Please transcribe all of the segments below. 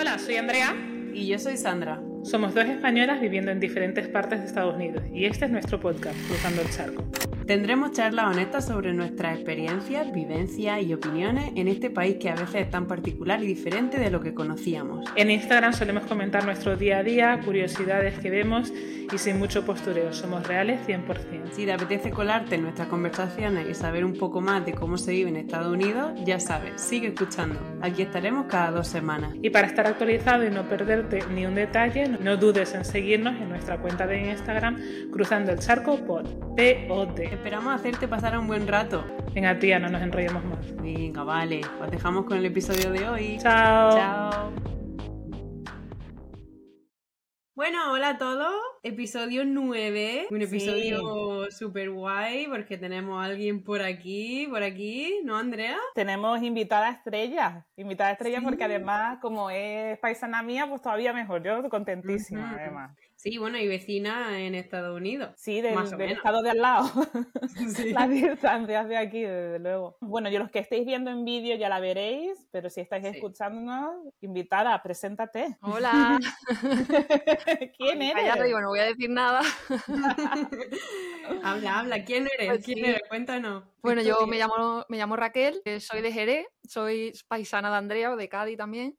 Hola, soy Andrea. Y yo soy Sandra. Somos dos españolas viviendo en diferentes partes de Estados Unidos y este es nuestro podcast, Cruzando el Charco. Tendremos charlas honestas sobre nuestras experiencias, vivencias y opiniones en este país que a veces es tan particular y diferente de lo que conocíamos. En Instagram solemos comentar nuestro día a día, curiosidades que vemos y sin mucho postureo, somos reales 100%. Si te apetece colarte en nuestras conversaciones y saber un poco más de cómo se vive en Estados Unidos, ya sabes, sigue escuchando. Aquí estaremos cada dos semanas. Y para estar actualizado y no perderte ni un detalle, no dudes en seguirnos en nuestra cuenta de Instagram Cruzando el Charco por POD. Esperamos hacerte pasar un buen rato. Venga, tía, no nos enrollemos más. Venga, vale. Os dejamos con el episodio de hoy. Chao. Chao. Bueno, hola a todos. Episodio 9. Un episodio súper guay porque tenemos a alguien por aquí, por aquí, ¿no, Andrea? Tenemos invitada estrella. Invitada estrella porque además, como es paisana mía, pues todavía mejor. Yo contentísima, además. Sí, bueno, y vecina en Estados Unidos. Sí, del, Más o del menos. estado de al lado. Sí. Las distancias de aquí, desde luego. Bueno, yo los que estéis viendo en vídeo ya la veréis, pero si estáis Sí. escuchándonos, invitada, preséntate. Hola. ¿Quién Ay, eres? cállate, digo, no voy a decir nada. habla, habla. ¿Quién eres? Pues ¿Quién sí. eres? Cuéntanos. Bueno, yo me llamo, me llamo Raquel, eh, soy de Jerez, soy paisana de Andrea, de Cádiz también,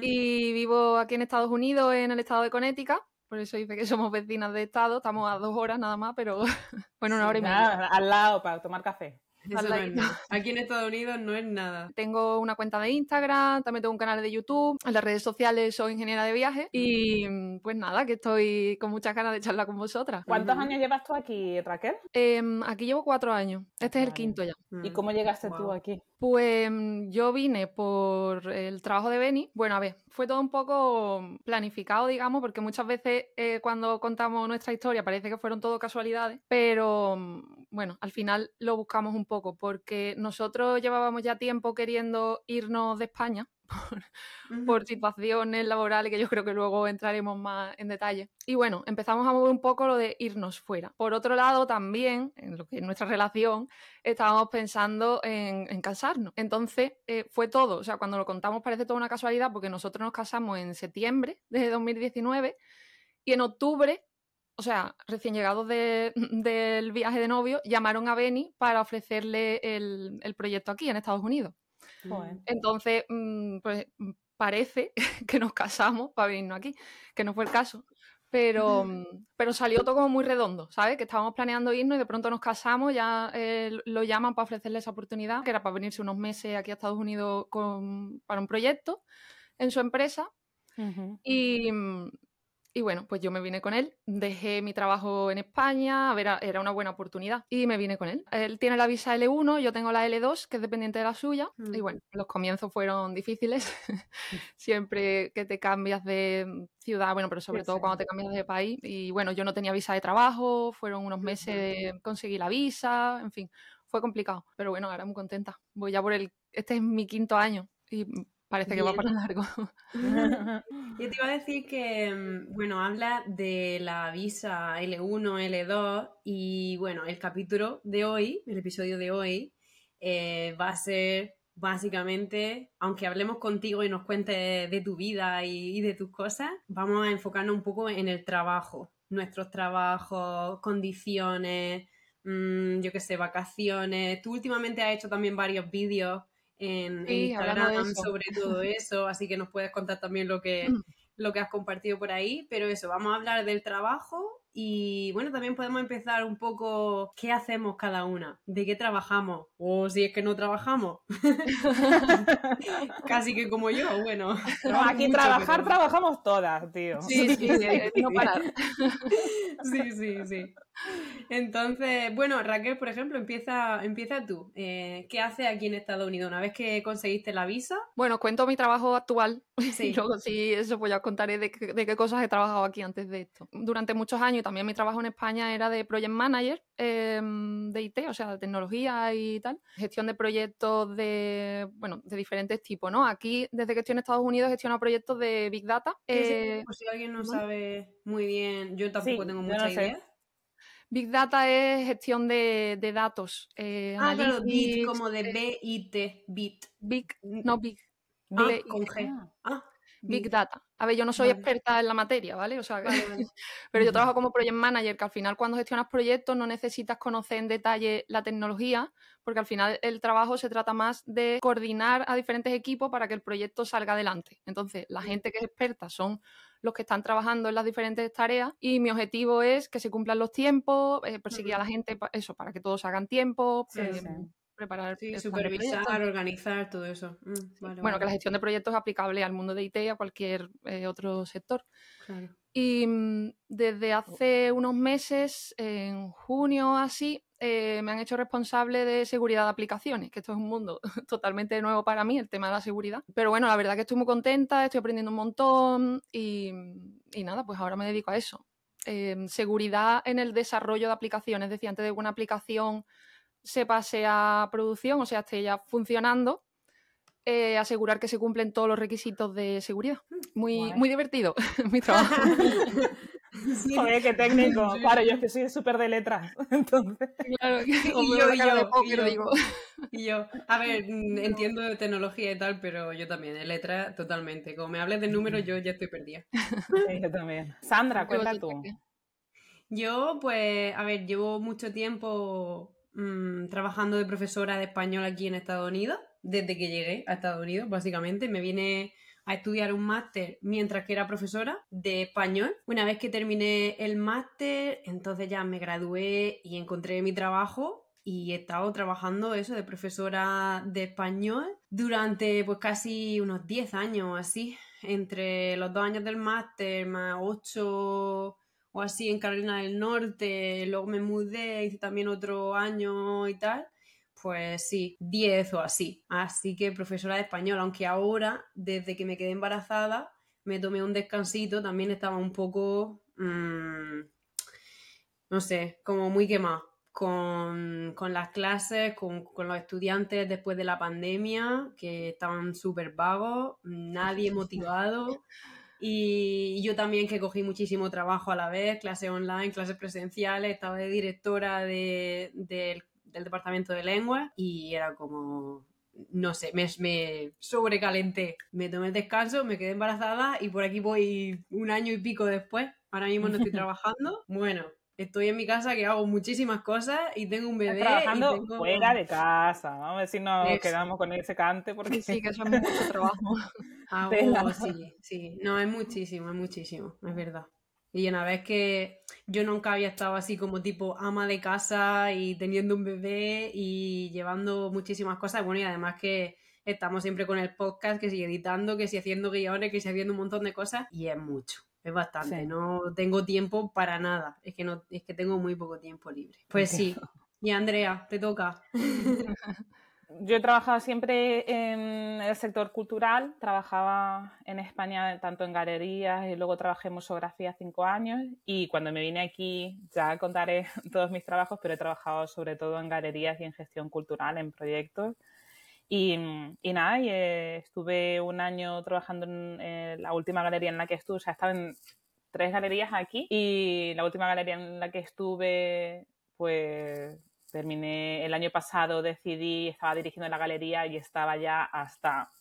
y vivo aquí en Estados Unidos, en el estado de Connecticut. Por eso dice que somos vecinas de estado, estamos a dos horas nada más, pero bueno, una hora y media. Nada, al lado para tomar café. Eso no es nada. Aquí en Estados Unidos no es nada. Tengo una cuenta de Instagram, también tengo un canal de YouTube, en las redes sociales soy ingeniera de viajes y mm, pues nada, que estoy con muchas ganas de charlar con vosotras. ¿Cuántos años llevas tú aquí, Raquel? Em, aquí llevo cuatro años, este es el quinto ya. ¿Y cómo llegaste tú aquí? Pues mm, yo vine por el trabajo de Beni. Bueno, a ver, fue todo un poco planificado, digamos, porque muchas veces eh, cuando contamos nuestra historia parece que fueron todo casualidades, pero mm, bueno, al final lo buscamos un poco, porque nosotros llevábamos ya tiempo queriendo irnos de España por situaciones laborales que yo creo que luego entraremos más en detalle. Y bueno, empezamos a mover un poco lo de irnos fuera. Por otro lado, también, en lo que es nuestra relación, estábamos pensando en, en casarnos. Entonces, eh, fue todo, o sea, cuando lo contamos parece toda una casualidad porque nosotros nos casamos en septiembre de 2019 y en octubre... O sea, recién llegados de- del viaje de novio, llamaron a Beni para ofrecerle el, el proyecto aquí en Estados Unidos. Joder. Entonces, mm, pues mm, parece que nos casamos para venirnos aquí, que no fue el caso. Pero, mm, pero salió todo como muy redondo, ¿sabes? Que estábamos planeando irnos y de pronto nos casamos, ya eh, lo llaman para ofrecerle esa oportunidad, que era para venirse unos meses aquí a Estados Unidos con- para un proyecto en su empresa. Y, y bueno, pues yo me vine con él, dejé mi trabajo en España, a ver, a- era una buena oportunidad y me vine con él. Él tiene la visa L1, yo tengo la L2, que es dependiente de la suya. Y Mm. bueno, los comienzos fueron difíciles, siempre que te cambias de ciudad, bueno, pero sobre Sí, todo sí. cuando te cambias de país. Y bueno, yo no tenía visa de trabajo, fueron unos meses de conseguir la visa, en fin, fue complicado. Pero bueno, ahora muy contenta. Voy ya por el, este es mi quinto año y parece que va para largo. Yo te iba a decir que, mm, bueno, habla de la visa L1, L2 y, bueno, el capítulo de hoy, el episodio de hoy, eh, va a ser básicamente, aunque hablemos contigo y nos cuentes de tu vida y, y de tus cosas, vamos a enfocarnos un poco en el trabajo, nuestros trabajos, condiciones, mm, yo qué sé, vacaciones. Tú últimamente has hecho también varios vídeos en, Sí, Instagram sobre todo eso, así que nos puedes contar también lo que, Mm. lo que has compartido por ahí, pero eso, vamos a hablar del trabajo y bueno, también podemos empezar un poco qué hacemos cada una, de qué trabajamos o si es que no trabajamos. Casi que como yo, bueno. No, aquí mucho, trabajar, pero- trabajamos todas, tío. Sí, sí, de no parar. Sí, sí, sí. Entonces, bueno, Raquel, por ejemplo, empieza, empieza tú. Eh, ¿Qué haces aquí en Estados Unidos? Una vez que conseguiste la visa, Bueno, os cuento mi trabajo actual Sí. y luego sí, eso pues ya os contaré de, qué- de qué cosas he trabajado aquí antes de esto. Durante muchos años y también mi trabajo en España era de Project Manager em, de IT, o sea, de tecnología y tal. Gestión de proyectos de, bueno, de diferentes tipos, ¿no? Aquí, desde que estoy en Estados Unidos, he gestionado proyectos de Big Data. ¿qué es Eh? Por si alguien no sabe muy bien, yo tampoco tengo mucha no sé. Big Data es gestión de, de datos. eh, Ah, claro, bit, como de eh, B-I-T, bit. Big, no Big. Ah, B- con G. Ah. Ah, Big Data. A ver, yo no soy Vale. experta en la materia, ¿vale? O sea, Vale, vale. pero yo trabajo como project manager, que al final cuando gestionas proyectos no necesitas conocer en detalle la tecnología, porque al final el trabajo se trata más de coordinar a diferentes equipos para que el proyecto salga adelante. Entonces, la gente que es experta son los que están trabajando en las diferentes tareas y mi objetivo es que se cumplan los tiempos, eh, perseguir a la gente, eso, para que todos hagan tiempo, Sí, eh, sí. Preparar Sí, supervisar, organizar, todo eso. Mm, vale, Bueno, que la gestión de proyectos es aplicable al mundo de IT y a cualquier eh, otro sector. claro. Y mm, desde hace unos meses, en junio así, eh, me han hecho responsable de seguridad de aplicaciones, que esto es un mundo totalmente nuevo para mí, el tema de la seguridad. Pero bueno, la verdad que estoy muy contenta, estoy aprendiendo un montón y, y nada, pues ahora me dedico a eso. Eh, seguridad en el desarrollo de aplicaciones, es decir, antes de que una aplicación se pase a producción, o sea, esté ya funcionando, eh, asegurar que se cumplen todos los requisitos de seguridad. Muy, muy divertido mi trabajo. Sí. Joder, qué técnico. Sí. Claro, yo es que soy súper de letras. Entonces, Claro, Y yo, y yo, y yo. digo. Y yo, a ver, mm, entiendo de tecnología y tal, pero yo también, de letra totalmente. Como me hables de números, yo ya estoy perdida. sí, yo también. Sandra, ¿Qué cuenta tú. Yo, pues, a ver, llevo mucho tiempo mm, trabajando de profesora de español aquí en Estados Unidos, desde que llegué a Estados Unidos, básicamente. Me vine a estudiar un máster mientras que era profesora de español. Una vez que terminé el máster, entonces ya me gradué y encontré mi trabajo y he estado trabajando eso de profesora de español durante pues casi unos 10 años así, entre los dos años del máster más 8 o así en Carolina del Norte, luego me mudé, hice también otro año y tal, pues sí, 10 o así. Así que profesora de español, aunque ahora, desde que me quedé embarazada, me tomé un descansito, también estaba un poco, mm, no sé, como muy quemada con, con las clases, con, con los estudiantes después de la pandemia, que estaban súper vagos, nadie motivado. Y yo también que cogí muchísimo trabajo a la vez, clases online, clases presenciales, estaba de directora de- del, del departamento de lengua y era como, no sé, me, me sobrecalenté. Me tomé el descanso, me quedé embarazada y por aquí voy un año y pico después. Ahora mismo no estoy trabajando. Bueno, estoy en mi casa que hago muchísimas cosas y tengo un bebé. trabajando y tengo... fuera de casa. Vamos a ver si nos Eso. quedamos con ese cante porque Sí, que eso es mucho trabajo. Hago, Tela. sí, sí. No, es muchísimo, es muchísimo, es verdad. Y una vez que yo nunca había estado así como tipo ama de casa y teniendo un bebé y llevando muchísimas cosas. Bueno, y además que estamos siempre con el podcast, que sigue editando, que sigue haciendo guiones, que sigue haciendo un montón de cosas. Y es mucho, es bastante. Sí. No tengo tiempo para nada. Es que, no, es que tengo muy poco tiempo libre. Pues sí. Y Andrea, te toca. Yo he trabajado siempre en el sector cultural, trabajaba en España tanto en galerías y luego trabajé en museografía cinco años y cuando me vine aquí ya contaré todos mis trabajos, pero he trabajado sobre todo en galerías y en gestión cultural, en proyectos. Y, y nada, y, eh, estuve un año trabajando en eh, la última galería en la que estuve, o sea, estaba en tres galerías aquí y la última galería en la que estuve, pues terminé el año pasado, decidí, estaba dirigiendo la galería y estaba ya hasta,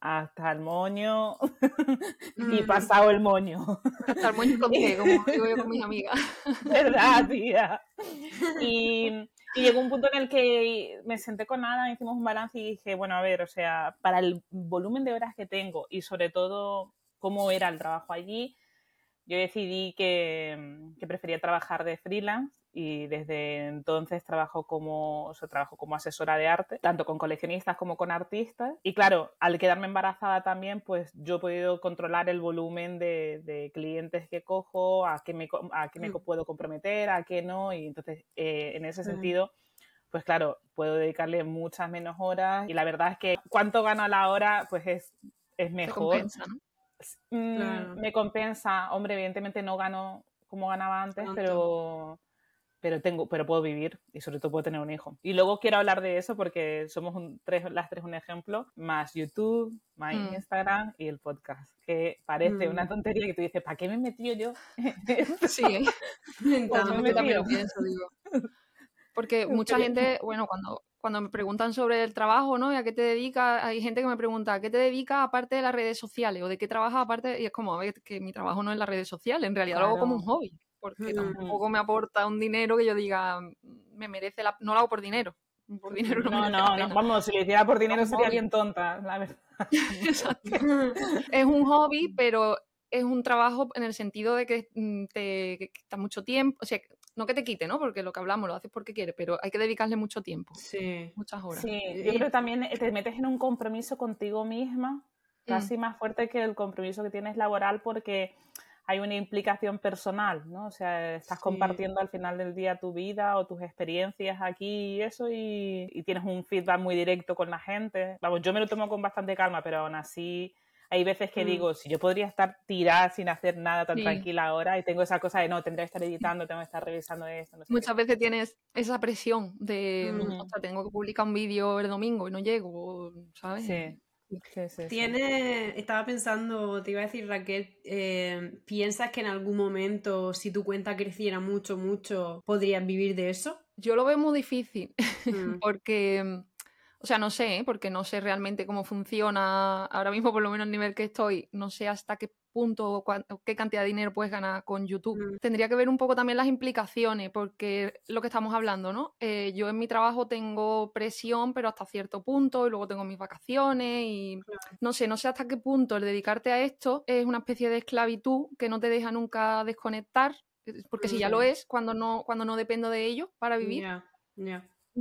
hasta el moño y Mm. pasado el moño. Hasta el moño con pie, como digo yo con mis amigas. ¿Verdad, tía? Y, y llegó un punto en el que me senté con Ana, hicimos un balance y dije, bueno, a ver, o sea, para el volumen de horas que tengo y sobre todo cómo era el trabajo allí, yo decidí que, que prefería trabajar de freelance y desde entonces trabajo como, o sea, trabajo como asesora de arte, tanto con coleccionistas como con artistas. Y claro, al quedarme embarazada también, pues yo he podido controlar el volumen de, de clientes que cojo, a qué me, a qué me Mm. puedo comprometer, a qué no. Y entonces, eh, en ese Ujú. sentido, pues claro, puedo dedicarle muchas menos horas. Y la verdad es que cuánto gano a la hora, pues es, es mejor. compensa, ¿no? Mm, Claro. Me compensa, hombre, evidentemente no gano como ganaba antes, Tanto. pero pero tengo, pero puedo vivir y sobre todo puedo tener un hijo. Y luego quiero hablar de eso porque somos un- tres, las tres un ejemplo, más YouTube, más Mm. Instagram y el podcast, que parece Mm. una tontería que tú dices, ¿para qué me he metido yo? Sí, ¿eh? Me encanta. me yo también lo metido. pienso, digo. Porque mucha gente, bueno, cuando cuando me preguntan sobre el trabajo, ¿no? ¿Y a qué te dedicas? Hay gente que me pregunta, ¿a qué te dedicas aparte de las redes sociales? ¿O de qué trabajas aparte? Y es como, a ver, que mi trabajo no es las redes sociales, en realidad lo hago como un hobby, porque tampoco me aporta un dinero que yo diga, me merece la... No lo hago por dinero. Por dinero no, no, no, no, vamos, si lo hiciera por dinero sería bien tonta, la verdad. Exacto. es un hobby, pero es un trabajo en el sentido de que mm, te quita mucho tiempo, o sea, no que te quite, ¿no? Porque lo que hablamos lo haces porque quieres, pero hay que dedicarle mucho tiempo. Sí. Muchas horas. Sí, yo creo que también te metes en un compromiso contigo misma, mm. casi más fuerte que el compromiso que tienes laboral, porque hay una implicación personal, ¿no? O sea, estás compartiendo al final del día tu vida o tus experiencias aquí y eso, y, y tienes un feedback muy directo con la gente. Vamos, yo me lo tomo con bastante calma, pero aún así hay veces que mm. digo, si yo podría estar tirada sin hacer nada tan tranquila ahora y tengo esa cosa de no, tendré que estar editando, tengo que estar revisando esto. Muchas veces tienes esa presión de, mm. o sea, tengo que publicar un vídeo el domingo y no llego, ¿sabes? Sí. Tiene, estaba pensando, te iba a decir Raquel, eh, ¿piensas que en algún momento si tu cuenta creciera mucho, mucho, podrías vivir de eso? Yo lo veo muy difícil, mm. porque o sea, no sé, ¿eh? porque no sé realmente cómo funciona ahora mismo, por lo menos el nivel que estoy, no sé hasta qué punto o qué cantidad de dinero puedes ganar con YouTube. Mm. Tendría que ver un poco también las implicaciones, porque lo que estamos hablando, ¿no? Eh, yo en mi trabajo tengo presión, pero hasta cierto punto, y luego tengo mis vacaciones, y no sé, no sé hasta qué punto el dedicarte a esto es una especie de esclavitud que no te deja nunca desconectar, eh, porque si ya lo es, cuando no, cuando no dependo de ello para vivir. Ya,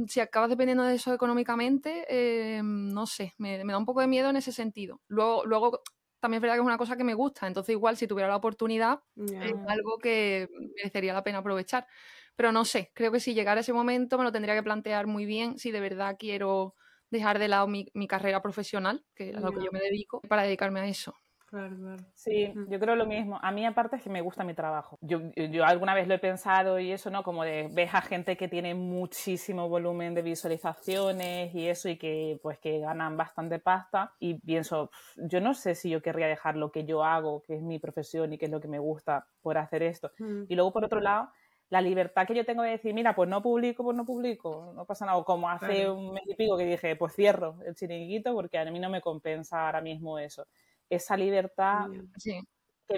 si acabas dependiendo de eso económicamente, eh, no sé, me, da un poco de miedo en ese sentido. Luego, luego, también es verdad que es una cosa que me gusta, entonces igual si tuviera la oportunidad es algo que merecería la pena aprovechar. Pero no sé, creo que si llegara ese momento me lo tendría que plantear muy bien si de verdad quiero dejar de lado mi, carrera profesional, que es a lo que yo me dedico, para dedicarme a eso. Claro, claro. Sí, yo creo lo mismo. A mí aparte es que me gusta mi trabajo. Yo, yo alguna vez lo he pensado y eso, ¿no? Como de ves a gente que tiene muchísimo volumen de visualizaciones y eso y que pues que ganan bastante pasta y pienso, yo no sé si yo querría dejar lo que yo hago, que es mi profesión y que es lo que me gusta por hacer esto. Mm. Y luego por otro lado, la libertad que yo tengo de decir, mira, pues no publico, pues no publico, no pasa nada. como hace un mes y pico que dije, pues cierro el chiringuito porque a mí no me compensa ahora mismo eso esa libertad. Sí.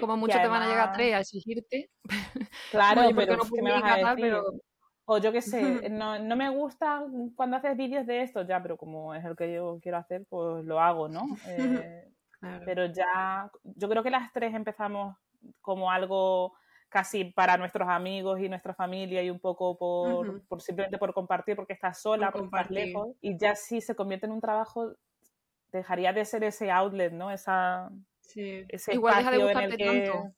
Como mucho te van a llegar a tres a exigirte. Claro, pero no me vas a decir? O yo qué sé, no, no, me gusta cuando haces vídeos de esto, ya, pero como es el que yo quiero hacer, pues lo hago, ¿no? Eh, pero ya, yo creo que las tres empezamos como algo casi para nuestros amigos y nuestra familia y un poco por, por simplemente por compartir porque estás sola, porque estás lejos. Y ya sí se convierte en un trabajo dejaría de ser ese outlet, ¿no? Esa, sí. Ese Igual deja de gustarte tanto.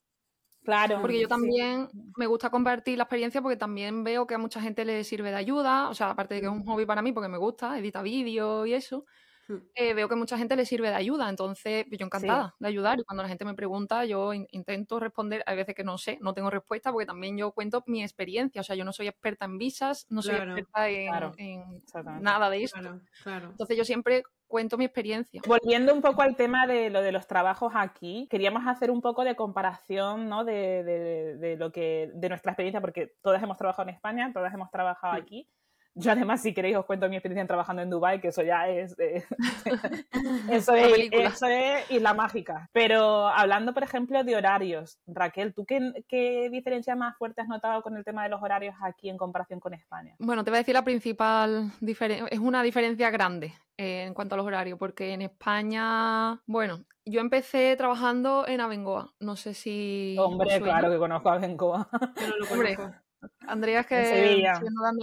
Claro. Porque yo también me gusta compartir la experiencia porque también veo que a mucha gente le sirve de ayuda. O sea, aparte de que es un hobby para mí porque me gusta, edita vídeos y eso. Hmm. Eh, veo que mucha gente le sirve de ayuda, entonces yo encantada de ayudar y cuando la gente me pregunta yo intento responder, hay veces que no sé, no tengo respuesta porque también yo cuento mi experiencia, o sea, yo no soy experta en visas, no soy experta en, nada de esto. Entonces yo siempre cuento mi experiencia. Volviendo un poco al tema de lo de los trabajos aquí, queríamos hacer un poco de comparación ¿no? de, de, lo que, de nuestra experiencia, porque todas hemos trabajado en España, todas hemos trabajado aquí. Yo además, si queréis, os cuento mi experiencia trabajando en Dubai, que eso ya es, eso, es eso es isla mágica. Pero hablando, por ejemplo, de horarios, Raquel, ¿tú qué, qué, diferencia más fuerte has notado con el tema de los horarios aquí en comparación con España? Bueno, te voy a decir la principal diferencia, es una diferencia grande eh, en cuanto a los horarios, porque en España, bueno, yo empecé trabajando en Abengoa, no sé si... Hombre, claro que conozco a Abengoa. Pero lo conozco. Andrea es que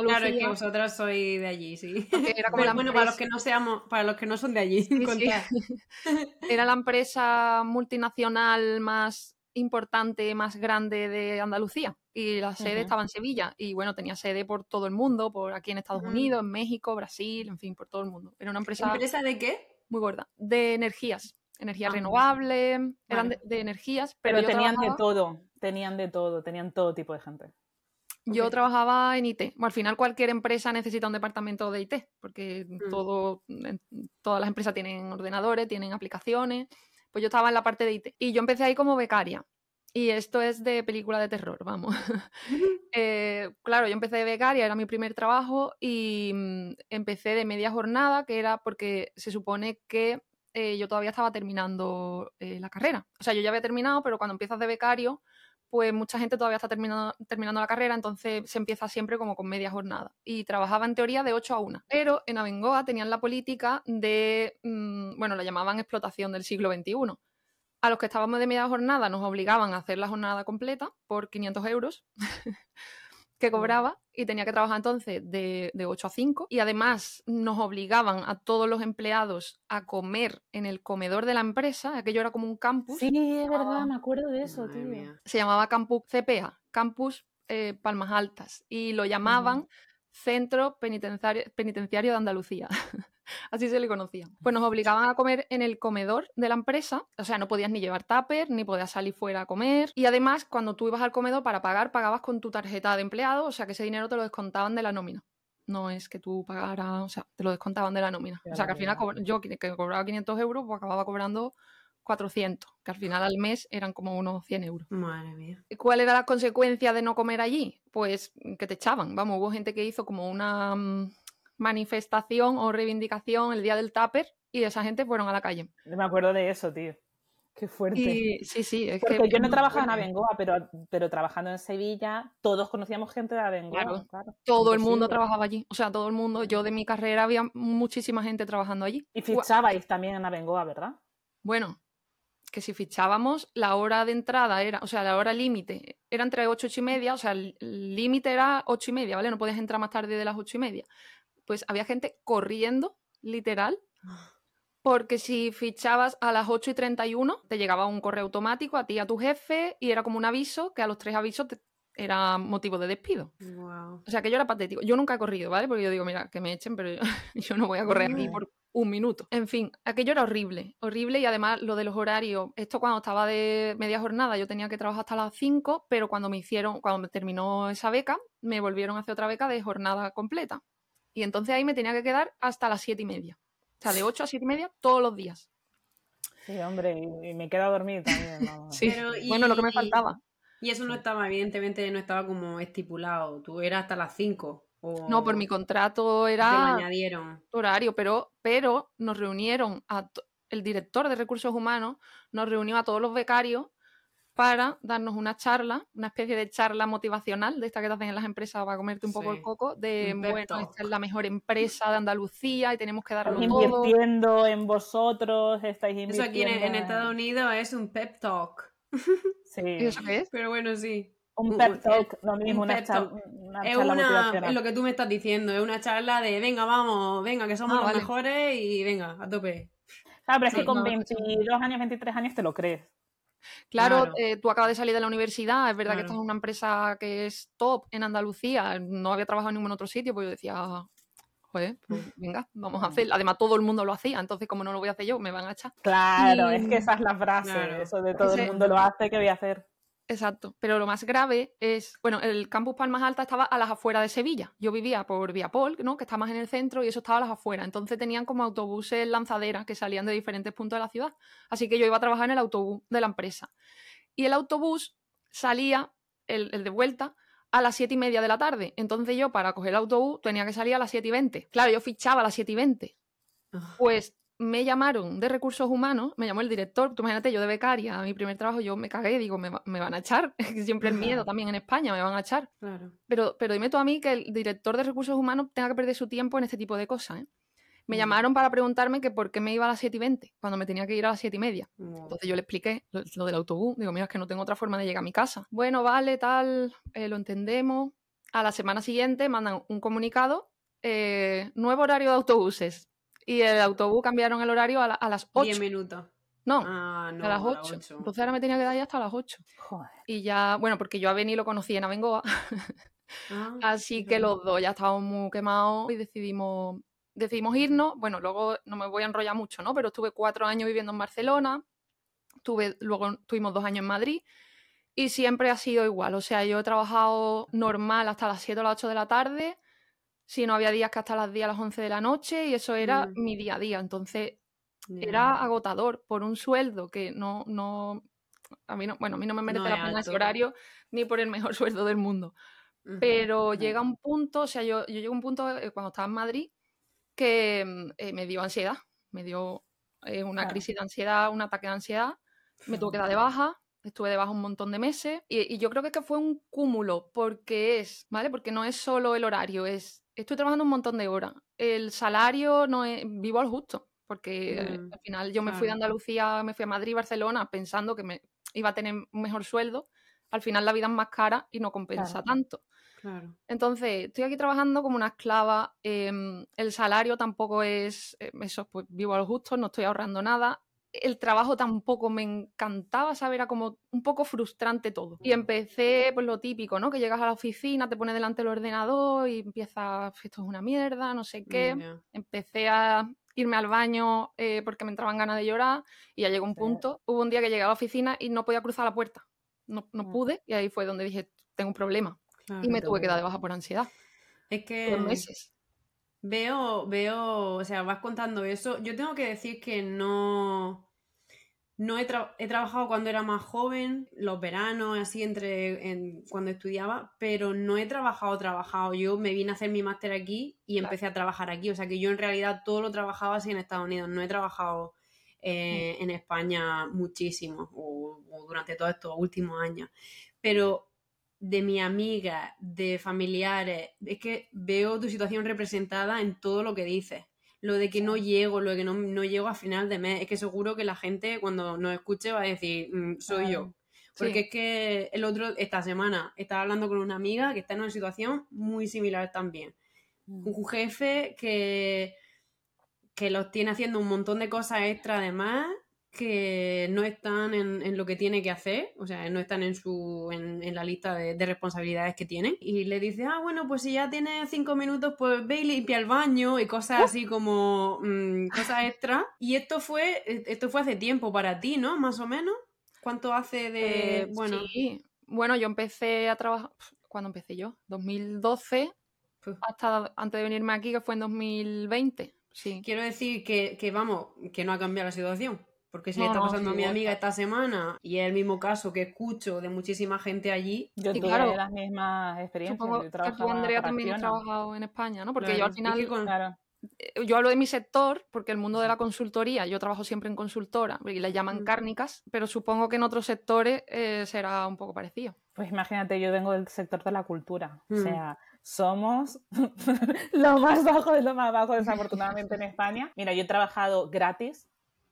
claro, es que vosotras sois de allí, sí. bueno, para los que no seamos, para los que no son de allí, era la empresa multinacional más importante, más grande de Andalucía y la sede estaba en Sevilla y bueno, tenía sede por todo el mundo, por aquí en Estados Unidos, en México, Brasil, en fin, por todo el mundo. Era una empresa... ¿Empresa de qué? Muy gorda, de energías, energías ah, renovables, eran de, energías, pero, tenían de todo, tenían de todo, tenían todo tipo de gente. Yo trabajaba en IT. al final cualquier empresa necesita un departamento de IT, porque mm. todo, todas las empresas tienen ordenadores, tienen aplicaciones. Pues yo estaba en la parte de IT. Y yo empecé ahí como becaria. Y esto es de película de terror, vamos. Eh, claro, yo empecé de becaria, era mi primer trabajo y mm, empecé de media jornada, que era porque se supone que eh, yo todavía estaba terminando eh, la carrera. O sea, yo ya había terminado, pero cuando empiezas de becario, pues mucha gente todavía está terminando, la carrera, entonces se empieza siempre como con media jornada. Y trabajaba en teoría de 8 a 1. Pero en Abengoa tenían la política de, mm, bueno, la llamaban explotación del siglo XXI. A los que estábamos de media jornada nos obligaban a hacer la jornada completa por 500 euros. que cobraba y tenía que trabajar entonces de, de, 8 a 5 y además nos obligaban a todos los empleados a comer en el comedor de la empresa, aquello era como un campus. Sí, es verdad, me acuerdo de eso, tío. Se llamaba Campus CPA, Campus eh, Palmas Altas y lo llamaban Centro Penitenciario, Penitenciario de Andalucía. Así se le conocía. Pues nos obligaban a comer en el comedor de la empresa, o sea, no podías ni llevar tupper, ni podías salir fuera a comer. Y además, cuando tú ibas al comedor para pagar, pagabas con tu tarjeta de empleado, o sea, que ese dinero te lo descontaban de la nómina. No es que tú pagaras, o sea, te lo descontaban de la nómina. O sea, que al final yo que cobraba 500 euros, pues acababa cobrando 400, que al final al mes eran como unos 100 euros. Madre mía. ¿Cuál era la consecuencia de no comer allí? Pues que te echaban. Vamos, hubo gente que hizo como una mm, manifestación o reivindicación el día del tupper y esa gente fueron a la calle. Me acuerdo de eso, tío. Qué fuerte. sí, sí, es Porque yo no trabajaba en Abengoa, pero, pero trabajando en Sevilla, todos conocíamos gente de Abengoa. Claro, Todo el mundo trabajaba allí. O sea, todo el mundo. Yo de mi carrera había muchísima gente trabajando allí. Y fichabais también en Abengoa, ¿verdad? Bueno, que si fichábamos, la hora de entrada era, o sea, la hora límite era entre 8 y 8 y media, o sea, el límite era 8 y media, ¿vale? No podías entrar más tarde de las 8 y media pues había gente corriendo, literal, porque si fichabas a las 8 y 31, te llegaba un correo automático a ti, a tu jefe, y era como un aviso, que a los tres avisos era motivo de despido. O sea, que yo era patético. Yo nunca he corrido, ¿vale? Porque yo digo, mira, que me echen, pero yo, no voy a correr aquí por un minuto. En fin, aquello era horrible, horrible y además lo de los horarios, esto cuando estaba de media jornada yo tenía que trabajar hasta las 5, pero cuando me hicieron, cuando me terminó esa beca, me volvieron a hacer otra beca de jornada completa. Y entonces ahí me tenía que quedar hasta las siete y media. O sea, de 8 a siete y media todos los días. Sí, hombre, y me queda dormir también. sí, bueno, lo que me faltaba. Y eso no estaba, evidentemente, no estaba como estipulado. Tú eras hasta las 5. No, por mi contrato era añadieron. horario, pero, pero nos reunieron a el director de recursos humanos, nos reunió a todos los becarios para darnos una charla, una especie de charla motivacional de esta que te hacen en las empresas para comerte un poco el coco, de bueno, esta es la mejor empresa de Andalucía y tenemos que darlo todo. invirtiendo en vosotros, estáis invirtiendo. Eso aquí en, Estados Unidos es un pep talk. Sí. ¿Y eso qué es? Pero bueno, sí. Un pep talk, lo mismo, una, charla, es una, es lo que tú me estás diciendo, es una charla de venga, vamos, venga, que somos ah, los mejores y venga, a tope. Claro, pero es que con 22 años, 23 años te lo crees. Claro, eh, tú acabas de salir de la universidad, es verdad que estás en una empresa que es top en Andalucía, no había trabajado en ningún otro sitio, pues yo decía, joder, pues venga, vamos a hacer. Además, todo el mundo lo hacía, entonces, como no lo voy a hacer yo, me van a echar. Claro, es que esa es la frase, eso de todo el mundo lo hace, ¿qué voy a hacer? Exacto, pero lo más grave es, bueno, el campus Palmas Alta estaba a las afueras de Sevilla. Yo vivía por Viapol, ¿no? que está más en el centro, y eso estaba a las afueras. Entonces tenían como autobuses lanzaderas que salían de diferentes puntos de la ciudad. Así que yo iba a trabajar en el autobús de la empresa. Y el autobús salía, el, de vuelta, a las siete y media de la tarde. Entonces yo, para coger el autobús, tenía que salir a las 7 y 20. Claro, yo fichaba a las 7 y 20. Ah. Pues me llamaron de recursos humanos, me llamó el director, tú imagínate, yo de becaria, a mi primer trabajo, yo me cagué, digo, me, van a echar, siempre el miedo también en España, me van a echar. Claro. Pero, pero dime tú a mí que el director de recursos humanos tenga que perder su tiempo en este tipo de cosas, ¿eh? Me llamaron para preguntarme que por qué me iba a las 7 y 20, cuando me tenía que ir a las 7 y media. Entonces yo le expliqué lo, del autobús. Digo, mira, es que no tengo otra forma de llegar a mi casa. Bueno, vale, tal, eh, lo entendemos. A la semana siguiente mandan un comunicado, eh, nuevo horario de autobuses. Y el autobús cambiaron el horario a, las 8. 10 minutos. No, ah, a las 8. Entonces ahora me tenía que dar ya hasta las 8. Y ya, bueno, porque yo a Beni lo conocí en Abengoa. Ah, Así que los dos ya estábamos muy quemados y decidimos, decidimos irnos. Bueno, luego no me voy a enrollar mucho, ¿no? Pero estuve cuatro años viviendo en Barcelona. Tuve, luego tuvimos dos años en Madrid. Y siempre ha sido igual. O sea, yo he trabajado normal hasta las 7 o las 8 de la tarde si no había días que hasta las 10 a las 11 de la noche y eso era mm. mi día a día. Entonces era agotador por un sueldo que no, no, a mí no, bueno, a mí no me merece la pena ese horario ni por el mejor sueldo del mundo. Pero llega un punto, o sea, yo, yo llego a un punto eh, cuando estaba en Madrid que mm, eh, me dio ansiedad, me dio eh, una crisis de ansiedad, un ataque de ansiedad, me tuve que dar de baja, estuve de baja un montón de meses y, yo creo que fue un cúmulo porque es, ¿vale? Porque no es solo el horario, es, estoy trabajando un montón de horas, el salario no es, vivo al justo, porque mm, al final yo me fui de Andalucía, me fui a Madrid, Barcelona, pensando que me iba a tener un mejor sueldo, al final la vida es más cara y no compensa tanto. Entonces, estoy aquí trabajando como una esclava, em, el salario tampoco es, eh, eso, pues vivo al justo, no estoy ahorrando nada. El trabajo tampoco me encantaba, ¿sabes? Era como un poco frustrante todo. Y empecé, pues lo típico, ¿no? Que llegas a la oficina, te pones delante del ordenador y empiezas, esto es una mierda, no sé qué. Empecé a irme al baño eh, porque me entraban ganas de llorar y ya llegó un punto. Hubo un día que llegué a la oficina y no podía cruzar la puerta. No, no mm. pude y ahí fue donde dije, tengo un problema y me tuve que dar de baja por ansiedad. Es que... meses. Veo, veo, o sea, vas contando eso. Yo tengo que decir que no... No he, trabajado cuando era más joven, los veranos, así entre cuando estudiaba, pero no he trabajado, trabajado. Yo me vine a hacer mi máster aquí y empecé a trabajar aquí. O sea que yo en realidad todo lo trabajaba así en Estados Unidos. No he trabajado eh, mm. en España muchísimo o, durante todos estos últimos años. Pero de mi amiga, de familiares, es que veo tu situación representada en todo lo que dices. Lo de que no llego, lo de que no, llego a final de mes, es que seguro que la gente cuando nos escuche va a decir, mm, soy yo. Porque es que el otro, esta semana, estaba hablando con una amiga que está en una situación muy similar también. Mm. Un jefe que, que los tiene haciendo un montón de cosas extra además que no están en, lo que tiene que hacer, o sea, no están en su en, la lista de, responsabilidades que tienen. Y le dice, ah, bueno, pues si ya tiene cinco minutos, pues ve y limpia el baño y cosas así como mm, cosas extra. Y esto fue, esto fue hace tiempo para ti, ¿no? Más o menos. ¿Cuánto hace de. Eh, bueno. Sí. Bueno, yo empecé a trabajar. ¿Cuándo empecé yo? 2012. Hasta antes de venirme aquí, que fue en 2020. Sí. Quiero decir que, que, vamos, que no ha cambiado la situación. Porque si le está pasando a mi amiga esta semana y es el mismo caso que escucho de muchísima gente allí. Yo tuve claro, las mismas experiencias. Supongo que tú, Andrea, también has trabajado en España, ¿no? Porque yo al final. Eh, yo hablo de mi sector, porque el mundo de la consultoría, yo trabajo siempre en consultora y le llaman mm. cárnicas, pero supongo que en otros sectores eh, será un poco parecido. Pues imagínate, yo vengo del sector de la cultura. O mm. sea, somos lo más bajo de lo más bajo, desafortunadamente, en España. Mira, yo he trabajado gratis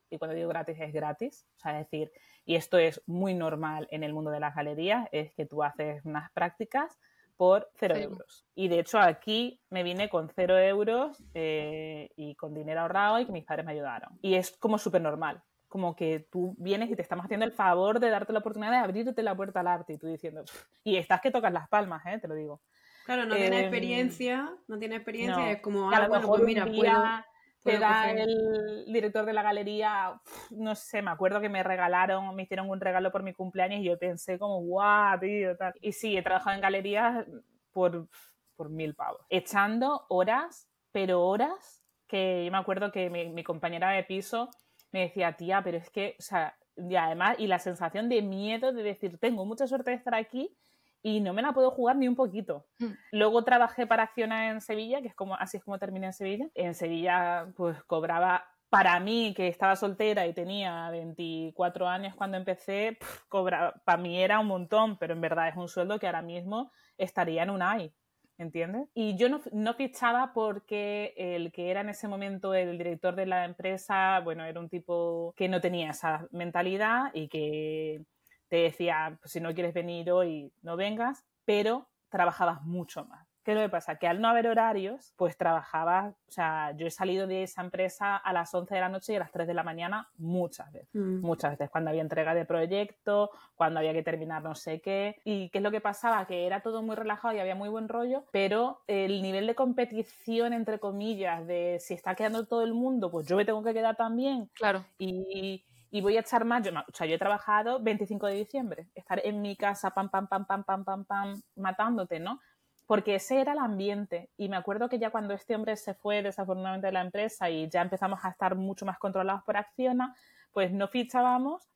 y cuando digo gratis es gratis, o sea, es decir, y esto es muy normal en el mundo de las galerías, es que tú haces unas prácticas por cero euros. Y de hecho aquí me vine con cero euros eh, y con dinero ahorrado y que mis padres me ayudaron. Y es como súper normal, como que tú vienes y te estamos haciendo el favor de darte la oportunidad de abrirte la puerta al arte y tú diciendo, y estás que tocas las palmas, ¿eh? te lo digo. Claro, no tiene em, experiencia, no tiene experiencia, es como, ah, bueno, pues mira, puedo te da el director de la galería, no sé, me acuerdo que me regalaron, me hicieron un regalo por mi cumpleaños y yo pensé como, guau, tío, tal. Y sí, he trabajado en galerías por, por mil pavos, echando horas, pero horas, que yo me acuerdo que mi, mi compañera de piso me decía, tía, pero es que, o sea, y además, y la sensación de miedo de decir, tengo mucha suerte de estar aquí, y no me la puedo jugar ni un poquito. Mm. Luego trabajé para Acciona en Sevilla, que es como así es como terminé en Sevilla. En Sevilla pues cobraba para mí que estaba soltera y tenía 24 años cuando empecé, cobraba, para mí era un montón, pero en verdad es un sueldo que ahora mismo estaría en un AI. ¿Entiendes? Y yo no, no fichaba porque el que era en ese momento el director de la empresa, bueno, era un tipo que no tenía esa mentalidad y que te decía, pues si no quieres venir hoy, no vengas, pero trabajabas mucho más. ¿Qué es lo que pasa? Que al no haber horarios, pues trabajabas, o sea, yo he salido de esa empresa a las 11 de la noche y a las 3 de la mañana muchas veces, mm. muchas veces, cuando había entrega de proyecto, cuando había que terminar no sé qué. ¿Y qué es lo que pasaba? Que era todo muy relajado y había muy buen rollo, pero el nivel de competición, entre comillas, de si está quedando todo el mundo, pues yo me tengo que quedar también. Claro. Y, y voy a echar más. Yo, o sea, yo he trabajado 25 de diciembre, estar en mi casa, pam, pam, pam, pam, pam, pam, pam, matándote, ¿no? Porque ese era el ambiente. Y me acuerdo que ya cuando este hombre se fue desafortunadamente de la empresa y ya empezamos a estar mucho más controlados por Acciona, pues no fichábamos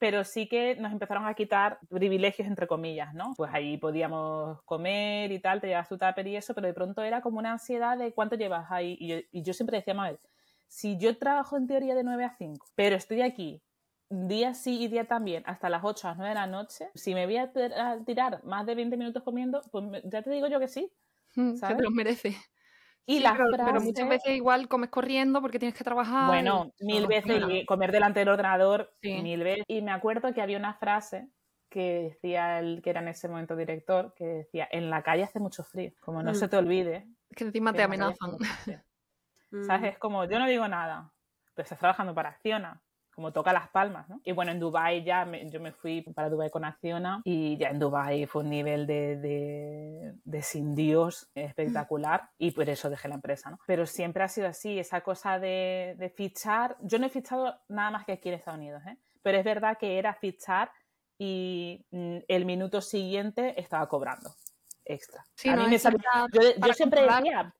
pero sí que nos empezaron a quitar privilegios, entre comillas, ¿no? Pues ahí podíamos comer y tal, te llevas tu tupper y eso, pero de pronto era como una ansiedad de cuánto llevas ahí. Y yo, y yo siempre decía, Mabel, si yo trabajo en teoría de 9 a 5, pero estoy aquí día sí y día también, hasta las 8 a las 9 de la noche, si me voy a tirar más de 20 minutos comiendo, pues ya te digo yo que sí. Mm, ¿sabes? te lo merece. Y pero, muchas veces igual comes corriendo porque tienes que trabajar. Bueno, mil veces, y comer delante del ordenador, mil veces. Y me acuerdo que había una frase que decía el que era en ese momento director, que decía, en la calle hace mucho frío, como no mm. se te olvide. Que encima te amenazan. ¿Sabes? Mm. Es como, yo no digo nada, pero estás trabajando para Acciona como toca las palmas, ¿no? Y bueno, en Dubai ya yo me fui para Dubai con Acciona y ya en Dubai fue un nivel de, de, sin Dios espectacular y por eso dejé la empresa, ¿no? Pero siempre ha sido así, esa cosa de, de fichar. Yo no he fichado nada más que aquí en Estados Unidos, ¿eh? Pero es verdad que era fichar y mm, el minuto siguiente estaba cobrando extra. a mí me yo siempre decía,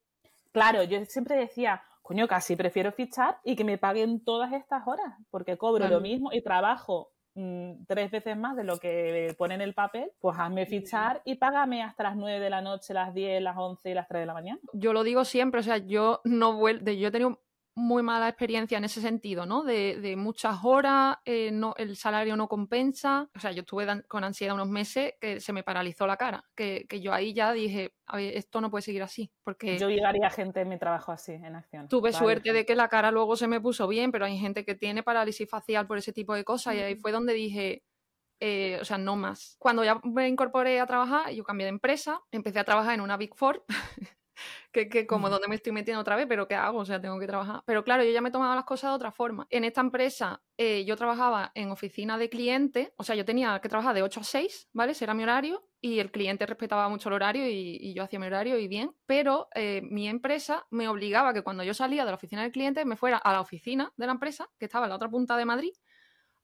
claro, yo siempre decía, coño, casi prefiero fichar y que me paguen todas estas horas, porque cobro lo mismo y trabajo mm, tres veces más de lo que pone en el papel, pues hazme fichar y págame hasta las 9 de la noche, las 10, las 11 y las 3 de la mañana. Yo lo digo siempre, o sea, yo no vuelvo, yo he tenido muy mala experiencia en ese sentido, ¿no? De, muchas horas, eh, no, el salario no compensa. O sea, yo estuve con ansiedad unos meses que se me paralizó la cara, que, yo ahí ya dije, esto no puede seguir así, porque... Yo llegaría gente en mi trabajo así, en acción. Tuve suerte de que la cara luego se me puso bien, pero hay gente que tiene parálisis facial por ese tipo de cosas y ahí fue donde dije, eh, o sea, no más. Cuando ya me incorporé a trabajar, yo cambié de empresa, empecé a trabajar en una Big Four que, como donde me estoy metiendo otra vez, pero ¿qué hago? O sea, tengo que trabajar. Pero claro, yo ya me tomaba las cosas de otra forma. En esta empresa eh, yo trabajaba en oficina de cliente, o sea, yo tenía que trabajar de 8 a 6, ¿vale? Ese era mi horario y el cliente respetaba mucho el horario y, yo hacía mi horario y bien, pero eh, mi empresa me obligaba que cuando yo salía de la oficina del cliente me fuera a la oficina de la empresa, que estaba en la otra punta de Madrid,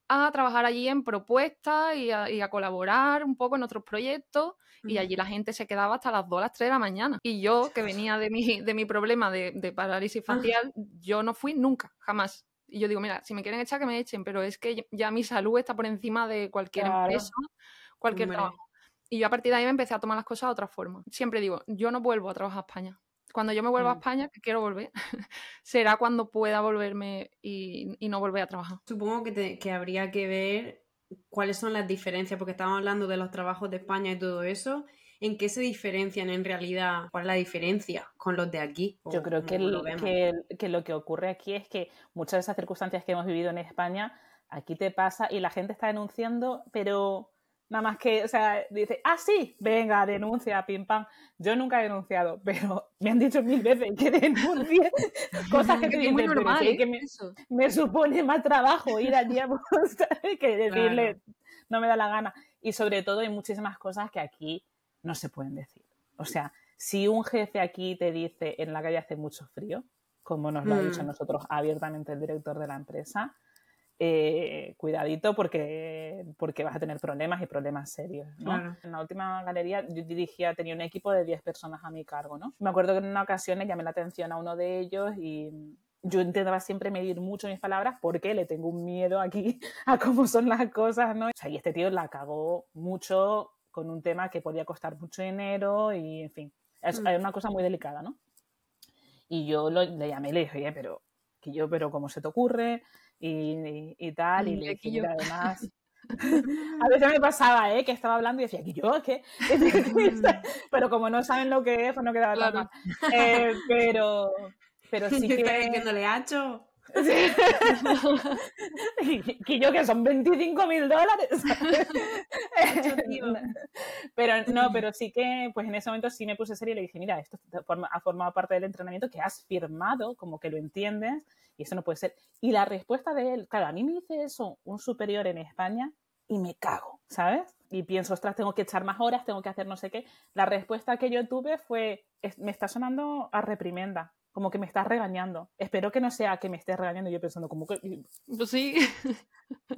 a trabajar allí en propuestas y a, colaborar un poco en otros proyectos y allí la gente se quedaba hasta las 2 las 3 de la mañana. Y yo, que venía de mi, de mi problema de, parálisis ah. facial, yo no fui nunca, jamás. Y yo digo, mira, si me quieren echar, que me echen, pero es que ya mi salud está por encima de cualquier empresa, cualquier trabajo. Y yo a partir de ahí me empecé a tomar las cosas de otra forma. Siempre digo, yo no vuelvo a trabajar a España cuando yo me vuelva a mm. España, que quiero volver, será cuando pueda volverme y, no volver a trabajar. Supongo que, que habría que ver cuáles son las diferencias, porque estamos hablando de los trabajos de España y todo eso. ¿En qué se diferencian en realidad? ¿Cuál es la diferencia con los de aquí? Yo creo que, lo que, que lo que ocurre aquí es que muchas de esas circunstancias que hemos vivido en España, aquí te pasa y la gente está denunciando, pero Nada más que, o sea, dice, ah, sí, venga, denuncia, pim pam. Yo nunca he denunciado, pero me han dicho mil veces que denuncie cosas que te dicen, normal, que me, me, supone más trabajo ir allí a que decirle, no me da la gana. Y sobre todo hay muchísimas cosas que aquí no se pueden decir. O sea, si un jefe aquí te dice en la calle hace mucho frío, como nos lo ha dicho mm. nosotros abiertamente el director de la empresa, eh, cuidadito porque, porque vas a tener problemas y problemas serios. En la última galería yo dirigía, tenía un equipo de 10 personas a mi cargo. ¿no? Me acuerdo que en una ocasión llamé la atención a uno de ellos y yo intentaba siempre medir mucho mis palabras porque le tengo un miedo aquí a cómo son las cosas. ¿no? y este tío la cagó mucho con un tema que podía costar mucho dinero y, en fin, es, mm. una cosa muy delicada. ¿no? Y yo le llamé y le dije, oye, pero, que yo, pero ¿cómo se te ocurre? Y, y, tal, y le dije, además... A veces me pasaba, ¿eh? Que estaba hablando y decía, ¿que yo? ¿Qué? pero como no saben lo que es, pues no quedaba claro. Eh, pero, pero sí que... Hacho. que yo que son 25 mil dólares. pero no, pero sí que, pues en ese momento sí me puse serio y le dije, mira, esto ha formado parte del entrenamiento que has firmado, como que lo entiendes, y eso no puede ser. Y la respuesta de él, claro, a mí me dice eso un superior en España y me cago, ¿sabes? Y pienso, ostras, tengo que echar más horas, tengo que hacer no sé qué. La respuesta que yo tuve fue, me está sonando a reprimenda como que me estás regañando. Espero que no sea que me estés regañando y yo pensando como que... Pues sí.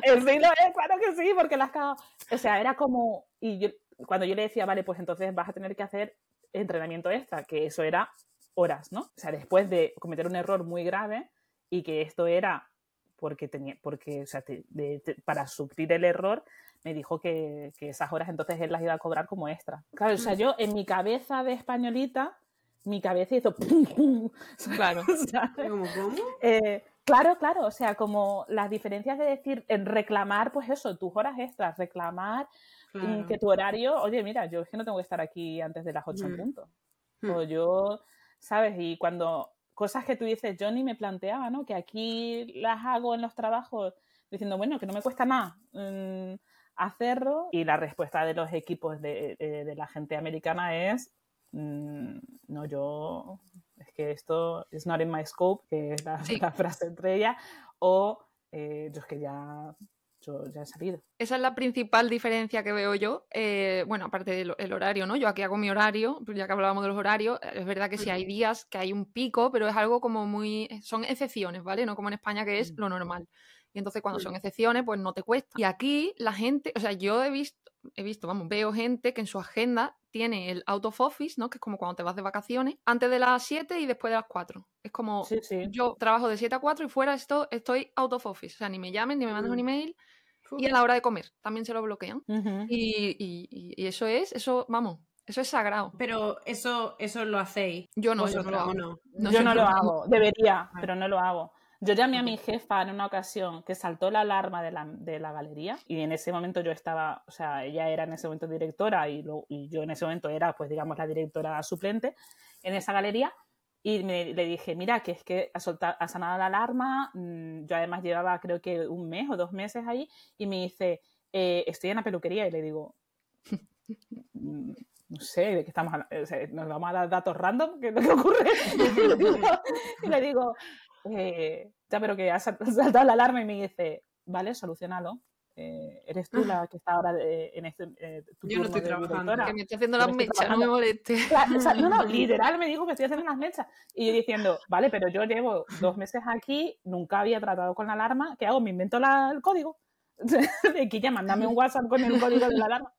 Eh, sí, lo es, claro que sí, porque las cagado. O sea, era como... Y yo, cuando yo le decía, vale, pues entonces vas a tener que hacer entrenamiento extra, que eso era horas, ¿no? O sea, después de cometer un error muy grave y que esto era porque tenía, porque, o sea, para suplir el error me dijo que, que, esas horas entonces él las iba a cobrar como extra. Claro, o sea, yo en mi cabeza de españolita, mi cabeza hizo Claro. ¿Cómo, cómo? Eh, claro, claro, o sea, como las diferencias de decir, en reclamar, pues eso, tus horas extras, reclamar mm, que tu horario, oye, mira, yo es que no tengo que estar aquí antes de las 8 en mm. punto. Mm. O yo, ¿sabes? Y cuando cosas que tú dices, yo ni me planteaba, ¿no? Que aquí las hago en los trabajos diciendo, bueno, que no me cuesta nada hacerlo. Y la respuesta de los equipos de, de, la gente americana es, no, yo es que esto es not in my scope, que es la, frase entre ellas, o eh, yo es que ya, yo ya he salido. Esa es la principal diferencia que veo yo. Eh, bueno, aparte del horario, ¿no? Yo aquí hago mi horario, pues ya que hablábamos de los horarios, es verdad que sí hay días que hay un pico, pero es algo como muy. Son excepciones, ¿vale? No como en España, que es lo normal. Y entonces cuando son excepciones, pues no te cuesta. Y aquí la gente, o sea, yo he visto, he visto, vamos, veo gente que en su agenda tiene el out of office, ¿no? Que es como cuando te vas de vacaciones, antes de las 7 y después de las 4. Es como, yo trabajo de 7 a 4 y fuera esto, estoy out of office. O sea, ni me llamen, ni me manden un mm. email. Y a la hora de comer también se lo bloquean. y, eso es, eso, vamos, eso es sagrado. Pero eso, eso lo hacéis. Yo no, yo no lo hago. No. yo no lo hago, debería, pero no lo hago. Yo llamé a mi jefa en una ocasión que saltó la alarma de la, de la, galería y en ese momento yo estaba, o sea, ella era en ese momento directora y, y yo en ese momento era, pues digamos, la directora suplente en esa galería y me, le dije, mira, que es que ha, soltado, ha sanado la alarma, mm, yo además llevaba creo que un mes o dos meses ahí y me dice, eh, estoy en la peluquería y le digo, mm, no sé, de qué estamos hablando, nos vamos a dar datos random, ¿qué es lo que ocurre? y le digo, eh, ya, pero que ha saltado la alarma y me dice, vale, solucionalo. Eh, eres tú la que está ahora en este. Eh, Yo no estoy trabajando, que me estoy haciendo las mechas, no me moleste. no, no, literal me dijo que estoy haciendo las mechas. Y yo diciendo, vale, pero yo llevo dos meses aquí, nunca había tratado con la alarma, ¿qué hago? Me invento el código. de aquí ya, mandame un WhatsApp con el código de la alarma.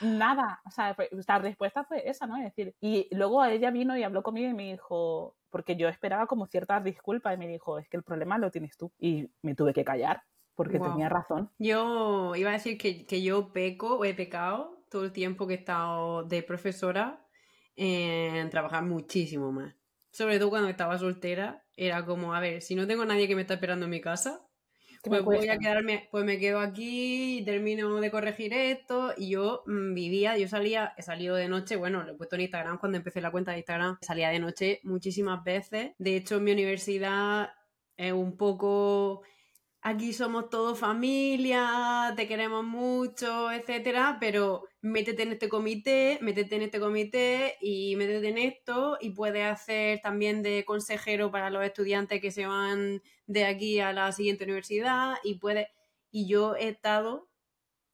Nada, o sea, la respuesta fue esa, ¿no? Es decir, y luego ella vino y habló conmigo y me dijo, porque yo esperaba como ciertas disculpas y me dijo, es que el problema lo tienes tú. Y me tuve que callar porque tenía razón. Yo iba a decir que, que, yo peco o he pecado todo el tiempo que he estado de profesora en trabajar muchísimo más. Sobre todo cuando estaba soltera, era como, a ver, si no tengo nadie que me está esperando en mi casa, pues voy a quedarme, pues me quedo aquí, termino de corregir esto y yo mm, vivía, yo salía, he salido de noche, bueno, lo he puesto en Instagram cuando empecé la cuenta de Instagram, salía de noche muchísimas veces. De hecho, en mi universidad es un poco aquí somos todos familia, te queremos mucho, etcétera, pero métete en este comité, métete en este comité y métete en esto y puedes hacer también de consejero para los estudiantes que se van de aquí a la siguiente universidad y puedes y yo he estado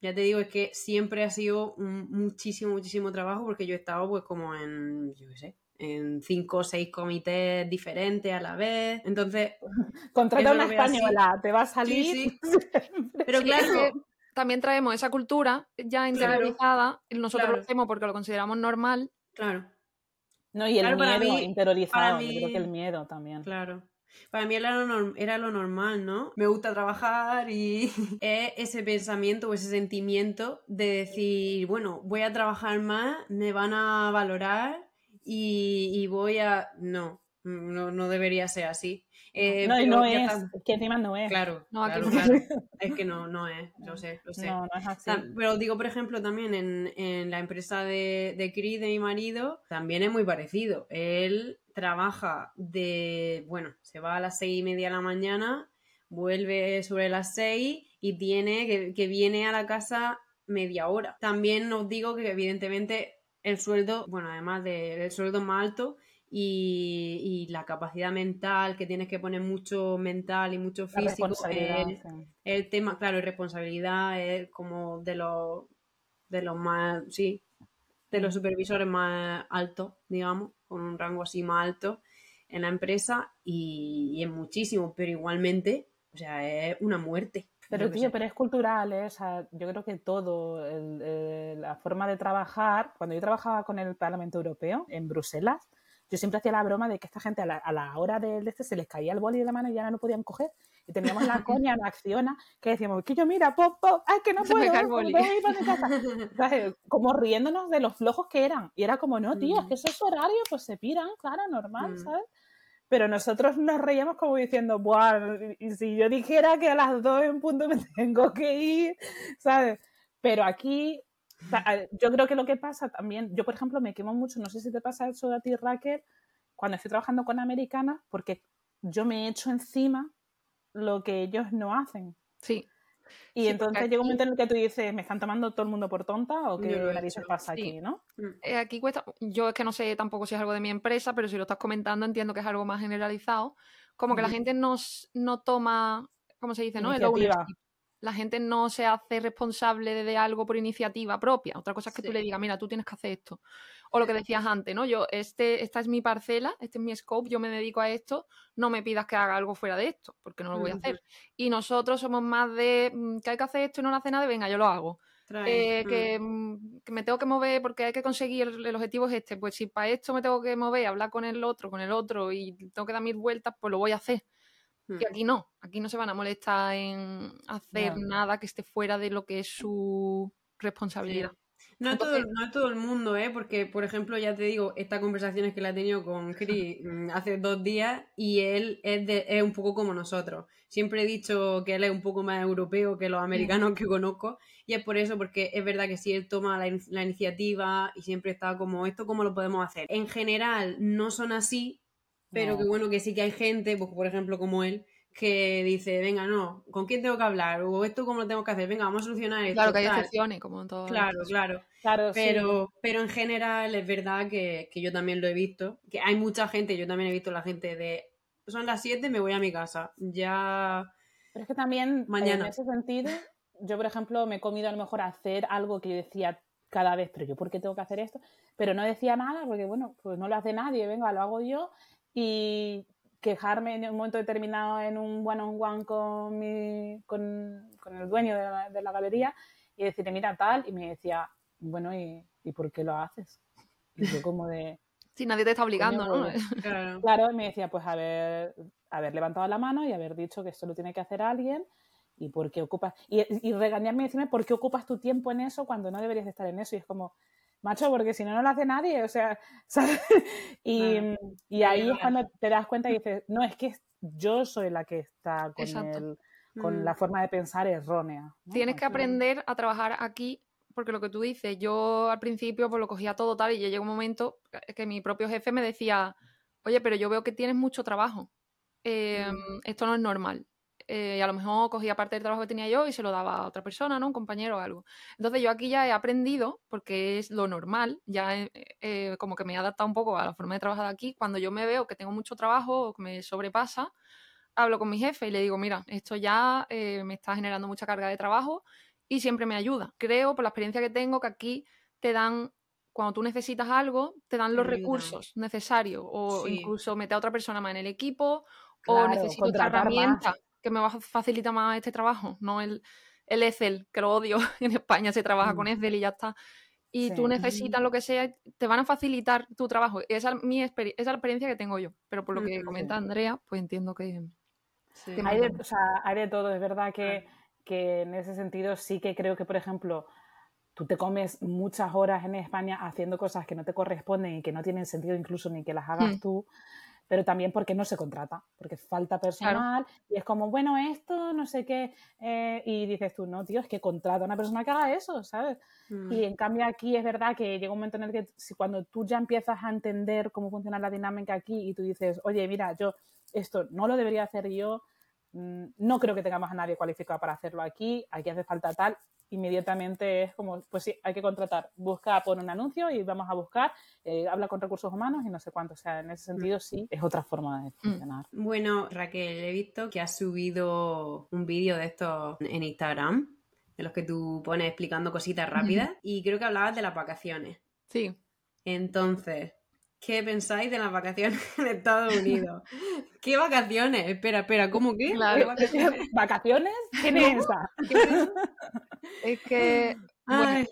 ya te digo, es que siempre ha sido un muchísimo, muchísimo trabajo porque yo he estado pues como en, yo qué sé, en cinco o seis comités diferentes a la vez. Entonces. Contrata una española, te va a salir. Pero claro. también traemos esa cultura ya interiorizada y nosotros lo hacemos porque lo consideramos normal. Claro. No, y el miedo interiorizado, yo creo que el miedo también. Claro. Para mí era lo, era lo normal, ¿no? Me gusta trabajar y es ese pensamiento o ese sentimiento de decir, bueno, voy a trabajar más, me van a valorar y, voy a... No, no, no debería ser así. Eh, no, no es, es, que encima no es. Claro, no, claro, es que no, no es, lo sé, lo sé. No, no es así. Pero digo, por ejemplo, también en, en la empresa de, de Cris, de mi marido, también es muy parecido. Él trabaja de, bueno, se va a las seis y media de la mañana, vuelve sobre las seis y tiene que, que viene a la casa media hora. También os digo que evidentemente el sueldo, bueno, además del sueldo más alto y, la capacidad mental, que tienes que poner mucho mental y mucho físico. El, tema, claro, y responsabilidad es como de los, de los más, sí, de los supervisores más altos, digamos, con un rango así más alto en la empresa y, y es muchísimo, pero igualmente, o sea, es una muerte. Pero tío, pero es cultural, ¿eh? yo creo que todo, la forma de trabajar, cuando yo trabajaba con el Parlamento Europeo en Bruselas, yo siempre hacía la broma de que esta gente a la, hora del este se les caía el boli de la mano y ya no lo podían coger. Y teníamos la coña en Acciona que decíamos, que yo mira, pop, pop, ay, que no Se puedo, no boli". puedo ir para mi casa. ¿Sabes? Como riéndonos de los flojos que eran. Y era como, no, tío, es Mm. que eso es su horario, pues se piran, claro, normal, Mm. ¿sabes? Pero nosotros nos reíamos como diciendo, Buah, y si yo dijera que a las dos en punto me tengo que ir, ¿sabes? Pero aquí, yo creo que lo que pasa también, yo por ejemplo me quemo mucho, no sé si te pasa eso a ti, Raquel, cuando estoy trabajando con americanas, porque yo me echo encima lo que ellos no hacen. Sí, Y Sí, entonces llega un momento en el que tú dices, ¿me están tomando todo el mundo por tonta o qué he narices hecho, pasa sí. aquí, no? Mm. Eh, aquí cuesta, yo es que no sé tampoco si es algo de mi empresa, pero si lo estás comentando entiendo que es algo más generalizado, como que la gente no, no toma, ¿cómo se dice? ¿no? El. La gente no se hace responsable de, algo por iniciativa propia. Otra cosa es que tú Sí. le digas, mira, tú tienes que hacer esto. O lo que decías antes, ¿no? Yo, este, esta es mi parcela, este es mi scope, yo me dedico a esto, no me pidas que haga algo fuera de esto, porque no lo voy a Ujú. hacer. Y nosotros somos más de mm, que hay que hacer esto y no lo hace nadie, venga, yo lo hago. Eh, mm. que, mm, que me tengo que mover porque hay que conseguir el, el objetivo es este. Pues si para esto me tengo que mover, hablar con el otro, con el otro y tengo que dar mil vueltas, pues lo voy a hacer. Mm. Y aquí no, aquí no se van a molestar en hacer nada que esté fuera de lo que es su responsabilidad. No es, todo, Entonces- no es todo el mundo, ¿eh? Porque, por ejemplo, ya te digo, estas conversaciones que la he tenido con Chris mm, hace dos días y él es, de- es un poco como nosotros. Siempre he dicho que él es un poco más europeo que los americanos que conozco y es por eso, porque es verdad que si él toma la, in- la iniciativa y siempre está como, ¿esto cómo lo podemos hacer? En general no son así, pero No. que bueno que sí que hay gente, pues, por ejemplo, como él, que dice, venga, no, ¿con quién tengo que hablar? O esto cómo lo tengo que hacer, venga, vamos a solucionar esto. Claro que hay tal". excepciones, como en todo. Claro, claro. Claro, sí. Pero, pero en general es verdad que, que yo también lo he visto. Que hay mucha gente, yo también he visto la gente de son las 7, me voy a mi casa. Ya. Pero es que también, Mañana. en ese sentido, yo, por ejemplo, me he comido a lo mejor hacer algo que yo decía cada vez, pero yo, ¿por qué tengo que hacer esto? Pero no decía nada, porque, bueno, pues no lo hace nadie, venga, lo hago yo. Y quejarme en un momento determinado en un one-on-one con, mi, con, con el dueño de la, de la galería y decirle, mira, tal, y me decía, bueno, ¿y, ¿y por qué lo haces? Y yo como de... Si nadie te está obligando, ¿no? Claro. Claro, y me decía, pues haber, haber levantado la mano y haber dicho que esto lo tiene que hacer alguien y por qué ocupas, y, y regañarme y decirme por qué ocupas tu tiempo en eso cuando no deberías de estar en eso. Y es como, macho, porque si no, no lo hace nadie, o sea, ¿sabes? Y, y ahí es cuando te das cuenta y dices, no, es que yo soy la que está con, el, con Mm. la forma de pensar errónea. ¿no? Tienes que aprender a trabajar aquí, porque lo que tú dices, yo al principio pues lo cogía todo tal y ya llegó un momento que mi propio jefe me decía, oye, pero yo veo que tienes mucho trabajo, eh, esto no es normal. Eh, y a lo mejor cogía parte del trabajo que tenía yo y se lo daba a otra persona, ¿no? Un compañero o algo. Entonces yo aquí ya he aprendido, porque es lo normal, ya he- eh, como que me he adaptado un poco a la forma de trabajar de aquí. Cuando yo me veo que tengo mucho trabajo o que me sobrepasa, hablo con mi jefe y le digo, mira, esto ya eh, me está generando mucha carga de trabajo y siempre me ayuda. Creo, por la experiencia que tengo, que aquí te dan, cuando tú necesitas algo, te dan los Ayuda. recursos necesarios o Sí. incluso meter a otra persona más en el equipo Claro, o necesito contratar más. Que me va a facilitar más este trabajo, no el, el Excel, que lo odio. En España se trabaja con Mm. Excel y ya está. Y Sí. tú necesitas lo que sea, te van a facilitar tu trabajo. Esa es, mi experi- esa es la experiencia que tengo yo. Pero por lo que Ujú. comenta Andrea, pues entiendo que... Sí. que Hay de, o sea, hay de todo, es verdad que, que en ese sentido sí que creo que, por ejemplo, tú te comes muchas horas en España haciendo cosas que no te corresponden y que no tienen sentido incluso ni que las hagas Mm. tú, pero también porque no se contrata, porque falta personal y es como, bueno, esto, no sé qué, eh, y dices tú, no, tío, es que contrata a una persona que haga eso, ¿sabes? Mm. Y en cambio aquí es verdad que llega un momento en el que si cuando tú ya empiezas a entender cómo funciona la dinámica aquí y tú dices, oye, mira, yo esto no lo debería hacer yo, mm, no creo que tengamos a nadie cualificado para hacerlo aquí, aquí hace falta tal, inmediatamente es como, pues sí, hay que contratar, busca, pon un anuncio y vamos a buscar, eh, habla con recursos humanos y no sé cuánto, o sea, en ese sentido sí, es otra forma de funcionar. Bueno, Raquel, he visto que has subido un vídeo de estos en Instagram, de los que tú pones explicando cositas rápidas, y creo que hablabas de las vacaciones. Sí. Entonces, ¿qué pensáis de las vacaciones en Estados Unidos? ¿Qué vacaciones? Espera, espera, ¿cómo qué? Claro. ¿Qué vacaciones? ¿Vacaciones? ¿Quién es esa? Es que... bueno,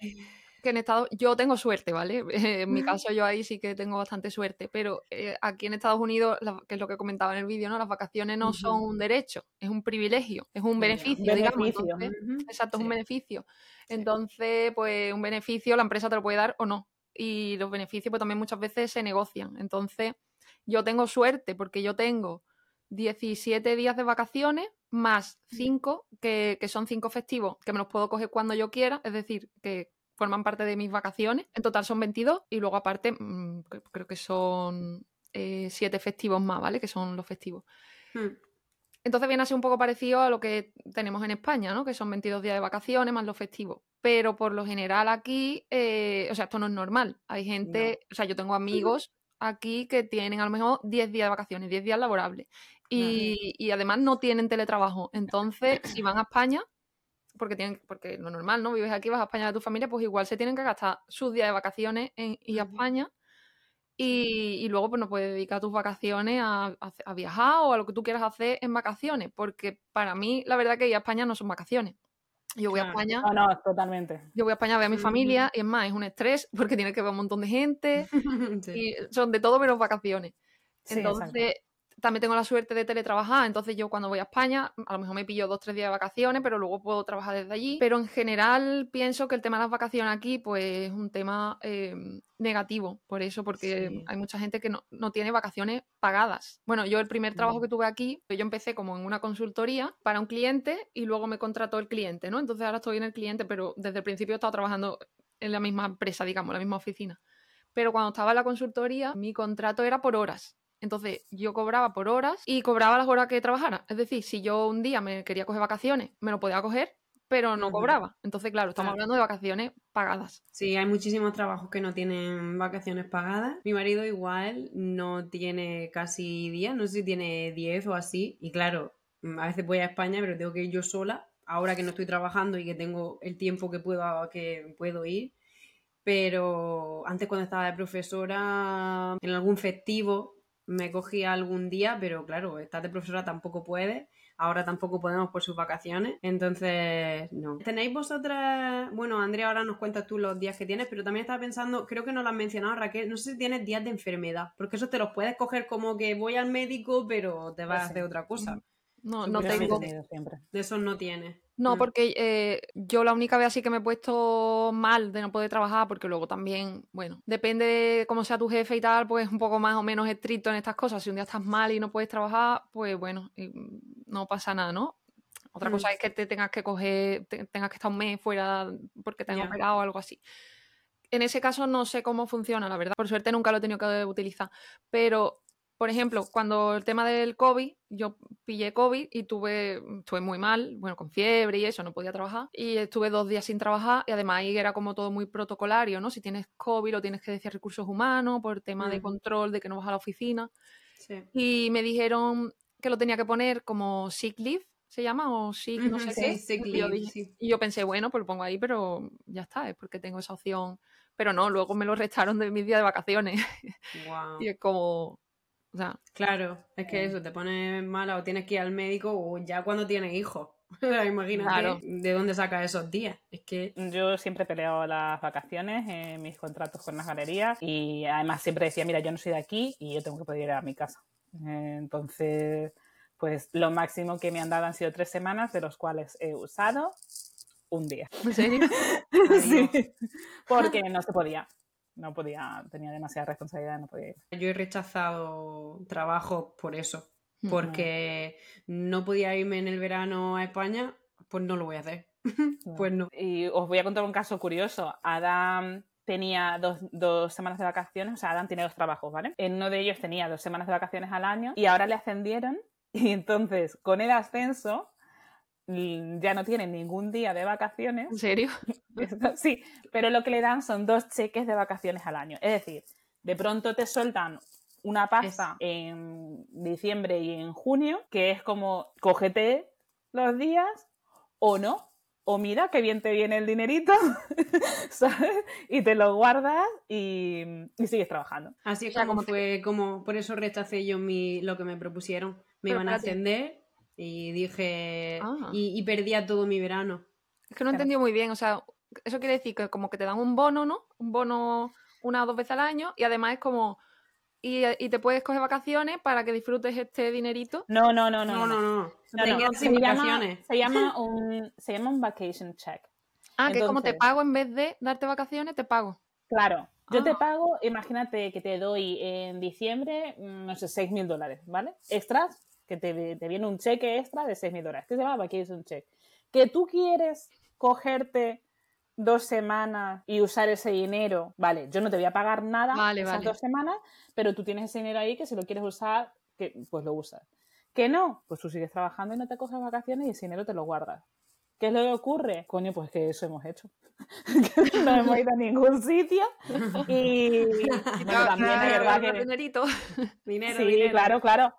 que en Estados yo tengo suerte, ¿vale? en mi caso yo ahí sí que tengo bastante suerte, pero eh, aquí en Estados Unidos, que es lo que comentaba en el vídeo, ¿no? Las vacaciones no son un derecho, es un privilegio, es un beneficio, digamos. exacto, es un beneficio. Entonces, pues un beneficio la empresa te lo puede dar o no. Y los beneficios pues también muchas veces se negocian. Entonces, yo tengo suerte porque yo tengo 17 días de vacaciones más 5, que, que, son 5 festivos, que me los puedo coger cuando yo quiera, es decir, que forman parte de mis vacaciones. En total son 22 y luego aparte mm, creo que son 7 eh, festivos más, ¿vale? Que son los festivos. Hmm. Entonces viene a ser un poco parecido a lo que tenemos en España, ¿no? Que son 22 días de vacaciones más los festivos. Pero por lo general aquí, eh, o sea, esto no es normal. Hay gente, o sea, yo tengo amigos aquí que tienen a lo mejor 10 días de vacaciones, 10 días laborables. Y, y, además no tienen teletrabajo. Entonces, si van a España, porque tienen, porque lo normal, ¿no? Vives aquí, vas a España de tu familia, pues igual se tienen que gastar sus días de vacaciones en ir a España y, luego pues no puedes dedicar tus vacaciones a, viajar o a lo que tú quieras hacer en vacaciones, porque para mí la verdad que ir a España no son vacaciones. Yo voy a España. No, no, totalmente. Yo voy a España a ver a mi familia y es más, es un estrés porque tienes que ver un montón de gente y son de todo menos vacaciones. Entonces, también tengo la suerte de teletrabajar, entonces yo cuando voy a España, a lo mejor me pillo dos, tres días de vacaciones, pero luego puedo trabajar desde allí. Pero en general pienso que el tema de las vacaciones aquí, pues es un tema eh, negativo, por eso, porque hay mucha gente que no, no, tiene vacaciones pagadas. Bueno, yo el primer trabajo que tuve aquí, yo empecé como en una consultoría para un cliente y luego me contrató el cliente, ¿no? Entonces ahora estoy en el cliente, pero desde el principio he estado trabajando en la misma empresa, digamos, la misma oficina. Pero cuando estaba en la consultoría, mi contrato era por horas. Entonces yo cobraba por horas y cobraba las horas que trabajara. Es decir, si yo un día me quería coger vacaciones, me lo podía coger, pero no cobraba. Entonces, claro, estamos hablando de vacaciones pagadas. Sí, hay muchísimos trabajos que no tienen vacaciones pagadas. Mi marido igual no tiene casi días, no sé si tiene 10 o así. Y claro, a veces voy a España, pero tengo que ir yo sola, ahora que no estoy trabajando y que tengo el tiempo que puedo, que puedo ir. Pero antes cuando estaba de profesora, en algún festivo, me cogía algún día, pero claro, estar de profesora tampoco puede. Ahora tampoco podemos por sus vacaciones. Entonces, no. ¿Tenéis vosotras. Bueno, Andrea, ahora nos cuentas tú los días que tienes, pero también estaba pensando, creo que no lo has mencionado, Raquel. No sé si tienes días de enfermedad, porque eso te los puedes coger como que voy al médico, pero te vas a hacer otra cosa. No, no tengo. De esos no tienes. No, mm. porque eh, yo la única vez así que me he puesto mal de no poder trabajar, porque luego también, bueno, depende de cómo sea tu jefe y tal, pues un poco más o menos estricto en estas cosas. Si un día estás mal y no puedes trabajar, pues bueno, no pasa nada, ¿no? Otra cosa mm. es que te tengas que coger, tengas que estar un mes fuera porque te han operado o algo así. En ese caso no sé cómo funciona, la verdad. Por suerte nunca lo he tenido que utilizar. Pero por ejemplo, cuando el tema del COVID, yo pillé COVID y tuve, estuve muy mal, bueno, con fiebre y eso, no podía trabajar. Y estuve dos días sin trabajar y además ahí era como todo muy protocolario, ¿no? Si tienes COVID lo tienes que decir recursos humanos por tema de control, de que no vas a la oficina. Y me dijeron que lo tenía que poner como sick leave, ¿se llama? O sick, no sé qué. Sick leave, y, yo pensé, bueno, pues lo pongo ahí, pero ya está, es porque tengo esa opción. Pero no, luego me lo restaron de mis días de vacaciones. y es como, claro, es que eso te pone mala o tienes que ir al médico o ya cuando tienes hijos. Imagínate de dónde sacas esos días. Es que yo siempre peleo las vacaciones en mis contratos con las galerías y además siempre decía, mira, yo no soy de aquí y yo tengo que poder ir a mi casa. Entonces, pues lo máximo que me han dado han sido tres semanas, de los cuales he usado un día. ¿En serio? sí, porque no se podía no podía, tenía demasiada responsabilidad, no podía ir. Yo he rechazado trabajo por eso, porque no podía irme en el verano a España, pues no lo voy a hacer. pues no. Y os voy a contar un caso curioso. Adam tenía dos, dos, semanas de vacaciones, o sea, Adam tiene dos trabajos, ¿vale? En uno de ellos tenía dos semanas de vacaciones al año y ahora le ascendieron y entonces con el ascenso ya no tienen ningún día de vacaciones. ¿En serio? sí, pero lo que le dan son dos cheques de vacaciones al año. Es decir, de pronto te sueltan una pasta en diciembre y en junio, que es como cógete los días o no. O mira qué bien te viene el dinerito, ¿sabes? Y te lo guardas y, sigues trabajando. Así es como fue, como por eso rechacé yo mi, lo que me propusieron. Me iban a ascender y dije, ah. y, perdía todo mi verano. Es que no entendí muy bien, o sea, eso quiere decir que como que te dan un bono, ¿no? Un bono una o dos veces al año y además es como y, te puedes coger vacaciones para que disfrutes este dinerito. No, no, no, no. No, no, no. Se, llama, se, llama, un, se llama un vacation check. Ah, que como te pago en vez de darte vacaciones, te pago. Claro, yo te ah. pago, imagínate que te doy en diciembre, mm, no sé, 6 mil dólares, ¿vale? Extras, que te, te, viene un cheque extra de 6 mil dólares. ¿Qué se llama vacation check? Que tú quieres cogerte dos semanas y usar ese dinero, vale, yo no te voy a pagar nada esas dos semanas, pero tú tienes ese dinero ahí que si lo quieres usar, que, pues lo usas. Que no, pues tú sigues trabajando y no te coges vacaciones y ese dinero te lo guardas. ¿Qué es lo que ocurre? Coño, pues que eso hemos hecho. no hemos ido a ningún sitio. Y, también es verdad que. Dinerito. Dinero, sí, claro, claro.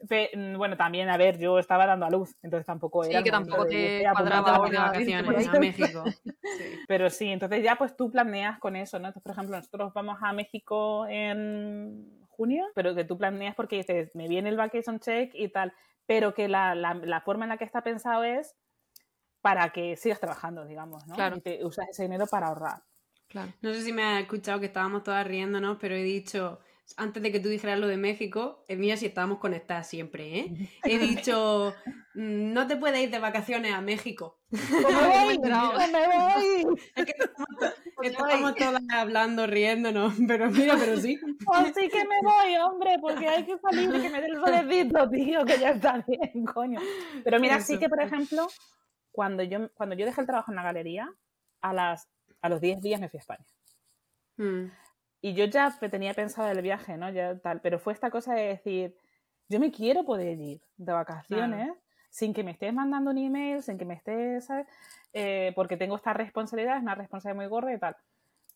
Mm, bueno, también, a ver, yo estaba dando a luz, entonces tampoco era. Sí, que tampoco te cuadraba de vacaciones a México. Pero sí, entonces ya pues tú planeas con eso, ¿no? Entonces, por ejemplo, nosotros vamos a México en junio, pero que tú planeas porque dices, me viene el vacation check y tal, pero que la, la, la forma en la que está pensado es para que sigas trabajando, digamos, ¿no? Claro. Y te usas ese dinero para ahorrar. Claro. No sé si me has escuchado que estábamos todas riéndonos, pero he dicho antes de que tú dijeras lo de México, eh, mira si estábamos conectadas siempre, ¿eh? He dicho, mm, no te puedes ir de vacaciones a México. ¡Me voy! ¡Me voy! Es que estamos, todas hablando, riéndonos, pero mira, pero sí. Pues sí que me voy, hombre, porque hay que salir y que me dé el solecito, tío, que ya está bien, coño. Pero mira, sí que, por ejemplo, cuando yo, cuando yo dejé el trabajo en la galería, a, las, a los 10 días me fui a España. Hmm. Y yo ya tenía pensado el viaje, ¿no? Ya tal, pero fue esta cosa de decir, yo me quiero poder ir de vacaciones sin que me estés mandando un email, sin que me estés, ¿sabes? Eh, porque tengo esta responsabilidad, es una responsabilidad muy gorda y tal.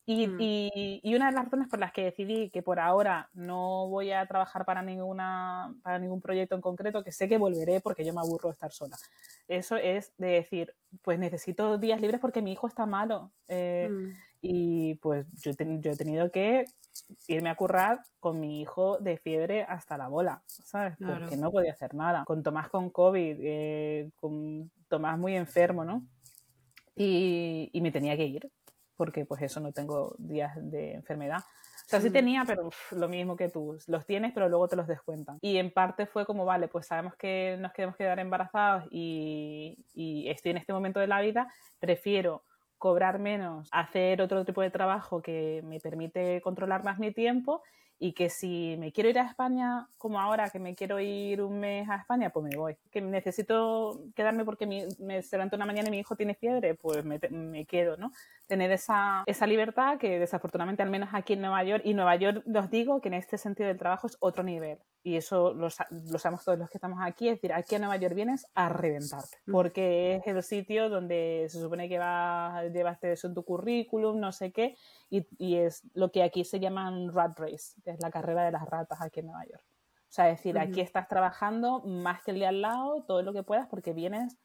Y, mm. y, y, una de las razones por las que decidí que por ahora no voy a trabajar para, ninguna, para ningún proyecto en concreto, que sé que volveré porque yo me aburro de estar sola. Eso es de decir, pues necesito días libres porque mi hijo está malo. Eh, mm. Y pues yo, yo, he tenido que irme a currar con mi hijo de fiebre hasta la bola, ¿sabes? Porque no podía hacer nada. Con Tomás con COVID, eh, con Tomás muy enfermo, ¿no? Y, y me tenía que ir porque pues eso no tengo días de enfermedad. O sea, sí mm. tenía, pero lo mismo que tú. Los tienes, pero luego te los descuentan. Y en parte fue como, vale, pues sabemos que nos queremos quedar embarazados y, y estoy en este momento de la vida, prefiero cobrar menos, hacer otro tipo de trabajo que me permite controlar más mi tiempo y que si me quiero ir a España, como ahora que me quiero ir un mes a España, pues me voy. Que necesito quedarme porque me se levanta una mañana y mi hijo tiene fiebre, pues me, me, quedo, ¿no? Tener esa, esa libertad que desafortunadamente al menos aquí en Nueva York, y Nueva York os digo que en este sentido del trabajo es otro nivel. Y eso lo, lo sabemos todos los que estamos aquí, es decir, aquí a Nueva York vienes a reventarte, mm. porque es el sitio donde se supone que va, llevaste eso en tu currículum, no sé qué, y, es lo que aquí se llaman rat race, que es la carrera de las ratas aquí en Nueva York. O sea, es decir, aquí estás trabajando más que el de al lado, todo lo que puedas, porque vienes,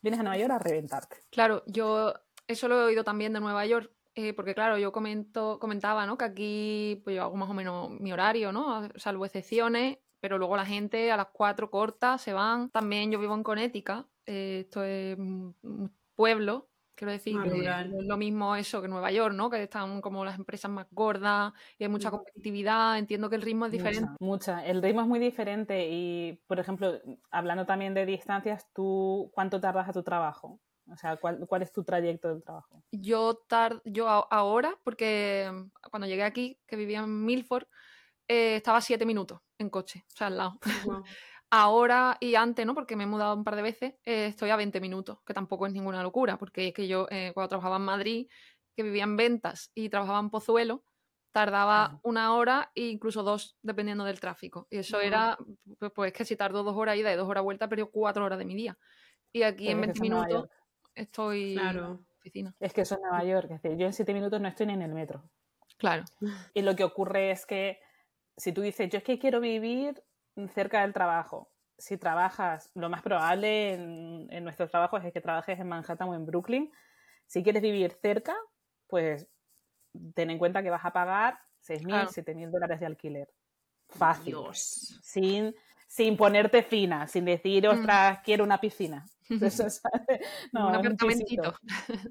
vienes a Nueva York a reventarte. Claro, yo eso lo he oído también de Nueva York, eh, porque claro, yo comento, comentaba, ¿no? Que aquí pues yo hago más o menos mi horario, ¿no? Salvo excepciones, pero luego la gente a las cuatro corta, se van. También yo vivo en Connecticut, eh, esto es un pueblo, Quiero decir, es lo mismo eso que Nueva York, ¿no? Que están como las empresas más gordas y hay mucha competitividad. Entiendo que el ritmo es diferente. Mucha, El ritmo es muy diferente y, por ejemplo, hablando también de distancias, ¿tú cuánto tardas a tu trabajo? O sea, ¿cuál, cuál es tu trayecto del trabajo? Yo, tar yo ahora, porque cuando llegué aquí, que vivía en Milford, eh, estaba siete minutos en coche, o sea, al lado. Ahora y antes, ¿no? Porque me he mudado un par de veces, eh, estoy a 20 minutos, que tampoco es ninguna locura, porque es que yo eh, cuando trabajaba en Madrid, que vivía en ventas y trabajaba en Pozuelo, tardaba una hora e incluso dos, dependiendo del tráfico. Y eso era, pues, pues, que si tardo dos horas ida y dos horas vuelta, perdió cuatro horas de mi día. Y aquí en 20 minutos estoy claro. en la oficina. Es que eso es Nueva York, es decir, yo en siete minutos no estoy ni en el metro. Claro. Y lo que ocurre es que si tú dices, yo es que quiero vivir cerca del trabajo. Si trabajas, lo más probable en, en nuestros trabajos es que trabajes en Manhattan o en Brooklyn. Si quieres vivir cerca, pues ten en cuenta que vas a pagar 6.000, 7.000 dólares de alquiler. Fácil. Sin, sin ponerte fina, sin decir, mm. ostras, quiero una piscina. no, un apartamentito.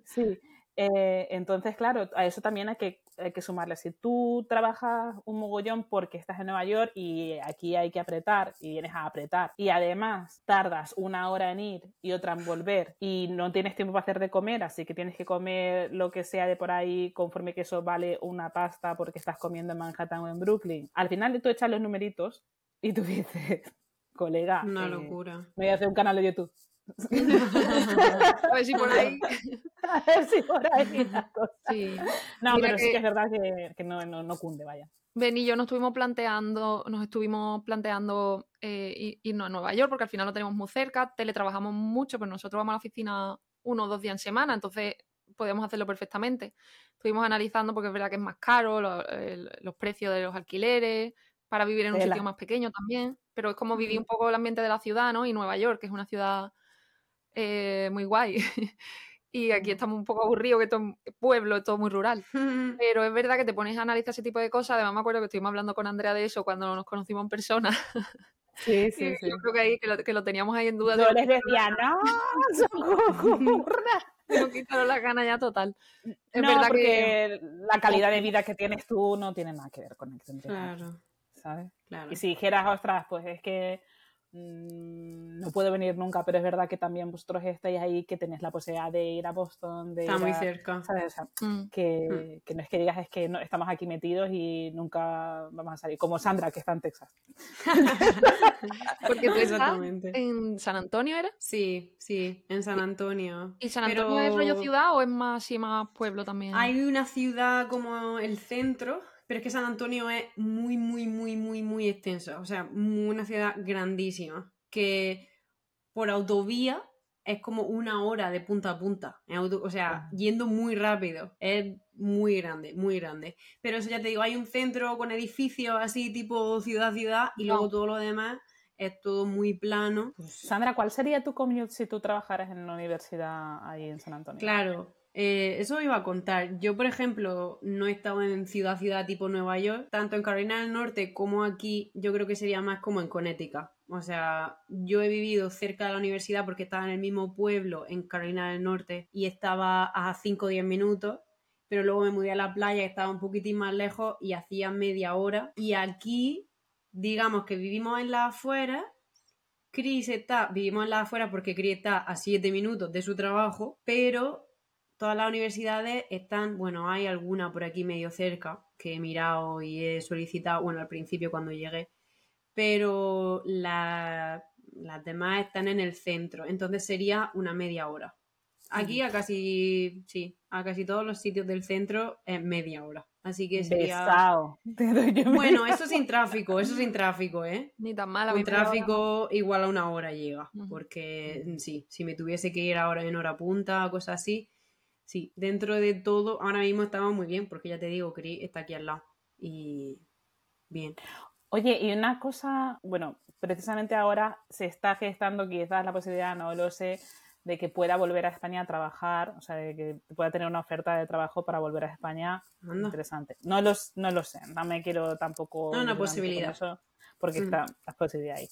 Sí. Eh, entonces, claro, a eso también hay que, hay que sumarle. Si tú trabajas un mogollón porque estás en Nueva York y aquí hay que apretar y vienes a apretar y además tardas una hora en ir y otra en volver y no tienes tiempo para hacer de comer, así que tienes que comer lo que sea de por ahí conforme que eso vale una pasta porque estás comiendo en Manhattan o en Brooklyn. Al final tú echas los numeritos y tú dices, colega, Una eh, locura. me voy a hacer un canal de YouTube. A ver si por ahí. a ver si por ahí la cosa. Sí. No, Mira pero sí que- es verdad que, que no, no, no cunde, vaya. Ben y yo nos estuvimos planteando, nos estuvimos planteando eh, irnos a Nueva York porque al final lo tenemos muy cerca, teletrabajamos mucho, pero nosotros vamos a la oficina uno o dos días en semana, entonces podíamos hacerlo perfectamente. Estuvimos analizando porque es verdad que es más caro, lo- el- los precios de los alquileres, para vivir en un Tela. sitio más pequeño también, pero es como vivir un poco el ambiente de la ciudad, ¿no? Y Nueva York, que es una ciudad eh, muy guay. y aquí estamos un poco aburridos, que todo es pueblo, es todo muy rural. Pero es verdad que te pones a analizar ese tipo de cosas. Además, me acuerdo que estuvimos hablando con Andrea de eso cuando nos conocimos en persona. Sí, y yo creo que, ahí, que, lo, que lo teníamos ahí en duda. Yo de les decía, no, socorro. nos quitaron las ganas ya total. Es no, verdad que. la calidad de vida que tienes tú no tiene nada que ver con el que Claro, ¿sabes? claro. Y si dijeras, ostras, pues es que no puedo venir nunca, pero es verdad que también vosotros estáis ahí, que tenéis la posibilidad de ir a Boston, de Está ir muy a- cerca. ¿sabes? O sea, Mm, que, que no es que digas es que no, estamos aquí metidos y nunca vamos a salir, como Sandra, que está en Texas. Porque tú estás en San Antonio, ¿era? Sí, sí, en San Antonio. ¿Y San Antonio es rollo ciudad o es más así más pueblo también? Hay una ciudad como el centro, pero es que San Antonio es muy, muy, muy, muy, muy extensa. O sea, muy- una ciudad grandísima. Que por autovía es como una hora de punta a punta. en auto- o sea, yendo muy rápido. Es muy grande, muy grande. Pero eso ya te digo, hay un centro con edificios así tipo ciudad-ciudad y luego todo lo demás es todo muy plano. Sandra, ¿cuál sería tu commute si tú trabajaras en una universidad ahí en San Antonio? Claro, eh, eso iba a contar. Yo, por ejemplo, no he estado en ciudad ciudad tipo Nueva York, tanto en Carolina del Norte como aquí, yo creo que sería más como en Connecticut. O sea, yo he vivido cerca de la universidad porque estaba en el mismo pueblo en Carolina del Norte y estaba a 5 o 10 minutos, pero luego me mudé a la playa y estaba un poquitín más lejos y hacía media hora. Y aquí, digamos que vivimos en la afuera Chris está, vivimos en la afuera porque Chris está a 7 minutos de su trabajo, pero todas las universidades están, bueno, hay alguna por aquí medio cerca que he mirado y he solicitado, bueno, al principio cuando llegué, pero la- las demás están en el centro, entonces sería una media hora. Aquí a casi, sí, a casi todos los sitios del centro es media hora. Así que sería... Besao. Bueno, eso sin tráfico, eso sin tráfico, ¿eh? Ni tan mala. Con hora. tráfico igual a una hora llega, porque mm, sí, si me tuviese que ir ahora en hora punta o cosas así, sí, dentro de todo, ahora mismo estamos muy bien, porque ya te digo, Cris está aquí al lado. Y bien. Oye, y una cosa, bueno, precisamente ahora se está gestando quizás la posibilidad, no lo sé, de que pueda volver a España a trabajar, o sea, de que pueda tener una oferta de trabajo para volver a España Anda. interesante. No, los, no lo sé, no me quiero tampoco... No, una posibilidad. eso, porque Mm. está la posibilidad ahí.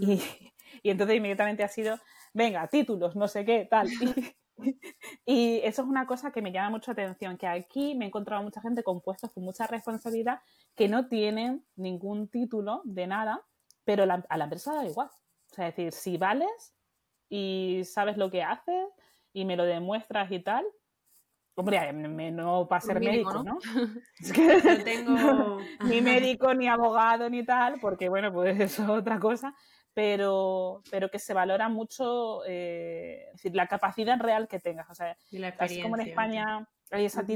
Y, y entonces inmediatamente ha sido, venga, títulos, no sé qué, tal. Y, y eso es una cosa que me llama mucho atención, que aquí me he encontrado mucha gente con puestos con mucha responsabilidad que no tienen ningún título de nada, pero la- a la empresa da igual. O sea, es decir, si vales y sabes lo que haces y me lo demuestras y tal, hombre, me- no para ser mínimo, médico, ¿no? ¿no? Es que Yo tengo... ni médico, ni abogado, ni tal, porque bueno, pues eso es otra cosa, pero, pero que se valora mucho eh, es decir, la capacidad real que tengas. O sea, Y la así como en. España hay esa Ujú.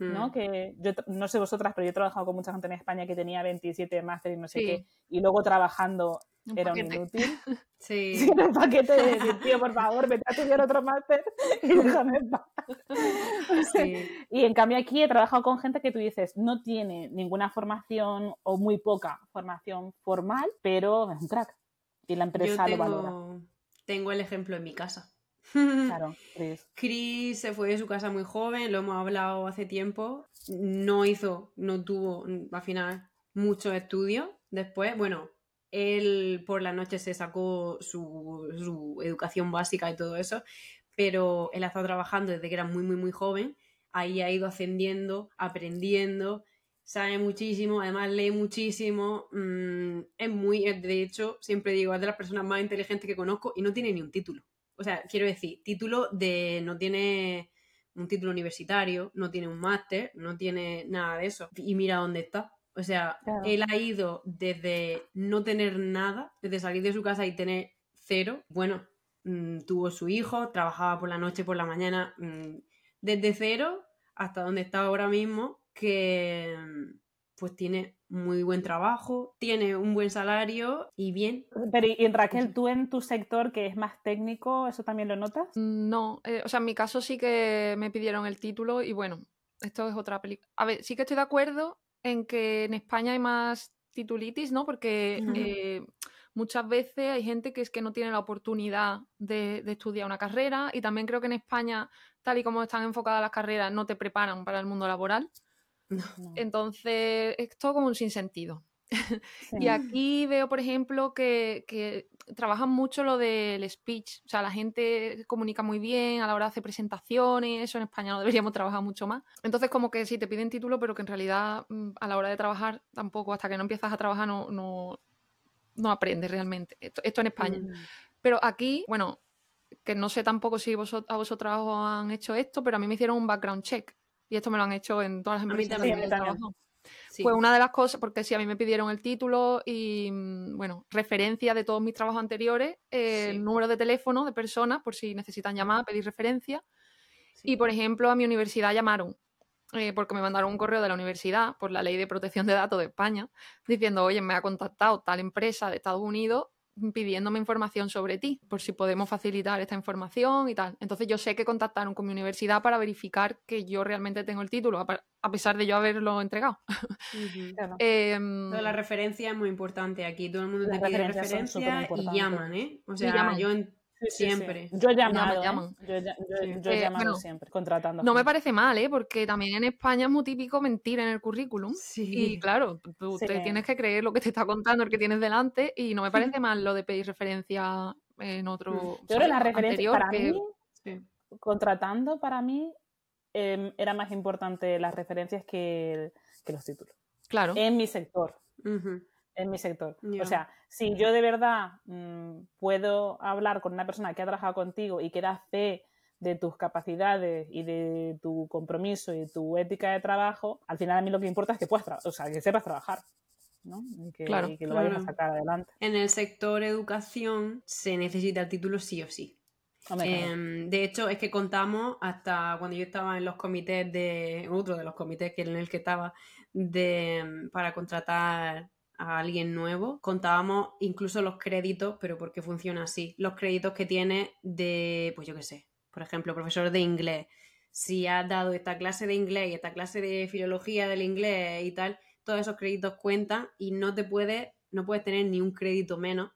Titulitis, Mm. ¿no? Que yo no sé vosotras, pero yo he trabajado con mucha gente en España que tenía 27 máster y no sé Sí. qué, y luego trabajando Un era un inútil. Sí. Sí, el paquete de decir, tío, por favor, vete a estudiar otro máster y déjame en paz. sí. Y en cambio aquí he trabajado con gente que tú dices no tiene ninguna formación o muy poca formación formal, pero es un crack. Y la Yo empresa lo valora. tengo el ejemplo en mi casa. Claro, Chris. Chris se fue de su casa muy joven, lo hemos hablado hace tiempo. No hizo, no tuvo mm, al final muchos estudios. Después, bueno, él por la noche se sacó su, su educación básica y todo eso. pero él ha estado trabajando desde que era muy, muy, muy joven. Ahí ha ido ascendiendo, aprendiendo, sabe muchísimo, además lee muchísimo. Mm, es muy, de hecho, siempre digo, es de las personas más inteligentes que conozco y no tiene ni un título. O sea, quiero decir, título de. No tiene un título universitario, no tiene un máster, no tiene nada de eso. Y mira dónde está. O sea, él ha ido desde no tener nada, desde salir de su casa y tener cero. Bueno, mm, tuvo su hijo, trabajaba por la noche, por la mañana, mm, desde cero hasta donde está ahora mismo, que mm, pues tiene muy buen trabajo, tiene un buen salario y bien. Pero y Raquel, tú en tu sector que es más técnico, ¿eso también lo notas? No, eh, o sea, en mi caso sí que me pidieron el título y bueno, esto es otra película. A ver, sí que estoy de acuerdo en que en España hay más titulitis, ¿no? Porque eh, muchas veces hay gente que es que no tiene la oportunidad de, estudiar una carrera y también creo que en España, tal y como están enfocadas las carreras, no te preparan para el mundo laboral. Entonces, es todo como un sinsentido. y aquí veo, por ejemplo, que, trabajan mucho lo del speech. O sea, la gente comunica muy bien a la hora de hacer presentaciones. Eso en España no deberíamos trabajar mucho más. Entonces, como que sí, te piden título, pero que en realidad mm, a la hora de trabajar tampoco, hasta que no empiezas a trabajar, no, no, aprendes realmente. Esto, en España. Mm. Pero aquí, bueno, que no sé tampoco si a vosotros os han hecho esto, pero a mí me hicieron un background check. Y esto me lo han hecho en todas las empresas. A mí también, Fue una de las cosas, porque sí, a mí me pidieron el título y, mm, bueno, referencia de todos mis trabajos anteriores, el número de teléfono de personas, por si necesitan llamar, pedir referencia. Y, por ejemplo, a mi universidad llamaron, eh, porque me mandaron un correo de la universidad por la ley de protección de datos de España, diciendo, oye, me ha contactado tal empresa de Estados Unidos pidiéndome información sobre ti, por si podemos facilitar esta información y tal. Entonces yo sé que contactaron con mi universidad para verificar que yo realmente tengo el título, a pesar de yo haberlo entregado. Em, la referencia es muy importante aquí, todo el mundo te pide referencia y llaman, ¿eh? O sea, yo siempre. Yo he llamado, ¿eh? yo, he eh, llamado siempre, contratando. No me parece mal, ¿eh? Porque también en España es muy típico mentir en el currículum. Y claro, tú te tienes que creer lo que te está contando el que tienes delante y no me parece mal lo de pedir referencia en otro. Yo creo la referencia para mí, contratando para mí, em, era más importante las referencias que, los títulos. Claro. En mi sector en mi sector. O sea, si yo de verdad mm, puedo hablar con una persona que ha trabajado contigo y que da fe de tus capacidades y de tu compromiso y tu ética de trabajo, al final a mí lo que importa es que puedas, o sea, que sepas trabajar. ¿no? Y que, lo vayas a sacar adelante. En el sector educación se necesita el título sí o sí. Em, de hecho, es que contamos hasta cuando yo estaba en los comités de, otro de los comités que en el que estaba, de, para contratar a alguien nuevo, contábamos incluso los créditos, pero porque funciona así, los créditos que tiene de, pues yo qué sé, por ejemplo, profesor de inglés. Si has dado esta clase de inglés y esta clase de filología del inglés y tal, todos esos créditos cuentan y no te puedes, no puedes tener ni un crédito menos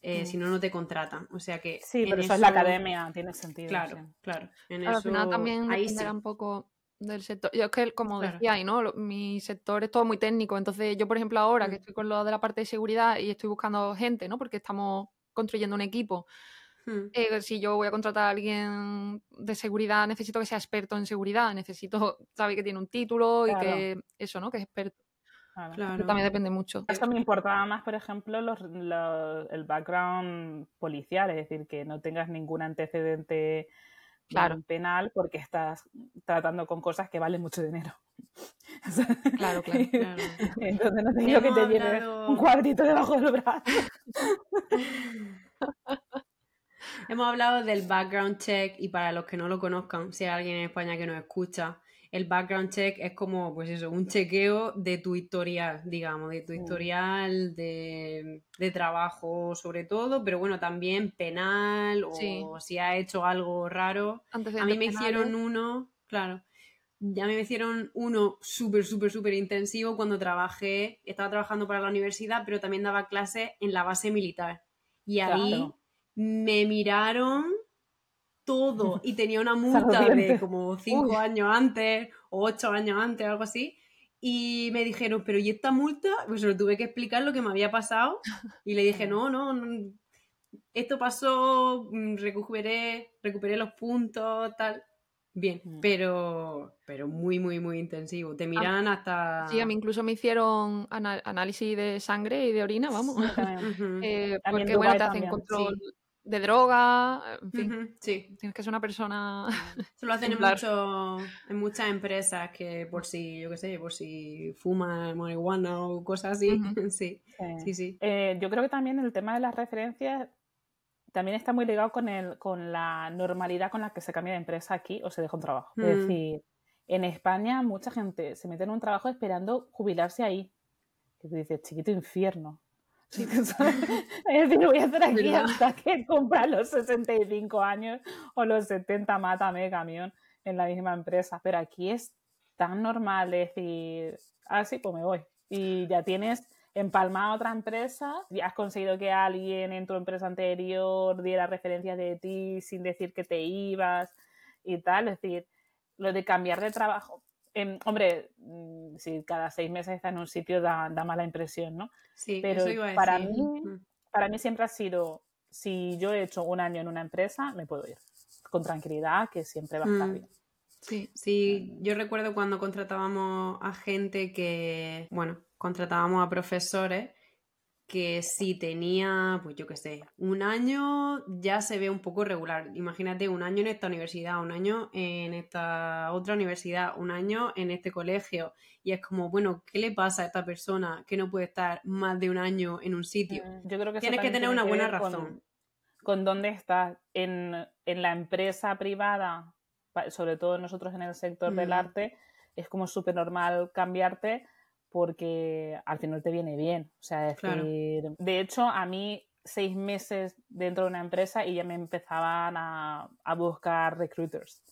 eh, mm. si no, no te contratan. O sea que. Sí, pero eso, es la academia, tiene sentido. Claro, claro. En al final también ahí un poco del sector. Yo es que, como decía, ¿no? mi sector es todo muy técnico. Entonces, yo, por ejemplo, ahora que mm. estoy con lo de la parte de seguridad y estoy buscando gente, ¿no? Porque estamos construyendo un equipo. Hmm. Eh, si yo voy a contratar a alguien de seguridad, necesito que sea experto en seguridad, necesito saber que tiene un título y que eso, ¿no? Que es experto. Claro. También depende mucho. Esto me importaba más, por ejemplo, el background policial, es decir, que no tengas ningún antecedente claro. penal porque estás tratando con cosas que valen mucho dinero. claro, claro, claro. Entonces no te digo que te lleves un cuadrito debajo del brazo. Hemos hablado del background check y para los que no lo conozcan, si hay alguien en España que nos escucha, el background check es como, pues eso, un chequeo de tu historial, digamos, de tu historial de, trabajo sobre todo, pero bueno, también penal o si ha hecho algo raro. a mí me hicieron uno, claro, a mí me hicieron uno súper, súper, súper intensivo cuando trabajé, estaba trabajando para la universidad, pero también daba clases en la base militar. Y ahí me miraron todo y tenía una multa de como cinco años antes o ocho años antes, algo así. Y me dijeron, pero ¿y esta multa? Pues lo tuve que explicar lo que me había pasado. Y le dije, no, no, esto pasó, mm, recuperé, recuperé los puntos, tal. Bien, mm. pero, pero muy, muy, muy intensivo. Te miran hasta. Sí, a mí incluso me hicieron análisis de sangre y de orina, vamos. eh, porque, bueno, te hacen control de droga, en fin. sí. Tienes que ser una persona. Se lo hacen en, mucho, en muchas empresas que por si, yo qué sé, por si fuman marihuana o cosas así. sí, sí, sí. Eh, yo creo que también el tema de las referencias también está muy ligado con, el, con la normalidad con la que se cambia de empresa aquí o se deja un trabajo. Es mm. decir, en España mucha gente se mete en un trabajo esperando jubilarse ahí. Y tú dices, chiquito infierno. es decir, voy a estar aquí hasta que cumpla los 65 años o los 70, mátame camión en la misma empresa. Pero aquí es tan normal decir, ah, sí, pues me voy. Y ya tienes empalmar a otra empresa y has conseguido que alguien en tu empresa anterior diera referencias de ti sin decir que te ibas y tal. Es decir, lo de cambiar de trabajo. Em, hombre, mm, si cada seis meses está en un sitio da, mala impresión, ¿no? Sí, pero para mí, para mí siempre ha sido, si yo he hecho un año en una empresa, me puedo ir con tranquilidad, que siempre va a estar mm. bien. Sí, sí, yo recuerdo cuando contratábamos a gente que, bueno, contratábamos a profesores que si tenía, pues yo qué sé, un año ya se ve un poco regular. Imagínate un año en esta universidad, un año en esta otra universidad, un año en este colegio. Y es como, bueno, ¿qué le pasa a esta persona que no puede estar más de un año en un sitio? Mm, yo creo que Tienes que tener una buena razón. Con, dónde estás. En, en, la empresa privada, sobre todo nosotros en el sector del arte, es como súper normal cambiarte porque al final te viene bien. O sea, decir, de hecho, a mí seis meses dentro de una empresa y ya me empezaban a, buscar recruiters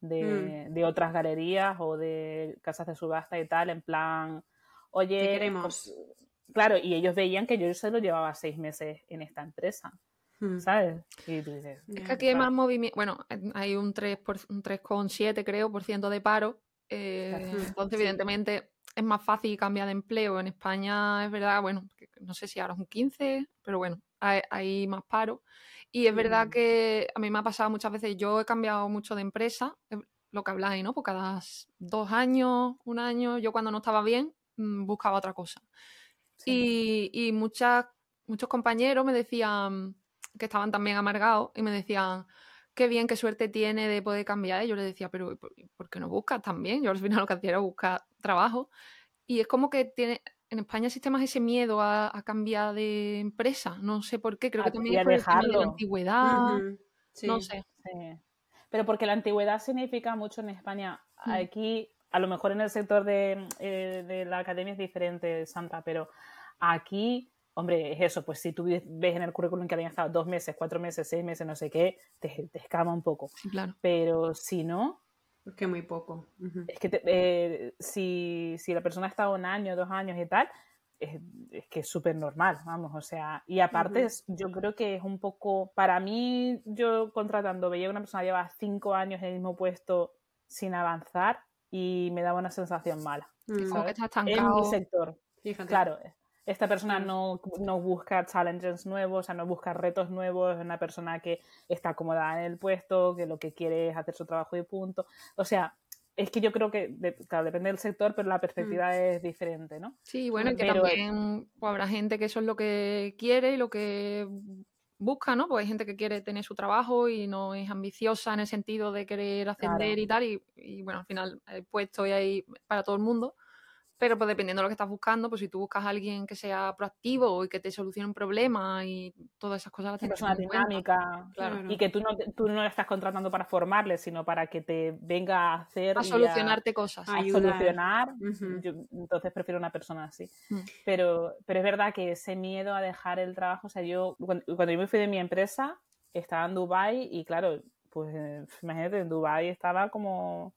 de, mm. otras galerías o de casas de subasta y tal, en plan, oye, queremos? Pues, claro, y ellos veían que yo se lo llevaba seis meses en esta empresa. Mm. ¿Sabes? Y tú dices, es que aquí hay más movimiento. Bueno, hay un 3,7 un creo por ciento de paro. Eh, entonces, evidentemente, es más fácil cambiar de empleo. En España es verdad, bueno, no sé si ahora es un 15, pero bueno, hay, más paro. Y es verdad mm. que a mí me ha pasado muchas veces, yo he cambiado mucho de empresa, lo que habláis, ¿no? Por cada dos años, un año, yo cuando no estaba bien, mm, buscaba otra cosa. Y, y muchas, muchos compañeros me decían que estaban también amargados y me decían, qué bien, qué suerte tiene de poder cambiar. Y yo le decía, pero ¿por qué no buscas también? Yo al final lo que hacía era buscar trabajo. Y es como que tiene, en España existe más ese miedo a, cambiar de empresa. No sé por qué, creo que también es por el de la antigüedad. No sé. Pero porque la antigüedad significa mucho en España. Mm. Aquí, a lo mejor en el sector de, eh, de la academia es diferente, Santa, pero aquí hombre, es eso, pues si tú ves en el currículum que habían estado dos meses, cuatro meses, seis meses, no sé qué, te, escama un poco. Claro. Pero si no... Es que muy poco. Es que eh, si, la persona ha estado un año, dos años y tal, es, que es súper normal, vamos, o sea, y aparte yo creo que es un poco, para mí, yo contratando, veía que una persona lleva cinco años en el mismo puesto sin avanzar y me daba una sensación mala. Como que está estancado. En mi sector. Fíjate. Claro, esta persona no, no, busca challenges nuevos, o sea, no busca retos nuevos, es una persona que está acomodada en el puesto, que lo que quiere es hacer su trabajo y punto. O sea, es que yo creo que, claro, depende del sector, pero la perspectiva mm. es diferente, ¿no? Sí, bueno, que también pues, habrá gente que eso es lo que quiere y lo que busca, ¿no? Pues hay gente que quiere tener su trabajo y no es ambiciosa en el sentido de querer ascender y tal, y, y, bueno, al final el puesto y ahí para todo el mundo. Pero pues dependiendo de lo que estás buscando, pues si tú buscas a alguien que sea proactivo y que te solucione un problema y todas esas cosas las tienes una dinámica y que tú no, tú no estás contratando para formarle, sino para que te venga a hacer a solucionarte cosas, a solucionar. entonces prefiero una persona así. Mm. Pero pero es verdad que ese miedo a dejar el trabajo, o sea, yo cuando, cuando yo me fui de mi empresa estaba en Dubai y claro, pues imagínate en Dubai estaba como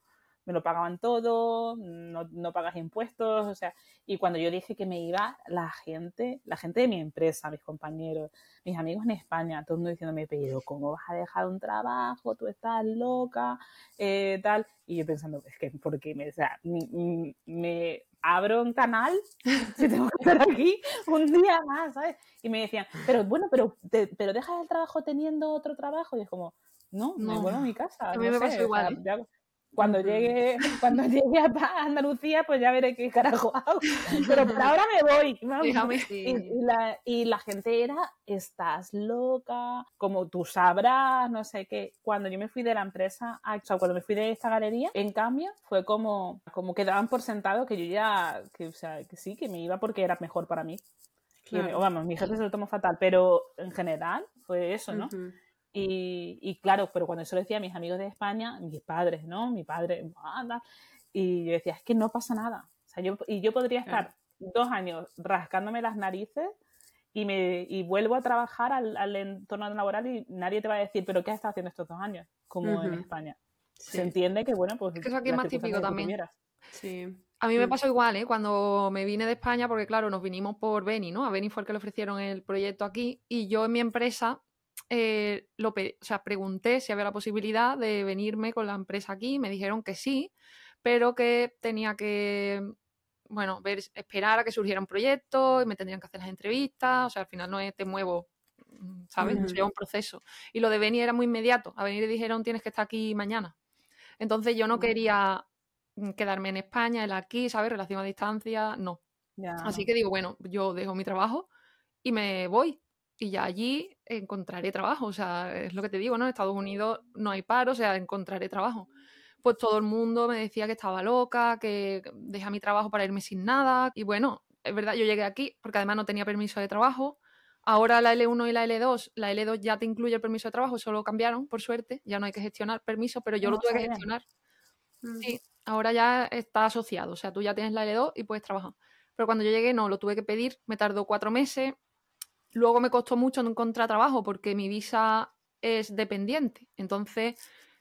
me lo pagaban todo, no, no, pagas impuestos, o sea, y cuando yo dije que me iba, la gente, la gente de mi empresa, mis compañeros, mis amigos en España, todo el mundo diciéndome, pero ¿cómo vas a dejar un trabajo? Tú estás loca, eh, tal, y yo pensando, es que, porque me, o sea, me, abro un canal si tengo que estar aquí un día más, ¿sabes? Y me decían, pero bueno, pero, pero dejas el trabajo teniendo otro trabajo. Y es como, no, me vuelvo a mi casa. A mí me pasa igual. ¿eh? cuando llegue, cuando llegue a Andalucía, pues ya veré qué carajo hago. Pero por ahora me voy. Y, la, y, la, gente era, estás loca, como tú sabrás, no sé qué. Cuando yo me fui de la empresa, o sea, cuando me fui de esta galería, en cambio, fue como, como que daban por sentado que yo ya, que, o sea, que sí, que me iba porque era mejor para mí. vamos, mi jefe se lo tomó fatal, pero en general fue eso, ¿no? Y, claro, pero cuando eso lo decía a mis amigos de España, mis padres, ¿no? Mi padre, anda. Y yo decía, es que no pasa nada. O sea, yo, y yo podría estar dos años rascándome las narices y, me, y vuelvo a trabajar al, al, entorno laboral y nadie te va a decir, pero ¿qué has estado haciendo estos dos años? Como en España. Se entiende que, bueno, pues... Es que eso aquí es más típico también. Sí. A mí me pasó igual, ¿eh? Cuando me vine de España, porque claro, nos vinimos por Beni, ¿no? A Beni fue el que le ofrecieron el proyecto aquí y yo en mi empresa eh, lo o sea, pregunté si había la posibilidad de venirme con la empresa aquí, me dijeron que sí, pero que tenía que, bueno, ver, esperar a que surgiera un proyecto y me tendrían que hacer las entrevistas, o sea, al final no es te muevo, mm, ¿sabes? Uh un proceso. Y lo de venir era muy inmediato, a venir dijeron tienes que estar aquí mañana. Entonces yo no quería mm, quedarme en España, el aquí, ¿sabes? Relación a distancia, no. Así que digo, bueno, yo dejo mi trabajo y me voy y ya allí encontraré trabajo. O sea, es lo que te digo, ¿no? En Estados Unidos no hay paro, o sea, encontraré trabajo. Pues todo el mundo me decía que estaba loca, que deja mi trabajo para irme sin nada. Y bueno, es verdad, yo llegué aquí porque además no tenía permiso de trabajo. Ahora la L1 y la L2, la L2 ya te incluye el permiso de trabajo, solo cambiaron, por suerte, ya no hay que gestionar permiso, pero yo lo tuve que gestionar. Mm. Sí, ahora ya está asociado, o sea, tú ya tienes la L2 y puedes trabajar. Pero cuando yo llegué no, lo tuve que pedir, me tardó cuatro meses, Luego me costó mucho no encontrar trabajo porque mi visa es dependiente. Entonces,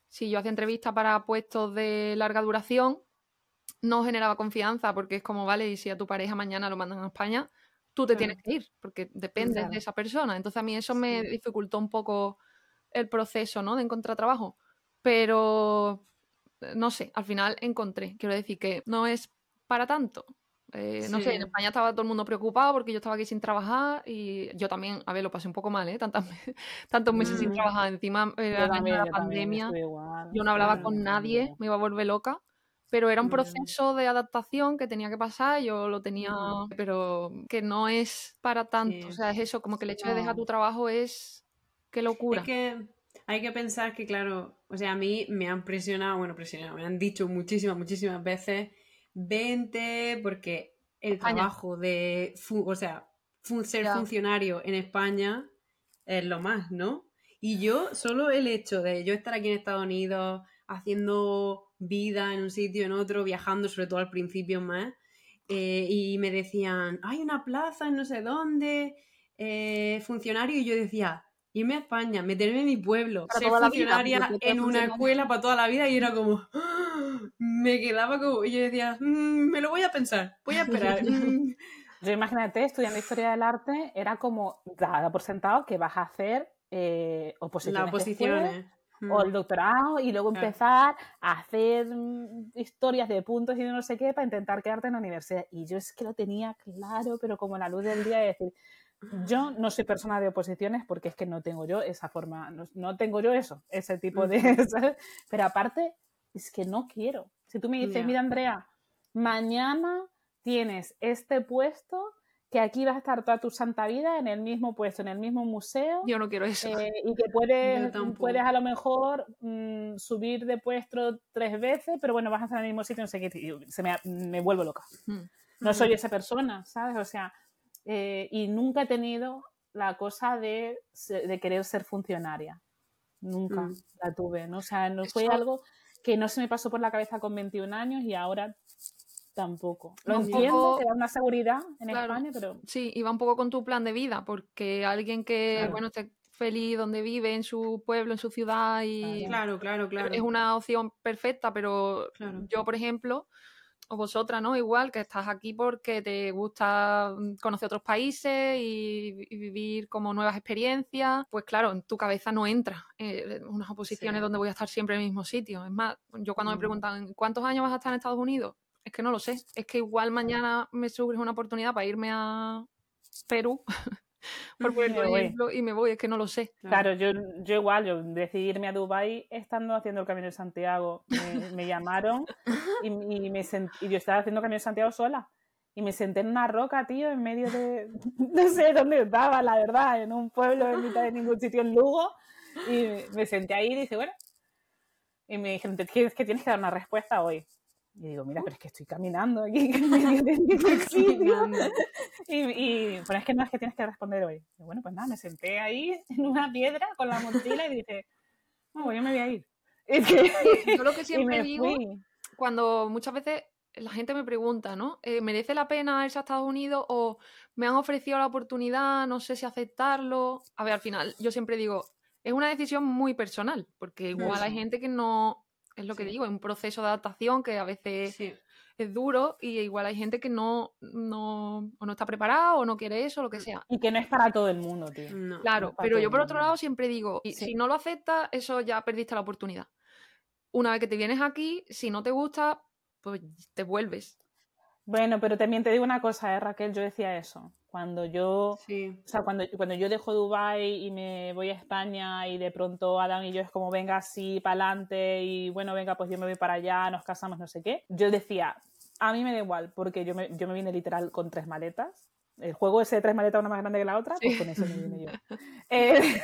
si yo hacía entrevistas para puestos de larga duración, no generaba confianza porque es como, vale, y si a tu pareja mañana lo mandan a España, tú te tienes que ir porque dependes de esa persona. Entonces a mí eso me dificultó un poco el proceso, ¿no? De encontrar trabajo. Pero, no sé, al final encontré. Quiero decir que no es para tanto. Eh, no sé, en España estaba todo el mundo preocupado porque yo estaba aquí sin trabajar y yo también, a ver, lo pasé un poco mal, ¿eh? tantos meses sin mm. trabajar. Encima eh, la pandemia, yo no hablaba con nadie, me iba a volver loca. Pero era un proceso de adaptación que tenía que pasar, yo lo tenía, mm. pero que no es para tanto. O sea, es eso, como que el hecho de dejar tu trabajo es. ¡Qué locura! Es que hay que pensar que, claro, o sea, a mí me han presionado, bueno, presionado, me han dicho muchísimas, muchísimas veces vente, porque el trabajo de, o sea, ser funcionario en España es lo más, ¿no? Y yo, solo el hecho de yo estar aquí en Estados Unidos haciendo vida en un sitio, en otro, viajando, sobre todo al principio más, eh, y me decían, hay una plaza en no sé dónde, eh, funcionario, y yo decía, irme a España, meterme en mi pueblo, ser funcionaria en una escuela para toda la vida, y era como, me quedaba como, y yo decía, mm, me lo voy a pensar, voy a esperar. Mm". yo imagínate, estudiando historia del arte, era como, dada por sentado que vas a hacer eh, oposiciones. o el doctorado y luego empezar a hacer mm, historias de puntos y de no sé qué para intentar quedarte en la universidad. Y yo es que lo tenía claro, pero como la luz del día de decir, yo no soy persona de oposiciones porque es que no tengo yo esa forma, no, tengo yo eso, ese tipo de... Pero aparte, es que no quiero. Si tú me dices, mira Andrea, mañana tienes este puesto que aquí vas a estar toda tu santa vida en el mismo puesto, en el mismo museo. Yo no quiero eso. Eh, y que puedes, puedes a lo mejor mm, subir de puesto tres veces, pero bueno, vas a estar en el mismo sitio, no sé qué, se me, me vuelvo loca. No soy esa persona, ¿sabes? O sea, eh, y nunca he tenido la cosa de, de querer ser funcionaria. Nunca mm. la tuve, ¿no? O sea, no fue algo que no se me pasó por la cabeza con 21 años y ahora tampoco. Lo entiendo, que da una seguridad en España, pero... Sí, y va un poco con tu plan de vida, porque alguien que, bueno, esté feliz donde vive, en su pueblo, en su ciudad y... Claro, claro, claro. Es una opción perfecta, pero yo, por ejemplo, o vosotras, ¿no? Igual que estás aquí porque te gusta mm, conocer otros países y, vivir como nuevas experiencias, pues claro, en tu cabeza no entra eh, unas oposiciones donde voy a estar siempre en el mismo sitio. Es más, yo cuando me preguntan, ¿cuántos años vas a estar en Estados Unidos? es que no lo sé. Es que igual mañana me surge una oportunidad para irme a Perú, por ejemplo, y me voy, es que no lo sé. Claro, yo, yo igual, yo decidí irme a Dubai estando haciendo el Camino de Santiago. Me, llamaron y, me y yo estaba haciendo el Camino de Santiago sola. Y me senté en una roca, tío, en medio de. No sé dónde estaba, la verdad, en un pueblo en mitad de ningún sitio en Lugo. Y me senté ahí y dije, bueno. Y me dijeron, tienes que tienes que dar una respuesta hoy. Y digo, mira, pero es que estoy caminando aquí en medio de ningún sitio. Y, y, pero es que no es que tienes que responder hoy. Y bueno, pues nada, me senté ahí en una piedra con la mochila y dije, no, yo me voy a ir. yo lo que siempre digo, cuando muchas veces la gente me pregunta, ¿no? Eh, ¿Merece la pena irse a Estados Unidos o me han ofrecido la oportunidad, no sé si aceptarlo? A ver, al final, yo siempre digo, es una decisión muy personal, porque igual hay gente que no, es lo que digo, es un proceso de adaptación que a veces es duro y igual hay gente que no, no, o no está preparada o no quiere eso, lo que mm. sea. Y que no es para todo el mundo, tío. claro, pero yo por otro lado siempre digo, si no lo aceptas, eso ya perdiste la oportunidad. Una vez que te vienes aquí, si no te gusta, pues te vuelves. Bueno, pero también te digo una cosa, ¿eh, Raquel, yo decía eso. Cuando yo, o sea, cuando, cuando yo dejo Dubai y me voy a España y de pronto Adam y yo es como venga así para adelante y bueno, venga, pues yo me voy para allá, nos casamos, no sé qué. Yo decía, a mí me da igual, porque yo me, yo me vine literal con tres maletas el juego ese de tres maletas, una más grande que la otra, pues con eso me vine yo. Eh,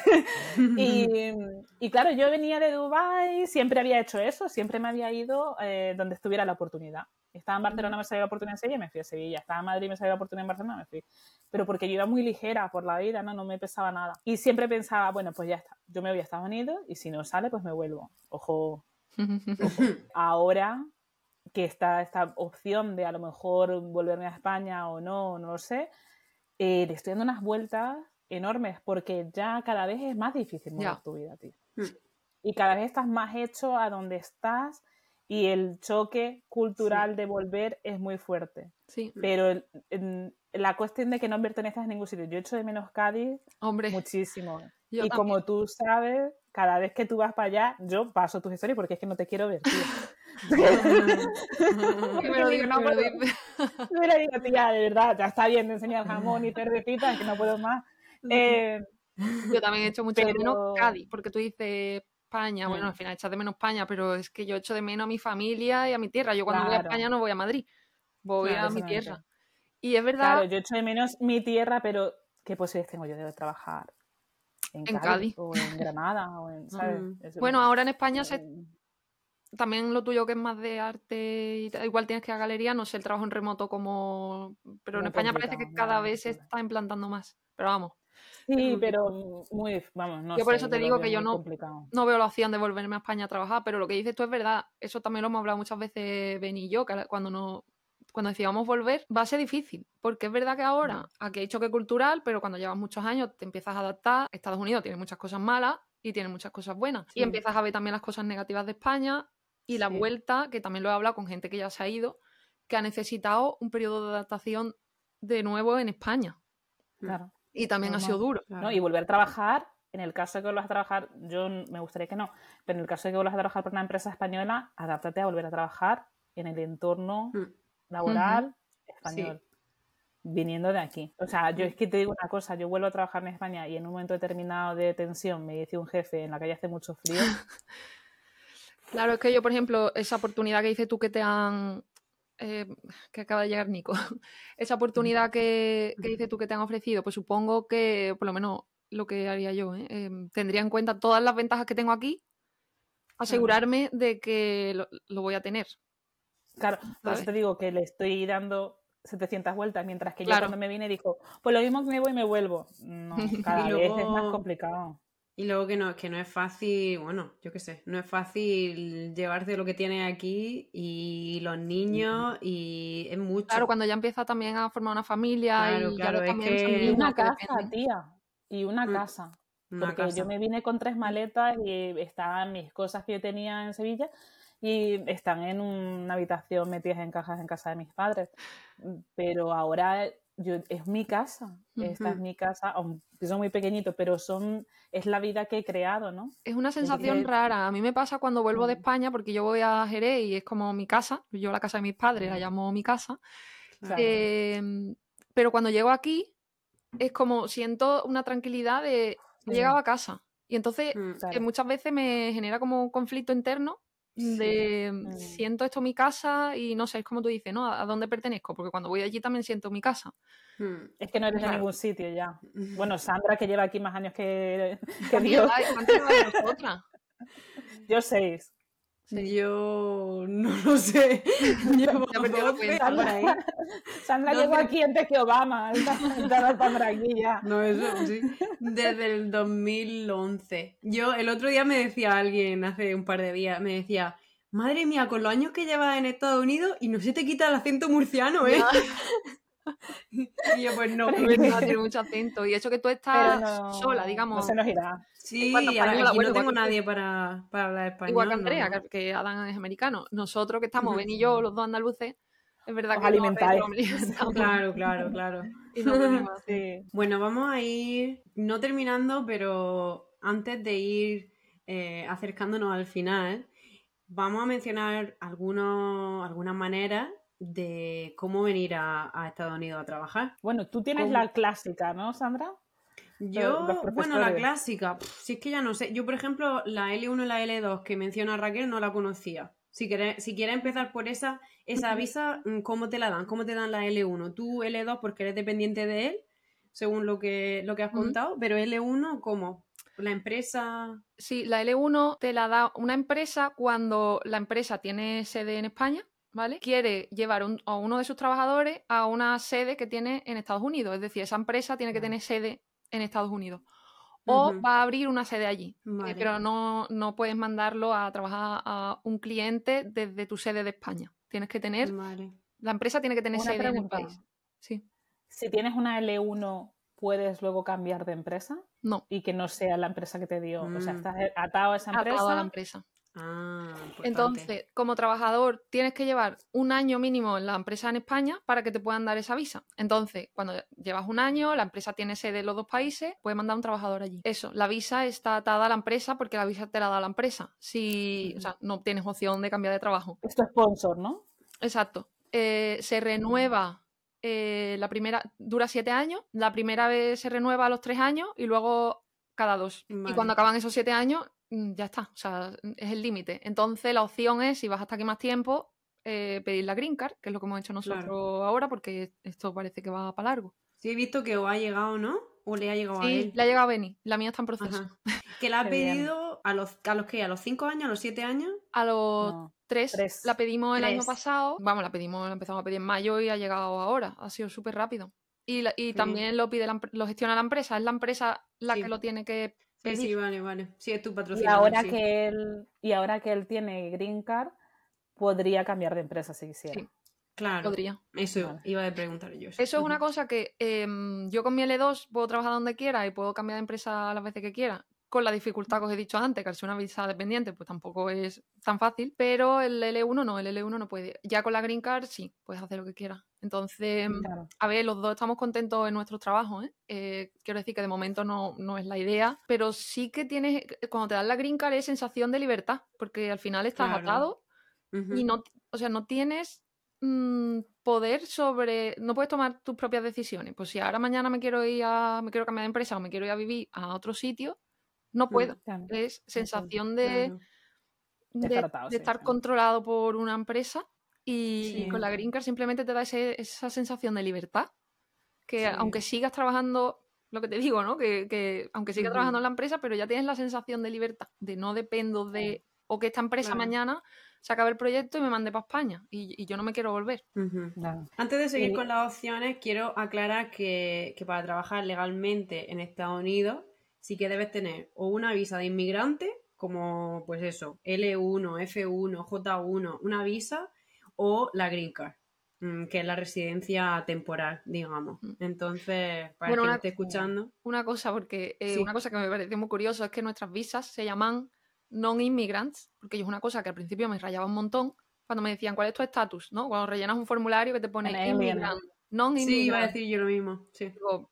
y, claro, yo venía de Dubai, siempre había hecho eso, siempre me había ido eh, donde estuviera la oportunidad. Estaba en Barcelona, me salió la oportunidad en Sevilla, me fui a Sevilla. Estaba en Madrid, me salió la oportunidad en Barcelona, me fui. Pero porque yo iba muy ligera por la vida, no, no me pesaba nada. Y siempre pensaba, bueno, pues ya está, yo me voy a Estados Unidos y si no sale, pues me vuelvo. Ojo, ojo. ahora que está esta opción de a lo mejor volverme a España o no, no lo sé, eh, le estoy dando unas vueltas enormes porque ya cada vez es más difícil mover tu vida, tío. Hmm. Y cada vez estás más hecho a donde estás y el choque cultural de volver es muy fuerte. Sí. Pero la cuestión de que no pertenezcas a ningún sitio. Yo echo de menos Cádiz Hombre, muchísimo. y como tú sabes, cada vez que tú vas para allá, yo paso tus historias porque es que no te quiero ver, tío. me lo digo, no, me lo digo. Me lo digo, tía, de verdad, ya está bien de enseñar jamón y cervecita, que no puedo más. Eh, yo también he hecho mucho de menos Cádiz, porque tú dices España, bueno, mm. al final echas de menos España, pero es que yo echo de menos a mi familia y a mi tierra. Yo cuando voy a España no voy a Madrid, voy a mi tierra. Y es verdad. Claro, yo echo de menos mi tierra, pero ¿qué posibilidades tengo yo de trabajar? En, Cádiz, o en Granada o en, ¿sabes? Mm. Bueno, ahora en España se, también lo tuyo que es más de arte y igual tienes que ir a galería, no sé el trabajo en remoto como pero en España parece que cada vez se está implantando más, pero vamos. Sí, pero muy, vamos, no Yo por eso te digo que yo no, no veo la opción de volverme a España a trabajar, pero lo que dices tú es verdad, eso también lo hemos hablado muchas veces Ben y yo, que cuando no cuando decíamos volver, va a ser difícil, porque es verdad que ahora aquí hay choque cultural, pero cuando llevas muchos años te empiezas a adaptar. Estados Unidos tiene muchas cosas malas y tiene muchas cosas buenas. Y empiezas a ver también las cosas negativas de España y la vuelta, que también lo he hablado con gente que ya se ha ido, que ha necesitado un periodo de adaptación de nuevo en España. Claro. Y también ha sido duro. Y volver a trabajar, en el caso de que vuelvas a trabajar, yo me gustaría que no, pero en el caso de que vuelvas a trabajar por una empresa española, adáptate a volver a trabajar en el entorno mm. laboral español. Viniendo de aquí. O sea, yo mm. es que te digo una cosa, yo vuelvo a trabajar en España y en un momento determinado de tensión me dice un jefe en la calle hace mucho frío, Claro, es que yo, por ejemplo, esa oportunidad que dices tú que te han. Eh, que acaba de llegar Nico. esa oportunidad que, que dices tú que te han ofrecido, pues supongo que, por lo menos, lo que haría yo, ¿eh? Em, tendría en cuenta todas las ventajas que tengo aquí, asegurarme de que lo, voy a tener. Claro, por eso te digo que le estoy dando 700 vueltas, mientras que yo cuando me vine dijo, pues lo mismo que me voy y me vuelvo. No, cada vez es más complicado. Y luego que no, que no es fácil, bueno, yo qué sé, no es fácil llevarte lo que tienes aquí y los niños y es mucho. Claro, cuando ya empieza también a formar una familia y claro, es que... una casa, tía, y una mm, casa. porque yo me vine con tres maletas y estaban mis cosas que yo tenía en Sevilla y están en una habitación metidas en cajas en casa de mis padres. Pero ahora yo, es mi casa, esta es mi casa, un piso muy pequeñito, pero son, es la vida que he creado, ¿no? Es una sensación rara. A mí me pasa cuando vuelvo de. España, porque yo voy a Jerez y es como mi casa, yo la casa de mis padres la llamo mi casa. Em, pero cuando llego aquí, es como siento una tranquilidad de he llegado a casa. Y entonces mm, eh, muchas veces me genera como un conflicto interno de mm, siento esto mi casa y no sé, es como tú dices, ¿no? ¿A dónde pertenezco? Porque cuando voy allí también siento mi casa. Hmm. Es que no eres de ningún sitio ya. Bueno, Sandra, que lleva aquí más años que, que Dios. Yo seis. Yo no lo sé. Llevo Sandra, Sandra llegó aquí antes que Obama. Sandra aquí ya. No, eso sí. Desde el 2011. Yo el otro día me decía alguien hace un par de días, me decía, madre mía, con los años que llevas en Estados Unidos y no se te quita el acento murciano, ¿eh? Y yo, pues no, no tiene mucho acento. Y eso que tú estás sola, digamos. No se nos irá. Sí, aquí no tengo nadie para, para, hablar español. Igual que Andrea, que Adán es americano. Nosotros que estamos, Ben y yo, los dos andaluces, es verdad que alimentáis. claro, claro, claro. Bueno, vamos a ir, no terminando, pero antes de ir eh, acercándonos al final, vamos a mencionar algunos, algunas maneras de cómo venir a, Estados Unidos a trabajar. Bueno, tú tienes la clásica, ¿no, Sandra? Yo, bueno, la clásica, si es que ya no sé. Yo, por ejemplo, la L1 y la L2 que menciona Raquel no la conocía. Si quieres, si quieres empezar por esa, esa visa, mm, ¿cómo te la dan? ¿Cómo te dan la L1? Tú L2 porque eres dependiente de él, según lo que, lo que has contado, pero L1, ¿cómo? La empresa. Sí, la L1 te la da una empresa cuando la empresa tiene sede en España ¿vale? Quiere llevar a uno de sus trabajadores a una sede que tiene en Estados Unidos. Es decir, esa empresa tiene que tener sede en Estados Unidos. O va a abrir una sede allí. Eh, pero no, no, puedes mandarlo a trabajar a un cliente desde tu sede de España. Tienes que tener. La empresa tiene que tener sede en el país. Sí. Si tienes una L1, ¿puedes luego cambiar de empresa? No. Y que no sea la empresa que te dio. O sea, mm. estás atado a esa empresa. Atado a la empresa. Ah, Entonces, como trabajador, tienes que llevar un año mínimo en la empresa en España para que te puedan dar esa visa. Entonces, cuando llevas un año, la empresa tiene sede en los dos países, puedes mandar un trabajador allí. Eso, la visa está atada a la empresa porque la visa te la da la empresa. Si, o sea, no tienes opción de cambiar de trabajo. Esto es sponsor, ¿no? Exacto. Eh, se renueva eh, la primera, dura siete años, la primera vez se renueva a los tres años y luego cada dos. Y cuando acaban esos siete años, ya está, o sea, es el límite. Entonces la opción es, si vas hasta aquí más tiempo, eh, pedir la green card, que es lo que hemos hecho nosotros ahora, porque esto parece que va para largo. Sí, he visto que os ha llegado, ¿no? ¿O le ha llegado a él? le ha llegado a Benny. La mía está en proceso. ¿Que la ha pedido a los, a los qué? ¿A los 5 años? ¿A los 7 años? A los 3. La pedimos el año pasado. Vamos, la pedimos, la empezamos a pedir en mayo y ha llegado ahora. Ha sido súper rápido. Y, y también lo pide lo gestiona la empresa. Es la empresa la que lo tiene que Sí, vale, vale. Sí, es tu patrocinador. Y ahora, que él, y ahora que él tiene Green Card, podría cambiar de empresa si quisiera. Sí. Claro. Podría. Eso iba a preguntar yo. Eso es una cosa que em, yo con mi L2 puedo trabajar donde quiera y puedo cambiar de empresa las veces que quiera con la dificultad que os he dicho antes, que al ser una visa dependiente, pues tampoco es tan fácil, pero el L1 no, el L1 no puede. Ya con la Green Card sí, puedes hacer lo que quieras. Entonces, a ver, los dos estamos contentos en nuestros trabajos, ¿eh? ¿eh? quiero decir que de momento no, no, es la idea, pero sí que tienes, cuando te dan la Green Card es sensación de libertad, porque al final estás atado y no, o sea, no tienes mm, poder sobre, no puedes tomar tus propias decisiones. Pues si ahora mañana me quiero ir a, me quiero cambiar de empresa o me quiero ir a vivir a otro sitio, no puedo. Es sensación de, de, estar controlado por una empresa y, con la Green Card simplemente te da esa sensación de libertad. Que aunque sigas trabajando, lo que te digo, ¿no? Que, aunque sigas trabajando en la empresa, pero ya tienes la sensación de libertad, de no dependo de, o que esta empresa mañana se acabe el proyecto y me mande para España y, yo no me quiero volver. Antes de seguir con las opciones, quiero aclarar que, que, para trabajar legalmente en Estados Unidos sí que debes tener o una visa de inmigrante, como pues eso, L1, F1, J1, una visa, o la Green Card, mm, que es la residencia temporal, digamos. Mm. Entonces, para bueno, que esté escuchando. Una cosa, porque eh, una cosa que me parece muy curioso es que nuestras visas se llaman non-immigrants, porque es una cosa que al principio me rayaba un montón cuando me decían cuál es tu estatus, ¿no? Cuando rellenas un formulario que te pone inmigrant. non Sí, iba a decir yo lo mismo. Sí. Digo,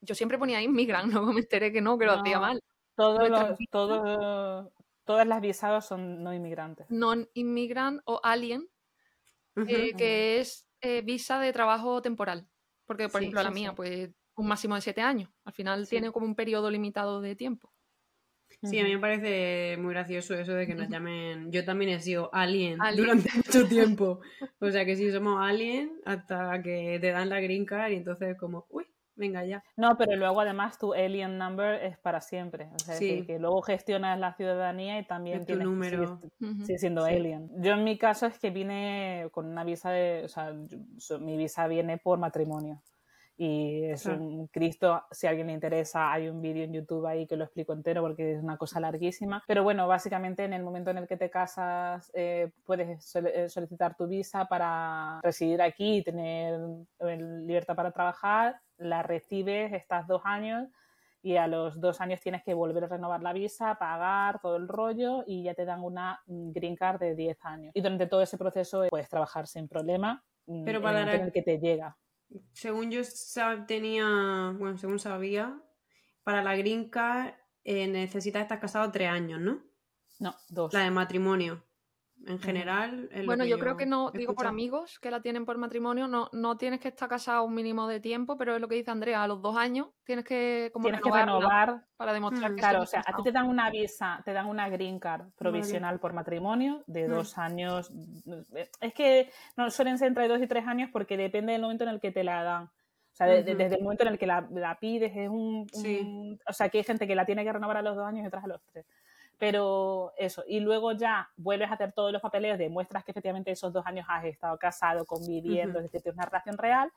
yo siempre ponía inmigrant, luego me enteré que no, que lo hacía mal. Todos los, todas las visados son no inmigrantes. Non-immigrant o alien, eh, que es eh, visa de trabajo temporal. Porque, por Sí, ejemplo, la mía, sí. pues un máximo de siete años. Al final Sí. tiene como un periodo limitado de tiempo. Sí, a mí me parece muy gracioso eso de que nos llamen. Yo también he sido alien, Alien. durante mucho tiempo. O sea que sí, somos alien hasta que te dan la green card y entonces, como, uy, venga ya. No, pero luego además tu alien number es para siempre. O sea, es decir, que luego gestionas la ciudadanía y también tu tienes que número. sigue siendo Sí. alien. Yo en mi caso es que vine con una visa de, o sea, yo- so- mi visa viene por matrimonio. Y es Claro. un Cristo, si a alguien le interesa, hay un vídeo en YouTube ahí que lo explico entero porque es una cosa larguísima. Pero bueno, básicamente en el momento en el que te casas eh, puedes eh, solicitar tu visa para residir aquí y tener eh, libertad para trabajar, la recibes, estás dos años y a los dos años tienes que volver a renovar la visa, pagar todo el rollo y ya te dan una mm, green card de 10 años. Y durante todo ese proceso puedes trabajar sin problema mm, Pero en para el momento la- en el que te llega. Según yo tenía, bueno, según sabía, para la green card eh, necesitas estar casado tres años, ¿no? No, dos. La de matrimonio. En general. es Bueno, que yo creo que no, digo por amigos que la tienen por matrimonio, no, no tienes que estar casado un mínimo de tiempo, pero es lo que dice Andrea, a los dos años tienes que como Tienes que renovarla renovar. para demostrar Mm, que Claro, o sea, a ti te dan una visa, te dan una green card provisional por matrimonio de Mm. dos años. Es que no suelen ser entre dos y tres años porque depende del momento en el que te la dan. O sea, de- desde el momento en el que la, la pides es un, Sí. un- O sea, que hay gente que la tiene que renovar a los dos años y otras a los tres. Pero eso, y luego ya vuelves a hacer todos los papeleos, demuestras que efectivamente esos dos años has estado casado, conviviendo, Ujú. es decir, tienes una relación real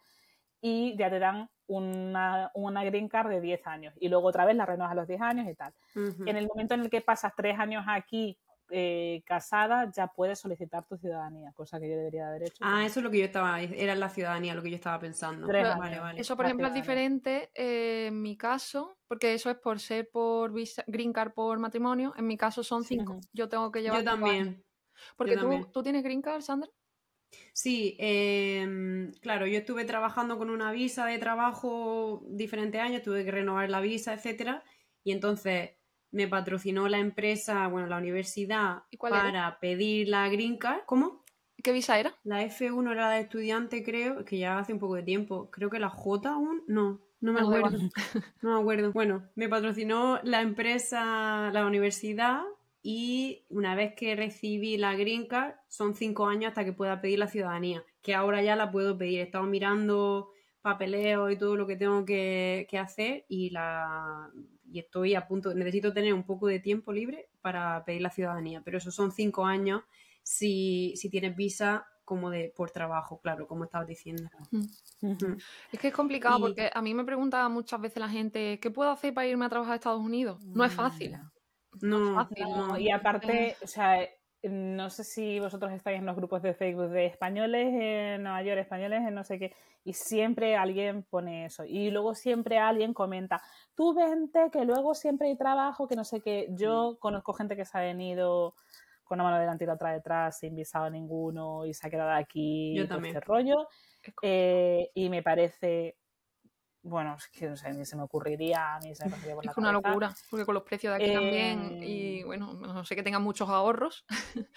y ya te dan una, una green card de 10 años. Y luego otra vez la renuevas a los 10 años y tal. En el momento en el que pasas tres años aquí eh, casada, ya puedes solicitar tu ciudadanía, cosa que yo debería de haber hecho. Ah, eso es lo que yo estaba, era la ciudadanía lo que yo estaba pensando. Vale, vale. Eso, por la ejemplo, es diferente eh, en mi caso, porque eso es por ser por visa, green card por matrimonio. En mi caso son cinco. Yo tengo que llevar Yo años. también. Porque yo tú, también. tú tienes green card, Sandra. Sí, em, claro, yo estuve trabajando con una visa de trabajo diferentes años, tuve que renovar la visa, etcétera, y entonces me patrocinó la empresa, bueno, la universidad ¿Y cuál era? para pedir la green card. ¿Cómo? ¿Qué visa era? La F1 era la de estudiante, creo, que ya hace un poco de tiempo. Creo que la J aún, no, no me acuerdo. No me acuerdo. Bueno, me patrocinó la empresa, la universidad, y una vez que recibí la green card, son cinco años hasta que pueda pedir la ciudadanía, que ahora ya la puedo pedir. He estado mirando papeleo y todo lo que tengo que, que hacer y la y estoy a punto, necesito tener un poco de tiempo libre para pedir la ciudadanía, pero esos son cinco años si, si tienes visa como de por trabajo, claro, como estabas diciendo. Es que es complicado Y- porque a mí me pregunta muchas veces la gente, ¿qué puedo hacer para irme a trabajar a Estados Unidos? No es fácil. No, fácil, No, no. y aparte, o sea, no sé si vosotros estáis en los grupos de Facebook de españoles en Nueva York, españoles en no sé qué, y siempre alguien pone eso. Y luego siempre alguien comenta, tú vente, que luego siempre hay trabajo, que no sé qué. Yo conozco gente que se ha venido con una mano delante y la otra detrás, sin visado ninguno, y se ha quedado aquí Yo todo también. este rollo. Eh, y me parece, bueno, es que no sé, ni se me ocurriría, ni se me pasaría por la Es una cabeza. locura, porque con los precios de aquí también, Eh, y bueno, no sé que tengan muchos ahorros,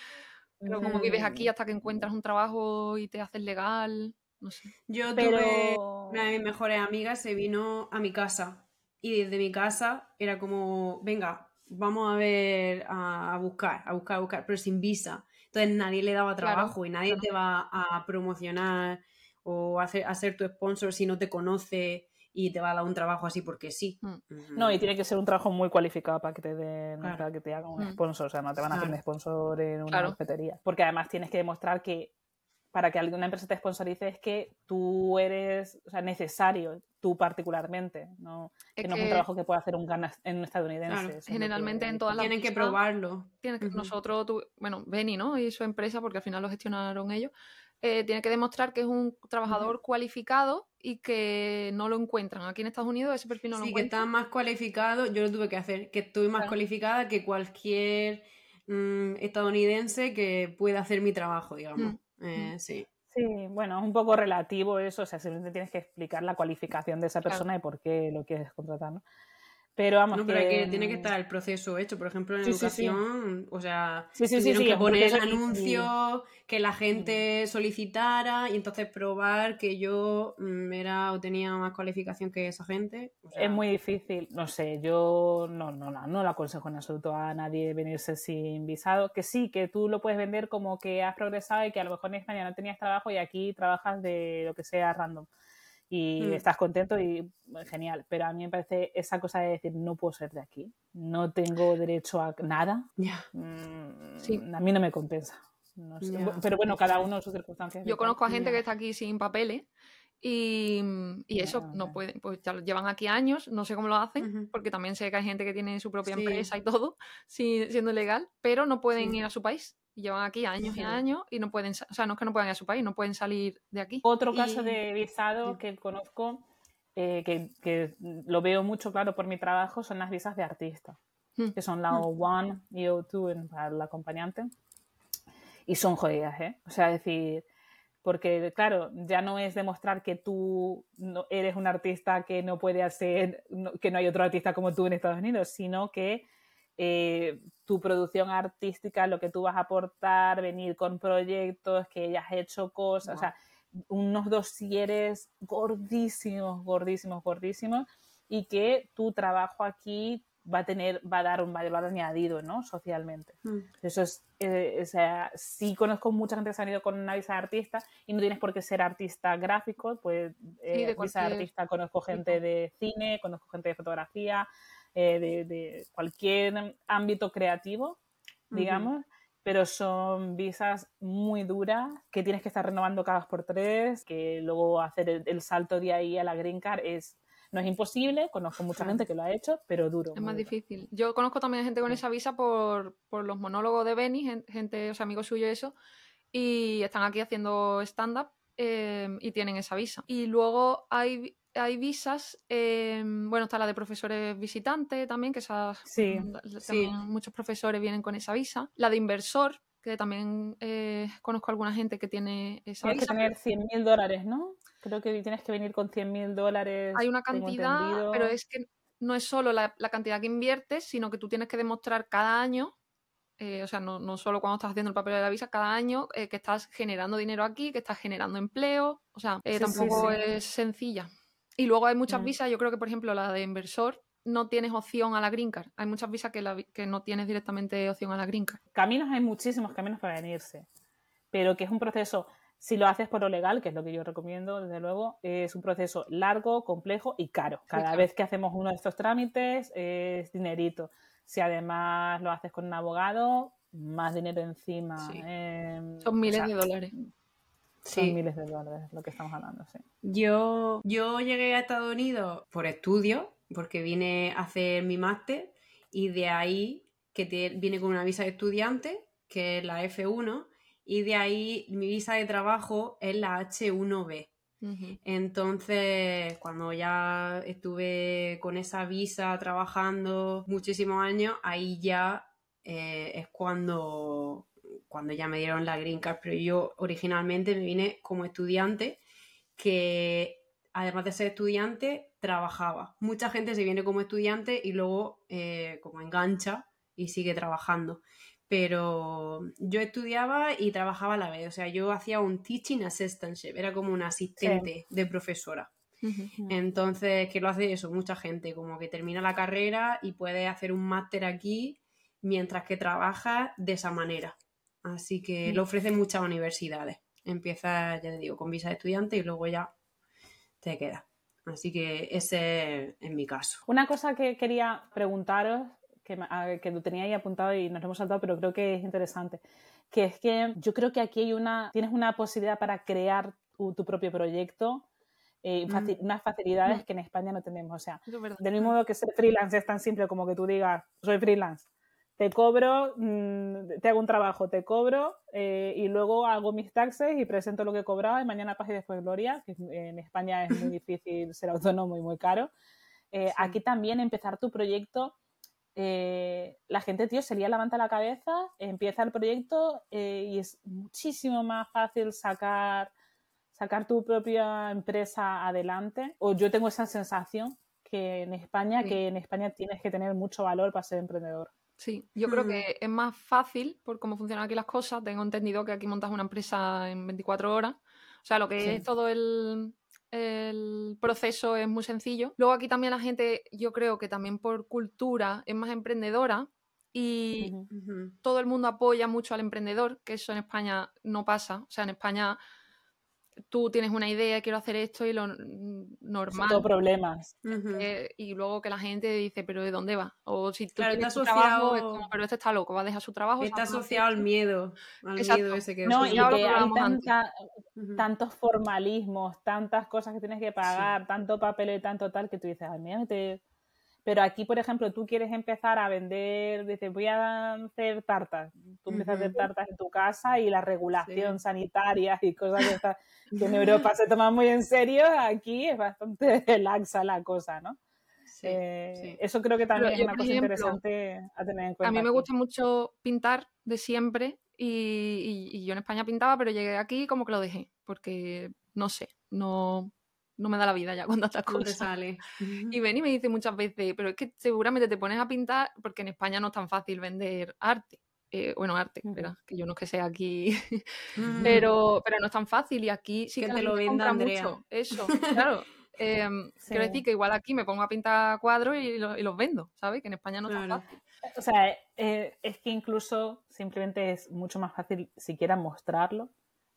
pero como vives aquí Mm, hasta que encuentras un trabajo y te haces legal, no sé. Yo Pero... tuve una de mis mejores amigas se vino a mi casa y desde mi casa era como, venga, vamos a ver, a, a buscar, a buscar, a buscar, pero sin visa. Entonces nadie le daba Claro, trabajo y nadie claro. te va a promocionar o a, hacer, a ser tu sponsor si no te conoce y te va a dar un trabajo así porque sí. Mm. Mm. No, y tiene que ser un trabajo muy cualificado para que te den, Claro. para que te hagan un Mm. sponsor. O sea, no te van a hacer Claro. un sponsor en una Claro. cafetería. Porque además tienes que demostrar que para que alguna empresa te sponsorice es que tú eres o sea, necesario, tú particularmente. No, Es que no es un trabajo que pueda hacer un gana en un estadounidense. Claro. generalmente que- en todas las Tienen que probarlo. tienes que- Ujú. nosotros, tu- bueno, Benny, ¿no? Y su empresa, porque al final lo gestionaron ellos, eh, tiene que demostrar que es un trabajador cualificado y que no lo encuentran. Aquí en Estados Unidos ese perfil no lo Sí, que encuentran. está más cualificado, yo lo tuve que hacer, que estoy más Claro. cualificada que cualquier mm, estadounidense que pueda hacer mi trabajo, digamos. Mm. Eh, sí. Sí, bueno, es un poco relativo eso, o sea, simplemente tienes que explicar la cualificación de esa persona y por qué lo quieres contratar, ¿no? Pero vamos, no, pero que, tiene que estar el proceso hecho. Por ejemplo, en educación, o sea, sí, tuvieron que poner anuncios que la gente solicitara y entonces probar que yo mm, era o tenía más cualificación que esa gente. Es muy difícil, no sé, yo no, no, no, no le aconsejo en absoluto a nadie venirse sin visado. Que sí, que tú lo puedes vender como que has progresado y que a lo mejor en España no tenías trabajo y aquí trabajas de lo que sea random y mm. estás contento y genial. Pero a mí me parece esa cosa de decir, no puedo ser de aquí, no tengo derecho a nada, mm, a mí no me compensa. Pero bueno, cada uno sus circunstancias. Yo conozco a gente que está aquí sin papeles y, y eso no pueden, pues ya llevan aquí años, no sé cómo lo hacen, porque también sé que hay gente que tiene su propia empresa y todo, siendo legal, pero no pueden ir a su país llevan aquí años y años y no pueden, o sea, no es que no puedan ir a su país, no pueden salir de aquí. Otro caso de visado que conozco, eh, que, lo veo mucho claro por mi trabajo, son las visas de artista, hmm. que son la O1 y O2 para el acompañante. Y son jodidas, ¿eh? O sea, decir, porque claro, ya no es demostrar que tú no, eres un artista que no puede hacer, que no hay otro artista como tú en Estados Unidos, sino que eh, tu producción artística, lo que tú vas a aportar, venir con proyectos, que hayas hecho cosas, o sea, unos dosieres gordísimos, gordísimos, gordísimos, y que tu trabajo aquí va a tener, va a dar un valor añadido, ¿no? Socialmente. Mm. Eso es, eh, o sea, sí conozco mucha gente que se ha ido con una visa de artista y no tienes por qué ser artista gráfico, pues eh, visa de artista conozco gente de cine, conozco gente de fotografía, eh, de, cualquier ámbito creativo, digamos, pero son visas muy duras que tienes que estar renovando cada por tres, que luego hacer el, salto de ahí a la green card es no es imposible, conozco mucha gente que lo ha hecho, pero duro. Es más difícil. Yo conozco también gente con esa visa por, por los monólogos de Benny, gente, o sea, amigos suyos eso, y están aquí haciendo stand-up eh, y tienen esa visa. Y luego hay hay visas, em, bueno, está la de profesores visitantes también, que esas, sí, muchos profesores vienen con esa visa. La de inversor, que también eh, conozco a alguna gente que tiene esa tienes que tener 100 mil dólares, ¿no? Creo que tienes que venir con 100 mil dólares. Hay una cantidad, pero es que no es solo la, cantidad que inviertes, sino que tú tienes que demostrar cada año eh, o sea, no, no, solo cuando estás haciendo el papel de la visa, cada año eh, que estás generando dinero aquí, que estás generando empleo, o sea, tampoco es sencilla. Y luego hay muchas mm. visas, yo creo que por ejemplo la de inversor no tienes opción a la green card. Hay muchas visas que, la, que no tienes directamente opción a la green card. Caminos hay muchísimos caminos para venirse, pero que es un proceso, si lo haces por lo legal, que es lo que yo recomiendo, desde luego, es un proceso largo, complejo y caro. Cada vez que hacemos uno de estos trámites es dinerito. Si además lo haces con un abogado, más dinero encima. Em, Son miles de dólares. Son miles de dólares lo que estamos hablando, sí. Yo, yo llegué a Estados Unidos por estudio, porque vine a hacer mi máster y de ahí que te, vine con una visa de estudiante, que es la F1, y de ahí mi visa de trabajo es la H1B. Entonces, cuando ya estuve con esa visa trabajando muchísimos años, ahí ya eh, es cuando cuando ya me dieron la green card, pero yo originalmente me vine como estudiante que además de ser estudiante trabajaba. Mucha gente se viene como estudiante y luego eh, como engancha y sigue trabajando. Pero yo estudiaba y trabajaba a la vez, o sea, yo hacía un teaching assistantship, era como un asistente de profesora. Entonces, ¿qué lo hace eso? Mucha gente, como que termina la carrera y puede hacer un máster aquí mientras que trabaja de esa manera. Así que lo ofrecen muchas universidades. Empieza, ya te digo, con visa de estudiante y luego ya te queda. Así que ese es mi caso. Una cosa que quería preguntaros, que, que lo tenía ahí apuntado y nos hemos saltado, pero creo que es interesante, que es que yo creo que aquí hay una, tienes una posibilidad para crear tu, propio proyecto eh, mm. unas facilidades mm. que en España no tenemos. O sea, del mismo modo que ser freelance es tan simple como que tú digas, soy freelance, te cobro, mm, te hago un trabajo, te cobro eh, y luego hago mis taxes y presento lo que he cobrado y mañana paz y después gloria, que en España es muy difícil ser autónomo y muy caro. Eh, aquí también empezar tu proyecto, eh, la gente, tío, se lía levanta la cabeza, empieza el proyecto y es muchísimo más fácil sacar sacar tu propia empresa adelante. O yo tengo esa sensación que en España, que en España tienes que tener mucho valor para ser emprendedor. Sí, yo creo que es más fácil por cómo funcionan aquí las cosas. Tengo entendido que aquí montas una empresa en 24 horas. O sea, lo que es todo el, el proceso es muy sencillo. Luego aquí también la gente, yo creo que también por cultura es más emprendedora y todo el mundo apoya mucho al emprendedor, que eso en España no pasa. O sea, en España tú tienes una idea, quiero hacer esto y lo normal. Todo problemas. y luego que la gente dice, pero ¿de dónde va? O si tú tienes tu trabajo, es como, pero este está loco, va a dejar su trabajo. Está asociado al miedo, al miedo ese que No, y que hay tantos formalismos, tantas cosas que tienes que pagar, tanto papel y tanto tal, que tú dices, ay, mira, te pero aquí, por ejemplo, tú quieres empezar a vender, dices, voy a hacer tartas. Tú empiezas a hacer tartas en tu casa y la regulación sanitaria y cosas que, en Europa se toman muy en serio, aquí es bastante laxa la cosa, ¿no? Eh, eso creo que también es una cosa interesante a tener en cuenta. A mí me gusta mucho pintar de siempre y, y yo en España pintaba, pero llegué aquí como que lo dejé, porque no sé, no, no me da la vida ya cuando estas cosas. sale. Y ven y me dice muchas veces, pero es que seguramente te pones a pintar porque en España no es tan fácil vender arte. Eh, bueno, arte, que yo no es que sea aquí, mm. pero, pero no es tan fácil y aquí sí que, te lo venda mucho. Eso, claro. Em, quiero decir que igual aquí me pongo a pintar cuadros y, los vendo, ¿sabes? Que en España no es tan fácil. O sea, eh, es que incluso simplemente es mucho más fácil siquiera mostrarlo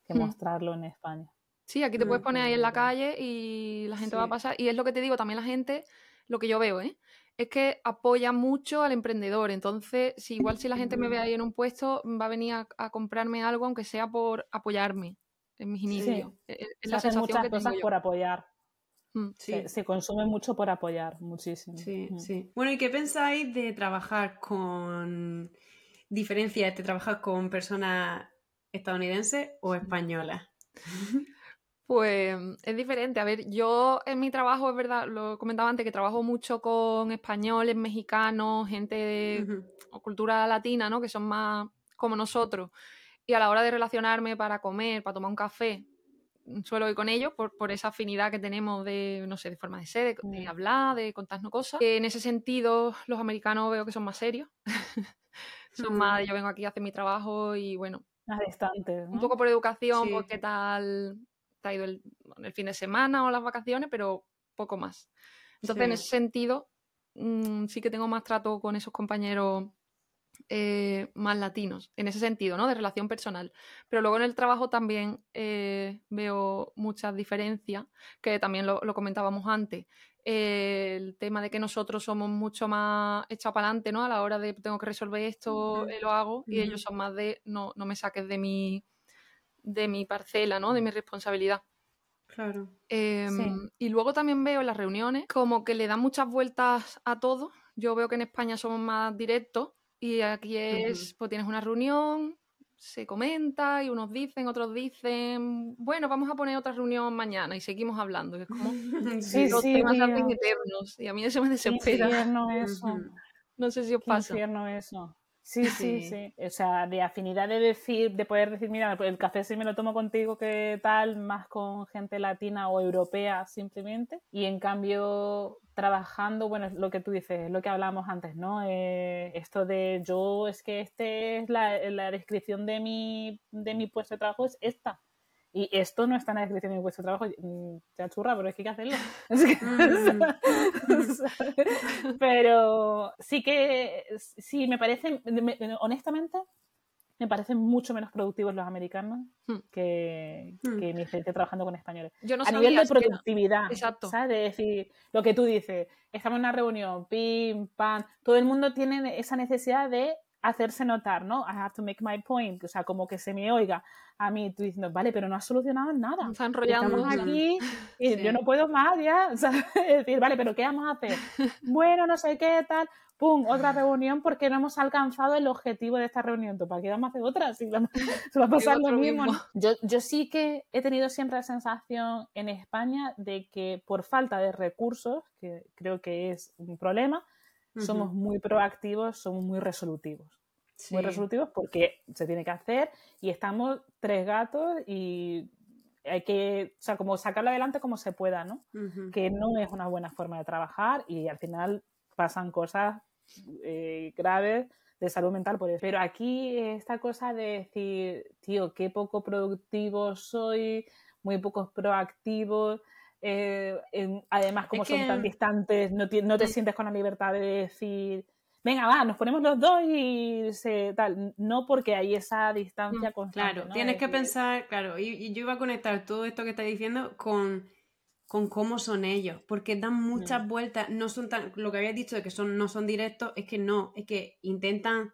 que mm. mostrarlo en España. Sí, aquí te puedes poner ahí en la calle y la gente va a pasar. Y es lo que te digo, también la gente, lo que yo veo, ¿eh? es que apoya mucho al emprendedor. Entonces, si igual si la gente me ve ahí en un puesto, va a venir a, comprarme algo, aunque sea por apoyarme en mis inicios. Sí. E, es, la sensación muchas que cosas por apoyar. Mm. Sí. Se, consume mucho por apoyar, muchísimo. Sí, mm. sí. Bueno, ¿y qué pensáis de trabajar con diferencias de trabajar con personas estadounidenses o españolas? Pues es diferente. A ver, yo en mi trabajo, es verdad, lo comentaba antes, que trabajo mucho con españoles, mexicanos, gente de cultura latina, ¿no? Que son más como nosotros. Y a la hora de relacionarme para comer, para tomar un café, suelo ir con ellos por, por esa afinidad que tenemos de, no sé, de forma de ser, de, mm. hablar, de contarnos cosas. En ese sentido, los americanos veo que son más serios. son más, yo vengo aquí a hacer mi trabajo y bueno. Más distantes. Un poco por educación, por qué tal te ha ido el, fin de semana o las vacaciones, pero poco más. Entonces, en ese sentido, mm, sí que tengo más trato con esos compañeros eh, más latinos, en ese sentido, ¿no? De relación personal. Pero luego en el trabajo también eh, veo muchas diferencias, que también lo, comentábamos antes. el tema de que nosotros somos mucho más echados para adelante, ¿no? A la hora de tengo que resolver esto, eh, lo hago, y ellos son más de no, no me saques de mi de mi parcela, ¿no? De mi responsabilidad. Claro. Em, y luego también veo en las reuniones como que le dan muchas vueltas a todo. Yo veo que en España somos más directos y aquí es, pues tienes una reunión, se comenta y unos dicen, otros dicen, bueno, vamos a poner otra reunión mañana y seguimos hablando. es como sí, los temas eternos y a mí eso me desespera. eso. No sé si os pasa. Infierno eso. Sí, sí, sí, O sea, de afinidad de decir, de poder decir, mira, el café sí me lo tomo contigo que tal, más con gente latina o europea simplemente. Y en cambio, trabajando, bueno, lo que tú dices, lo que hablábamos antes, ¿no? Eh, esto de yo, es que este es la, la descripción de mi, de mi puesto de trabajo, es esta. Y esto no está en la descripción de vuestro trabajo, te mm, churra, pero es que hay que hacerlo. pero sí que, sí, me parece, honestamente, me parecen mucho menos productivos los americanos hmm. que, hmm. que mi gente trabajando con españoles. a nivel de productividad, Exacto. ¿sabes? De decir, lo que tú dices, estamos en una reunión, pim, pam, todo el mundo tiene esa necesidad de hacerse notar, ¿no? I have to make my point, o sea, como que se me oiga a mí tú diciendo, vale, pero no has solucionado nada. Está enrollando. Estamos aquí y yo no puedo más ya, o sea, decir, vale, pero ¿qué vamos a hacer? bueno, no sé qué, tal, pum, otra reunión porque no hemos alcanzado el objetivo de esta reunión. ¿Para qué vamos a hacer otra? Si se va a pasar lo mismo. Yo, yo sí que he tenido siempre la sensación en España de que por falta de recursos, que creo que es un problema, somos muy proactivos, somos muy resolutivos. Muy resolutivos porque se tiene que hacer y estamos tres gatos y hay que, o sea, como sacarlo adelante como se pueda, ¿no? Que no es una buena forma de trabajar y al final pasan cosas eh, graves de salud mental por eso. Pero aquí esta cosa de decir, tío, qué poco productivo soy, muy pocos proactivos, eh, además como son tan distantes, no, no te sientes con la libertad de decir, venga, va, nos ponemos los dos y se tal. No porque hay esa distancia mm, constante. Claro, tienes que pensar, claro, y, yo iba a conectar todo esto que estás diciendo con, con cómo son ellos, porque dan muchas mm. vueltas, no son tan, lo que habías dicho de que son, no son directos, es que no, es que intentan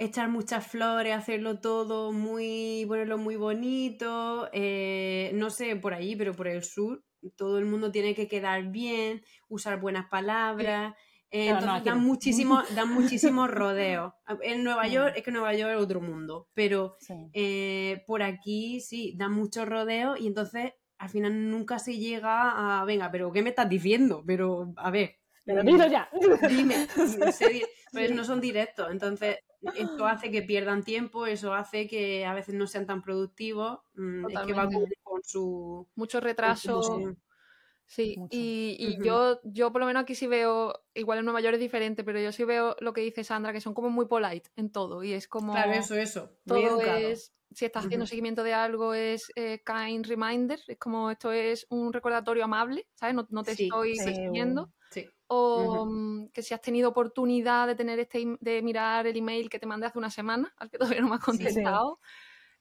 echar muchas flores, hacerlo todo muy, ponerlo muy bonito, eh, no sé por allí, pero por el sur, todo el mundo tiene que quedar bien, usar buenas palabras. Eh, entonces dan muchísimo, dan muchísimos rodeos. En Nueva. York es que Nueva York es otro mundo, pero eh, por aquí sí, dan muchos rodeos y entonces al final nunca se llega a, venga, pero ¿qué me estás diciendo? Pero a ver. Pero dilo ya. Dime, pues no son directos, entonces esto hace que pierdan tiempo, eso hace que a veces no sean tan productivos, mm, es que va con, su... Mucho retraso. Sí, y, yo, yo por lo menos aquí sí veo, igual en Nueva York es diferente, pero yo sí veo lo que dice Sandra, que son como muy polite en todo, y es como... Claro, eso, eso. Todo es, si estás haciendo seguimiento de algo, es eh, kind reminder, es como esto es un recordatorio amable, ¿sabes? No, no te estoy persiguiendo. Sí. O mm, que si has tenido oportunidad de tener este de mirar el email que te mandé hace una semana, al que todavía no me has contestado.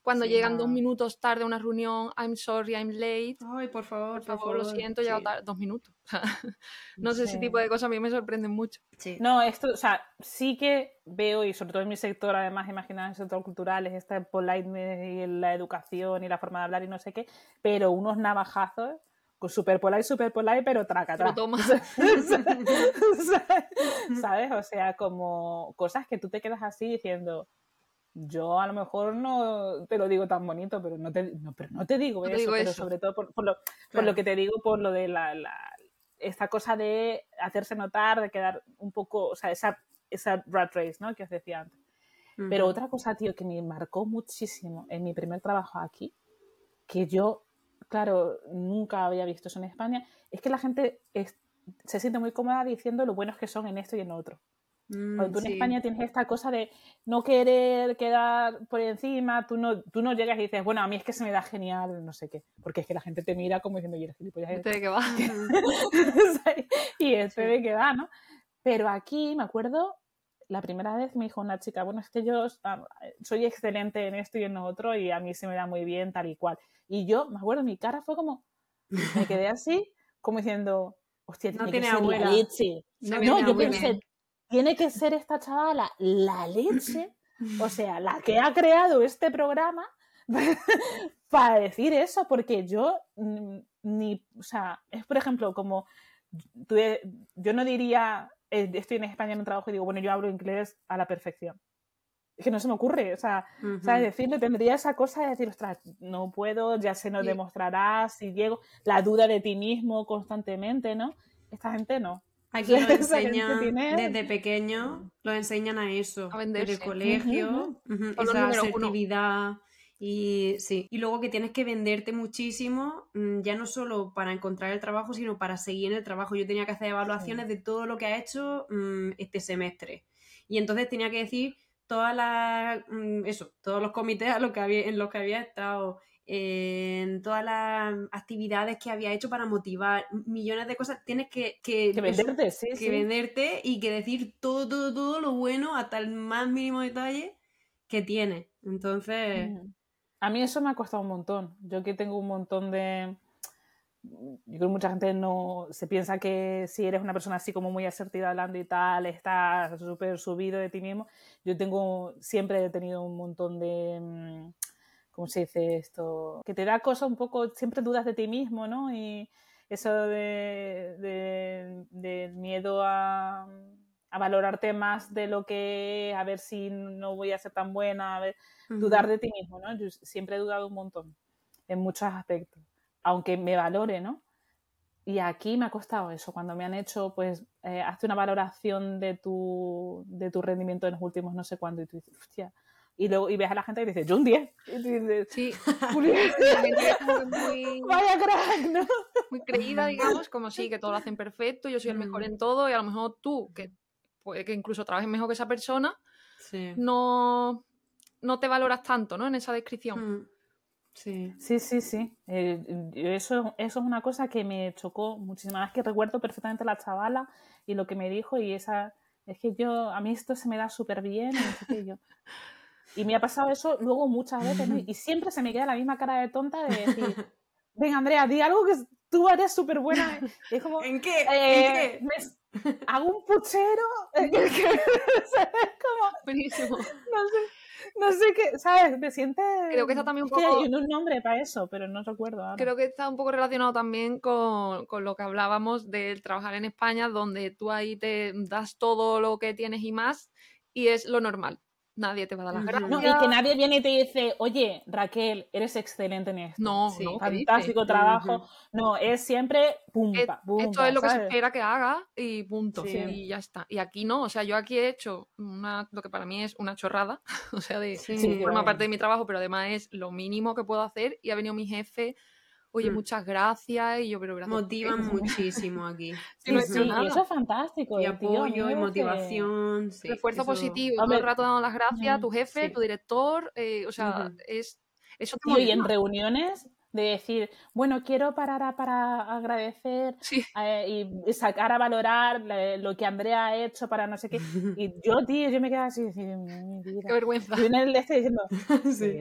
Cuando llegan dos minutos tarde a una reunión, I'm sorry, I'm late. Ay, por favor, por favor, lo siento, llego tarde, dos minutos. no sé, ese tipo de cosas a mí me sorprenden mucho. No, esto, o sea, sí que veo, y sobre todo en mi sector, además, imaginar en el sector cultural, es esta politeness y la educación y la forma de hablar y no sé qué, pero unos navajazos con super polite, super polite, pero traca, traca. toma. ¿Sabes? O sea, como cosas que tú te quedas así diciendo, yo a lo mejor no te lo digo tan bonito, pero no te, no, pero no te digo, eso, pero sobre todo por, lo, por, lo, que te digo, por lo de la, esta cosa de hacerse notar, de quedar un poco, o sea, esa, esa rat race, ¿no? Que os decía antes. Pero otra cosa, tío, que me marcó muchísimo en mi primer trabajo aquí, que yo, claro, nunca había visto eso en España, es que la gente se siente muy cómoda diciendo lo buenos que son en esto y en otro. Cuando tú en España tienes esta cosa de no querer quedar por encima, tú no, tú no llegas y dices, bueno, a mí es que se me da genial, no sé qué, porque es que la gente te mira como diciendo, y eres gilipollas. Este de qué va. y este de qué va, ¿no? Pero aquí me acuerdo, la primera vez me dijo una chica, bueno, es que yo soy excelente en esto y en lo otro y a mí se me da muy bien tal y cual. Y yo, me acuerdo, mi cara fue como, me quedé así, como diciendo, hostia, no tiene abuela. No, no yo pensé, tiene que ser esta chavala la leche, o sea, la que ha creado este programa para decir eso, porque yo ni, o sea, es por ejemplo como, yo no diría, eh, estoy en España en un trabajo y digo, bueno, yo hablo inglés a la perfección. Es que no se me ocurre, o sea, ¿sabes? Decirle, tendría esa cosa de decir, ostras, no puedo, ya se nos demostrará si llego, la duda de ti mismo constantemente, ¿no? Esta gente no. Aquí lo enseñan desde pequeño, lo enseñan a eso, a desde el colegio, esa asertividad. Y sí, y luego que tienes que venderte muchísimo, mm, ya no solo para encontrar el trabajo, sino para seguir en el trabajo. Yo tenía que hacer evaluaciones de todo lo que ha hecho mm, este semestre. Y entonces tenía que decir todas las, mm, eso, todos los comités a que había, en los que había estado, en todas las actividades que había hecho para motivar, millones de cosas, tienes que, que, venderte, que venderte y que decir todo, todo, todo lo bueno hasta el más mínimo detalle que tiene. Entonces... A mí eso me ha costado un montón. Yo que tengo un montón de... Yo creo que mucha gente no se piensa que si eres una persona así como muy asertiva hablando y tal, estás súper subido de ti mismo. Yo tengo, siempre he tenido un montón de mm, ¿cómo se dice esto? Que te da cosas un poco, siempre dudas de ti mismo, ¿no? Y eso de, de, miedo a, a, valorarte más de lo que, a ver si no voy a ser tan buena, a ver, dudar de ti mismo, ¿no? Yo siempre he dudado un montón en muchos aspectos, aunque me valore, ¿no? Y aquí me ha costado eso, cuando me han hecho, pues, eh, hazte una valoración de tu, de tu rendimiento en los últimos no sé cuándo, y tú dices, hostia, y luego y ves a la gente y dices, yo un 10. sí, muy, vaya crack, ¿no? Muy creída, digamos, como sí, que todo lo hacen perfecto, yo soy el mejor en todo y a lo mejor tú, que puede que incluso trabajes mejor que esa persona, no, no te valoras tanto, ¿no? En esa descripción. Mm. Sí, sí, sí. sí. Eh, eso, eso es una cosa que me chocó muchísimo. Más que recuerdo perfectamente la chavala y lo que me dijo y esa... Es que yo, a mí esto se me da súper bien y, yo. y me ha pasado eso luego muchas veces y siempre se me queda la misma cara de tonta de decir, venga Andrea, di algo que tú eres súper buena. es como, ¿En qué? Eh, hago un puchero. como, Buenísimo. No sé no sé qué, ¿sabes? Me siente. Creo que está también un poco. hay un nombre para eso, pero no recuerdo ahora. Creo que está un poco relacionado también con, con, lo que hablábamos del trabajar en España, donde tú ahí te das todo lo que tienes y más, y es lo normal nadie te va a dar las gracias. No, y que nadie viene y te dice, oye, Raquel, eres excelente en esto. No, fantástico trabajo. No, es siempre pum, Esto es lo que se espera que haga y punto. Y ya está. Y aquí no, o sea, yo aquí he hecho una, lo que para mí es una chorrada, o sea, de forma parte de mi trabajo, pero además es lo mínimo que puedo hacer y ha venido mi jefe oye, mm. muchas gracias, y yo, pero gracias. Motivan muchísimo aquí. Sí, eso es fantástico. Y apoyo, y motivación. Sí, Refuerzo positivo, todo el rato dando las gracias a tu jefe, tu director, eh, o sea, es... Eso y en reuniones de decir, bueno, quiero parar para agradecer eh, y sacar a valorar lo que Andrea ha hecho para no sé qué. Y yo, tío, yo me quedo así, mi vida. Qué vergüenza. Yo en el este diciendo, sí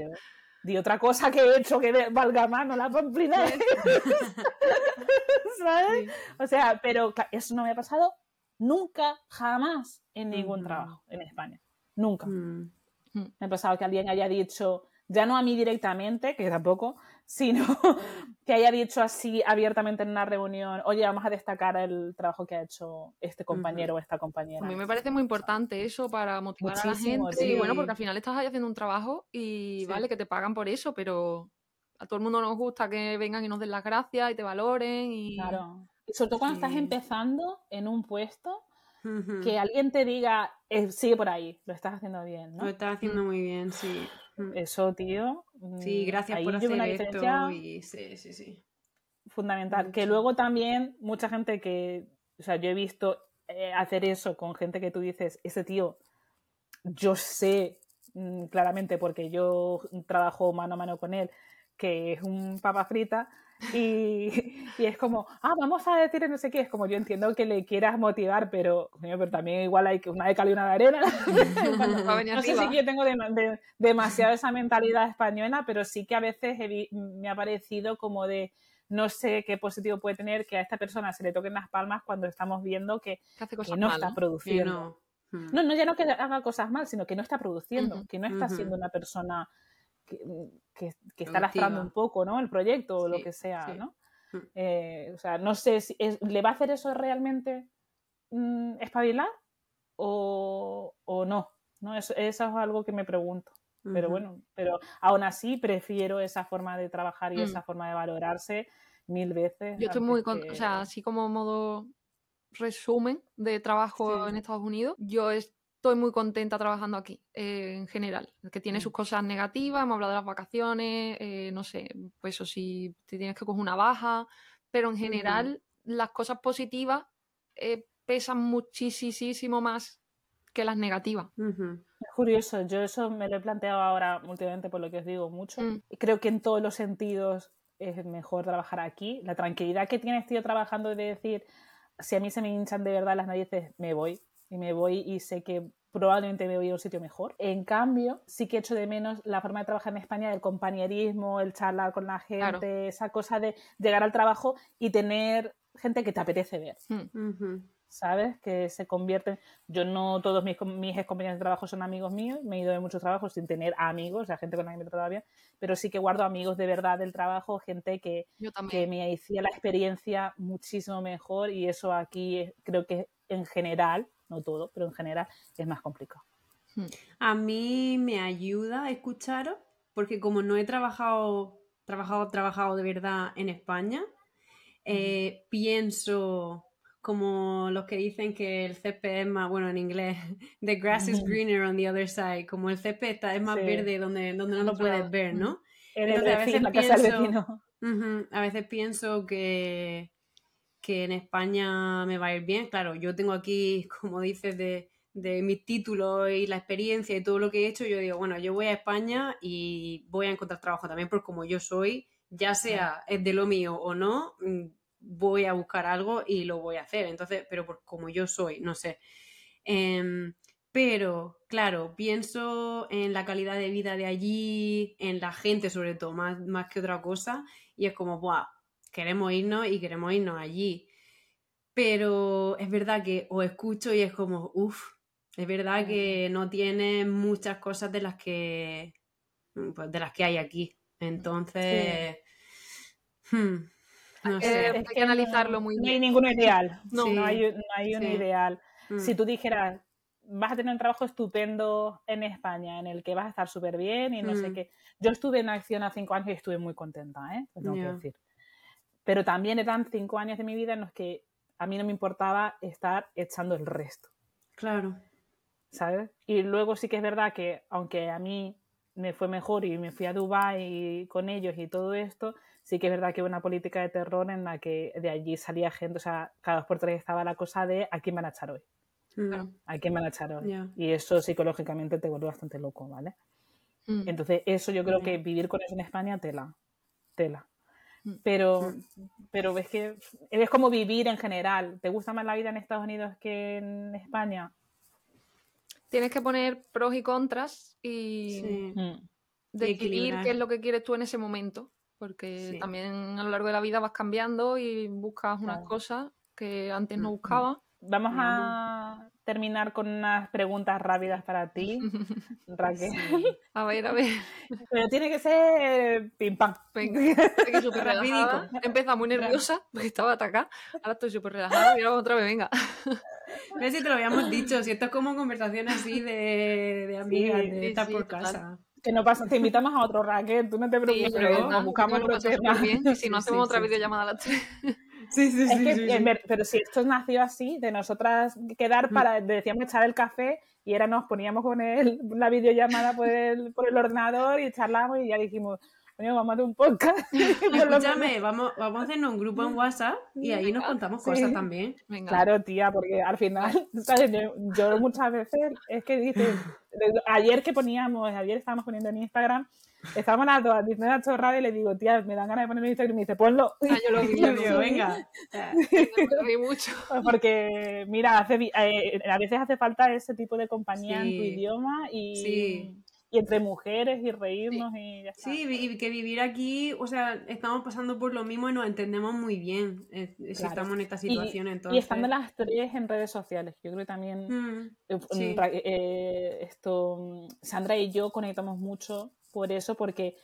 di otra cosa que he hecho que valga más, no la pamplina. ¿Sabes? O sea, pero eso no me ha pasado nunca, jamás en ningún trabajo en España. Nunca. Mm. Me ha pasado que alguien haya dicho, ya no a mí directamente, que tampoco, sino que haya dicho así abiertamente en una reunión, oye, vamos a destacar el trabajo que ha hecho este compañero o esta compañera. A mí me parece muy importante eso para motivar a la gente. Y bueno, porque al final estás ahí haciendo un trabajo y vale que te pagan por eso, pero a todo el mundo nos gusta que vengan y nos den las gracias y te valoren. Y... Claro. Y sobre todo cuando estás empezando en un puesto, que alguien te diga, eh, sigue por ahí, lo estás haciendo bien, ¿no? Lo estás haciendo muy bien, sí. Mm. Eso, tío. Sí, mm, gracias por hacer esto. Y... Sí, sí, sí. Fundamental. Que luego también mucha gente que, o sea, yo he visto eh, hacer eso con gente que tú dices, ese tío, yo sé mm, claramente porque yo trabajo mano a mano con él, que es un papa frita, y, y, es como, ah, vamos a decir no sé qué. Es como yo entiendo que le quieras motivar, pero, pero también igual hay que una de cal y una de arena. no sé si yo tengo demasiado esa mentalidad española, pero sí que a veces me ha parecido como de no sé qué positivo puede tener que a esta persona se le toquen las palmas cuando estamos viendo que, no está produciendo. Hmm. No. no. ya no que haga cosas mal, sino que no está produciendo, que no está siendo una persona que, está lastrando un poco, ¿no? El proyecto o lo que sea, ¿no? Mm. Eh, o sea, no sé si le va a hacer eso realmente mm, espabilar o, no, ¿no? Eso, eso, es algo que me pregunto. Pero bueno, pero aún así prefiero esa forma de trabajar y mm. esa forma de valorarse mil veces. Yo estoy muy, o sea, así como modo resumen de trabajo en Estados Unidos, yo es, estoy muy contenta trabajando aquí, eh, en general. Que tiene mm. sus cosas negativas, hemos hablado de las vacaciones, eh, no sé, pues eso si te tienes que coger una baja, pero en general las cosas positivas eh, pesan muchísimo más que las negativas. Es curioso, yo eso me lo he planteado ahora últimamente por lo que os digo mucho. Mm. Creo que en todos los sentidos es mejor trabajar aquí. La tranquilidad que tienes, tío, trabajando de decir, si a mí se me hinchan de verdad las narices, me voy y me voy y sé que probablemente me voy a un sitio mejor. En cambio, sí que echo de menos la forma de trabajar en España, el compañerismo, el charlar con la gente, esa cosa de llegar al trabajo y tener gente que te apetece ver. Hmm. ¿Sabes? Que se convierten. Yo no todos mis, mis compañeros de trabajo son amigos míos, me he ido de muchos trabajos sin tener amigos, o sea, gente con la que me todavía bien, pero sí que guardo amigos de verdad del trabajo, gente que, que me hacía la experiencia muchísimo mejor y eso aquí creo que en general no todo, pero en general es más complicado. Hmm. A mí me ayuda a escucharos, porque como no he trabajado, trabajado, trabajado de verdad en España, eh, pienso como los que dicen que el césped es más, bueno, en inglés, the grass is greener on the other side, como el césped está, es más verde donde, donde no lo puedes ver, ¿no? Entonces, a veces pienso, a veces pienso que, que en España me va a ir bien. Claro, yo tengo aquí, como dices, de, de mis títulos y la experiencia y todo lo que he hecho, yo digo, bueno, yo voy a España y voy a encontrar trabajo también, porque como yo soy, ya sea es de lo mío o no, mm, voy a buscar algo y lo voy a hacer. Entonces, pero por, como yo soy, no sé. Em, pero, claro, pienso en la calidad de vida de allí, en la gente sobre todo, más, más que otra cosa, y es como, ¡buah! Queremos irnos y queremos irnos allí. Pero es verdad que os escucho y es como, uff, es verdad que no tiene muchas cosas de las que, pues, de las que hay aquí. Entonces, hmm, no sé. hay que analizarlo muy bien. No hay ningún ideal. No, no hay, un ideal. Si hmm. tú dijeras, vas a tener un trabajo estupendo en España, en el que vas a estar súper bien y no sé hmm. qué. Yo estuve en acción hace cinco años y estuve muy contenta, ¿eh? Pues tengo que decir. Pero también eran cinco años de mi vida en los que a mí no me importaba estar echando el resto. Claro. ¿Sabes? Y luego sí que es verdad que, aunque a mí me fue mejor y me fui a Dubái con ellos y todo esto, sí que es verdad que hubo una política de terror en la que de allí salía gente, o sea, cada dos por tres estaba la cosa de a quién van a echar hoy. Mm. ¿A quién van a echar hoy? Y eso psicológicamente te vuelve bastante loco, ¿vale? Mm. Entonces, eso yo creo que vivir con eso en España, tela, tela. Mm. Pero, pero ves que es como vivir en general. ¿Te gusta más la vida en Estados Unidos que en España? tienes que poner pros y contras y mm. decidir qué es lo que quieres tú en ese momento. Porque también a lo largo de la vida vas cambiando y buscas unas cosas que antes no buscabas. Vamos a terminar con unas preguntas rápidas para ti, Raquel. A ver, a ver. Pero tiene que ser pim pam. Venga, estoy súper relajada. Empezaba muy nerviosa porque estaba atacada. Ahora estoy súper relajada y ahora otra vez, venga. No sé si te lo habíamos dicho, si esto es como conversación así de, de amigas, de estar por casa. Que no pasa, te invitamos a otro Raquel, tú no te preocupes, pero nos buscamos otro tema. Bien, si no hacemos otra videollamada a las tres. Sí, sí, sí, Pero si esto nació así, de nosotras quedar mm. para, decíamos echar el café y era nos poníamos con el, la videollamada por el, por el ordenador y charlamos y ya dijimos, vamos a hacer un podcast. Escúchame, vamos, vamos a hacernos un grupo en WhatsApp y ahí nos contamos cosas también. Claro, tía, porque al final, Yo, muchas veces es que dices, ayer que poníamos, ayer estábamos poniendo en Instagram, estábamos las dos diciendo una chorrada y le digo, tía, me dan ganas de poner en Instagram y me dice, ponlo. Ah, yo lo vi, yo digo, venga. lo vi mucho. Pues porque, mira, hace, eh, a veces hace falta ese tipo de compañía en tu idioma y... Sí y entre mujeres y reírnos y ya Sí, y que vivir aquí, o sea, estamos pasando por lo mismo y nos entendemos muy bien eh, si estamos en esta situación. Y, entonces... y estando las tres en redes sociales, yo creo que también mm, eh, eh, esto, Sandra y yo conectamos mucho por eso, porque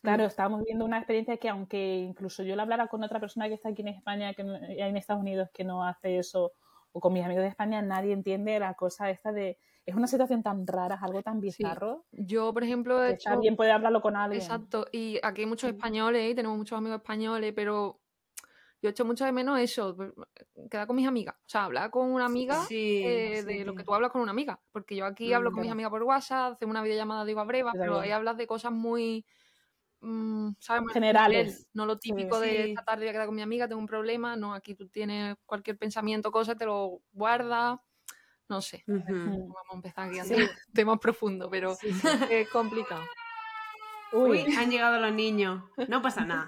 Claro, mm. estamos viendo una experiencia que aunque incluso yo la hablara con otra persona que está aquí en España, que en Estados Unidos, que no hace eso, o con mis amigos de España, nadie entiende la cosa esta de es una situación tan rara, es algo tan bizarro. Yo, por ejemplo, he hecho... alguien puede hablarlo con alguien. Exacto, y aquí hay muchos españoles y tenemos muchos amigos españoles, pero yo he hecho mucho de menos eso, quedar con mis amigas. O sea, hablar con una amiga eh, de lo que tú hablas con una amiga. Porque yo aquí hablo con mis amigas por WhatsApp, hacemos una videollamada, digo a breva, pero ahí hablas de cosas muy. Mm, ¿sabes? Generales. No lo típico de esta tarde voy a quedar con mi amiga, tengo un problema. No, aquí tú tienes cualquier pensamiento, cosa, te lo guardas no sé, vamos a empezar aquí a hacer temas profundos, pero es complicado. Uy. han llegado los niños. No pasa nada.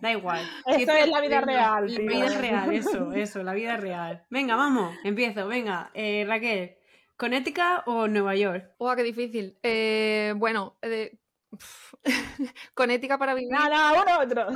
Da igual. Esto es la vida real. La vida real, eso, eso, la vida real. Venga, vamos, empiezo. Venga, eh, Raquel, ¿Connecticut o Nueva York? ¡Oh, qué difícil! Eh, bueno, eh, con ética para vivir. Nada, uno otro.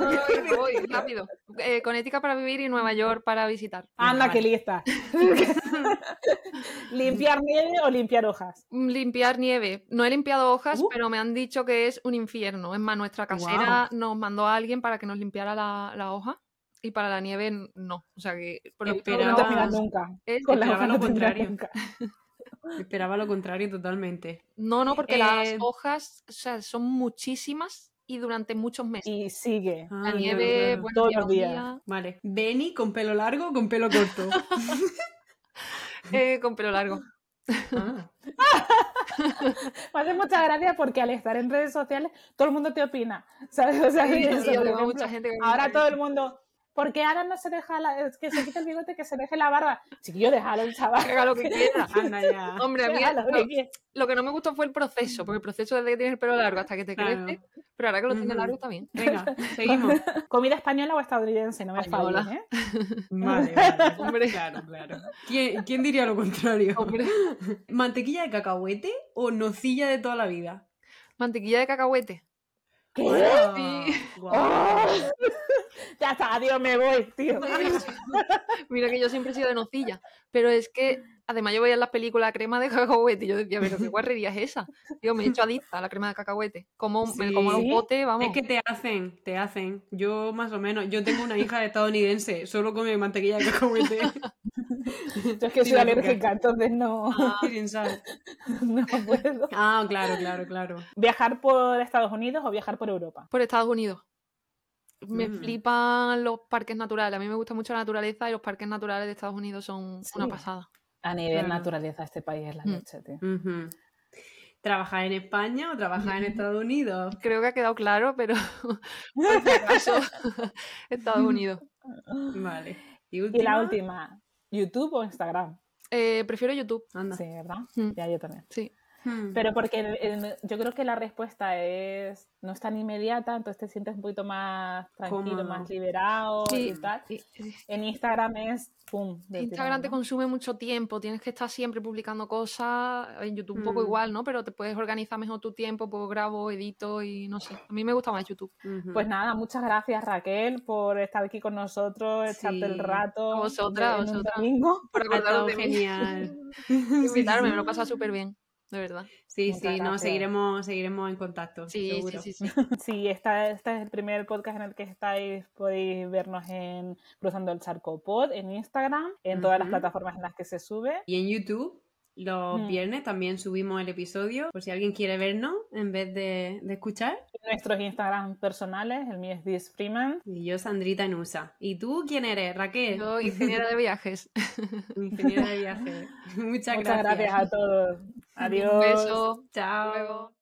voy, rápido. Eh, con ética para vivir y Nueva York para visitar. Anda, qué lista. ¿Limpiar nieve o limpiar hojas? Mm, limpiar nieve. No he limpiado hojas, uh. pero me han dicho que es un infierno. Es más, nuestra casera nos mandó a alguien para que nos limpiara la, hoja y para la nieve no. O sea que por lo no nunca. Con la lo contrario. Nunca. Esperaba lo contrario totalmente. No, no, porque las eh, hojas, o sea, son muchísimas y durante muchos meses. Y sigue. Ah, La nieve, claro. Todos los días, Vale. Benny con pelo largo o con pelo corto. eh, con pelo largo. Ah, Me hace mucha gracia porque al estar en redes sociales todo el mundo te opina. ¿Sabes? O sea, Sí, sí, yo tengo ejemplo, mucha gente que Ahora todo el mundo. ¿Por qué ahora no se deja la, es que se quita el bigote que se deje la barba? Chiquillo, déjalo, chaval. Haga lo que quiera. anda ya. Hombre, a mí lo, que quiera. lo que no me gustó fue el proceso, porque el proceso desde que tienes el pelo largo hasta que te Claro. crece, pero ahora que lo tienes largo está bien. Venga, seguimos. ¿Comida española o estadounidense? No me falles, ¿eh? Vale, vale. Hombre. Claro, claro. ¿Quién, quién diría lo contrario? Hombre. ¿Mantequilla de cacahuete o nocilla de toda la vida? Mantequilla de cacahuete. ¿Qué? Sí. Guau. Ya está, adiós, me voy, tío. Mira que yo siempre he sido de nocilla, pero es que además yo veía en las películas crema de cacahuete y yo decía, pero qué guarrería es esa. Digo, me he hecho adicta a la crema de cacahuete. Como, me como Sí. un bote, vamos. Es que te hacen, te hacen. Yo más o menos, yo tengo una hija estadounidense, solo come mantequilla de cacahuete. Yo es que soy alérgica, entonces no, Sin sal. no puedo. Ah, claro, claro, claro. ¿Viajar por Estados Unidos o viajar por Europa? Por Estados Unidos. Me Mm. flipan los parques naturales. A mí me gusta mucho la naturaleza y los parques naturales de Estados Unidos son una Sí. pasada. A nivel Claro. naturaleza, este país es la Mm. leche, tío. ¿Trabajar en España o trabajar en Estados Unidos? Creo que ha quedado claro, pero por si acaso, Estados Unidos. Vale. ¿Y, la última, ¿YouTube o Instagram? Eh, prefiero YouTube. Anda. Sí, ¿verdad? Mm. Ya, yo también. Sí. Hmm. Pero porque el- el- yo creo que la respuesta es no es tan inmediata, entonces te sientes un poquito más tranquilo, más liberado Sí, y tal. En Instagram es pum. Instagram te consume mucho tiempo, tienes que estar siempre publicando cosas, en YouTube un poco Mm. igual, ¿no? Pero te puedes organizar mejor tu tiempo, pues grabo, edito y no sé. A mí me gusta más YouTube. Pues nada, muchas gracias Raquel por estar aquí con nosotros, echarte el Sí. rato. A vosotras, vosotras. domingo. Por acordaros de mí. genial. Invitarme, me lo he pasado súper bien, de verdad. Sí, Muchas sí, no, gracias. seguiremos, seguiremos en contacto. Sí, sí, seguro. sí, sí. Sí, esta, este es el primer podcast en el que estáis, podéis vernos en Cruzando el Charco Pod, en Instagram, en todas las plataformas en las que se sube. Y en YouTube, los Mm. viernes también subimos el episodio, por si alguien quiere vernos en vez de, de escuchar. Nuestros Instagram personales, el mío es This Freeman. Y yo, Sandrita Nusa. ¿Y tú quién eres, Raquel? Yo, ingeniera de viajes. Ingeniera de viaje. Muchas, Muchas gracias a todos. Adiós. Un beso. Chao. Luego.